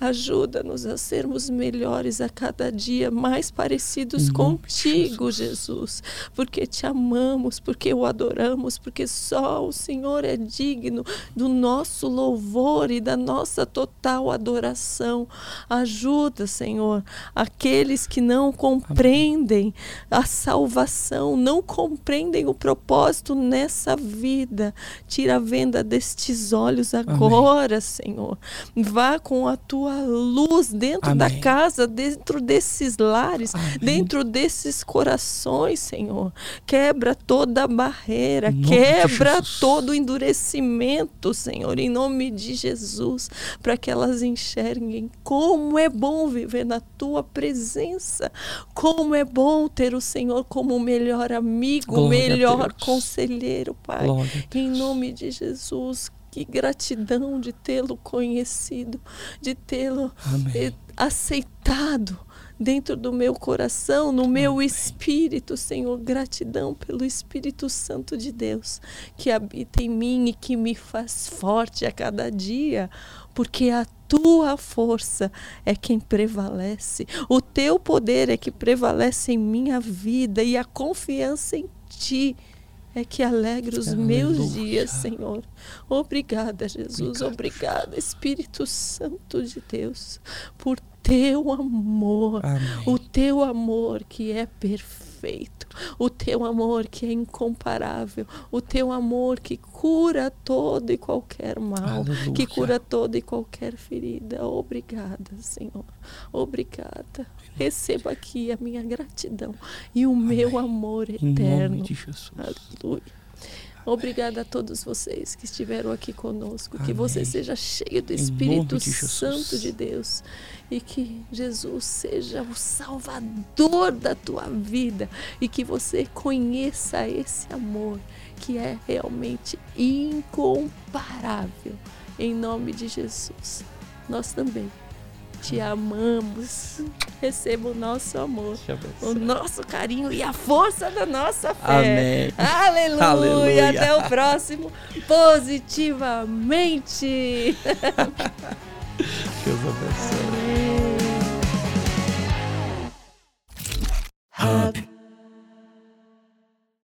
Ajuda-nos a sermos melhores a cada dia, mais parecidos contigo, Jesus. Porque te amamos, porque o adoramos, porque só o Senhor é digno do nosso louvor e da nossa total adoração. Ajuda, Senhor, aqueles que não compreendem a salvação, não compreendem o propósito nessa vida. Tira a venda destes olhos agora, Amém. Senhor. Vá com a tua luz dentro Amém. da casa, dentro desses lares, Amém. dentro desses corações, Senhor. Quebra toda barreira, quebra todo o endurecimento, Senhor, em nome de Jesus, para que elas enxerguem como é bom viver na tua presença, como é bom ter o Senhor como o melhor amigo, o melhor conselheiro, Pai. Em nome de Jesus, que gratidão de tê-lo conhecido, de tê-lo aceitado dentro do meu coração, no meu espírito, Senhor. Gratidão pelo Espírito Santo de Deus que habita em mim e que me faz forte a cada dia, porque a tua força é quem prevalece. O teu poder é que prevalece em minha vida e a confiança em ti é que alegra os Aleluia. meus dias, Senhor. Obrigada, Jesus. Obrigada, Espírito Santo de Deus, por teu amor, Amém. o teu amor que é perfeito, o teu amor que é incomparável, o teu amor que cura todo e qualquer mal, Aleluia. que cura toda e qualquer ferida. Obrigada, Senhor. Obrigada. Receba aqui a minha gratidão e o Amém. meu amor eterno. Em nome de Jesus. Aleluia. Obrigada a todos vocês que estiveram aqui conosco. Amém. Que você seja cheio do Espírito de Santo de Deus. E que Jesus seja o Salvador da tua vida. E que você conheça esse amor que é realmente incomparável. Em nome de Jesus. Nós também te amamos. Receba o nosso amor, o nosso carinho e a força da nossa fé. Amém. Aleluia. Aleluia. Até o próximo. Positivamente. Deus abençoe. Amém.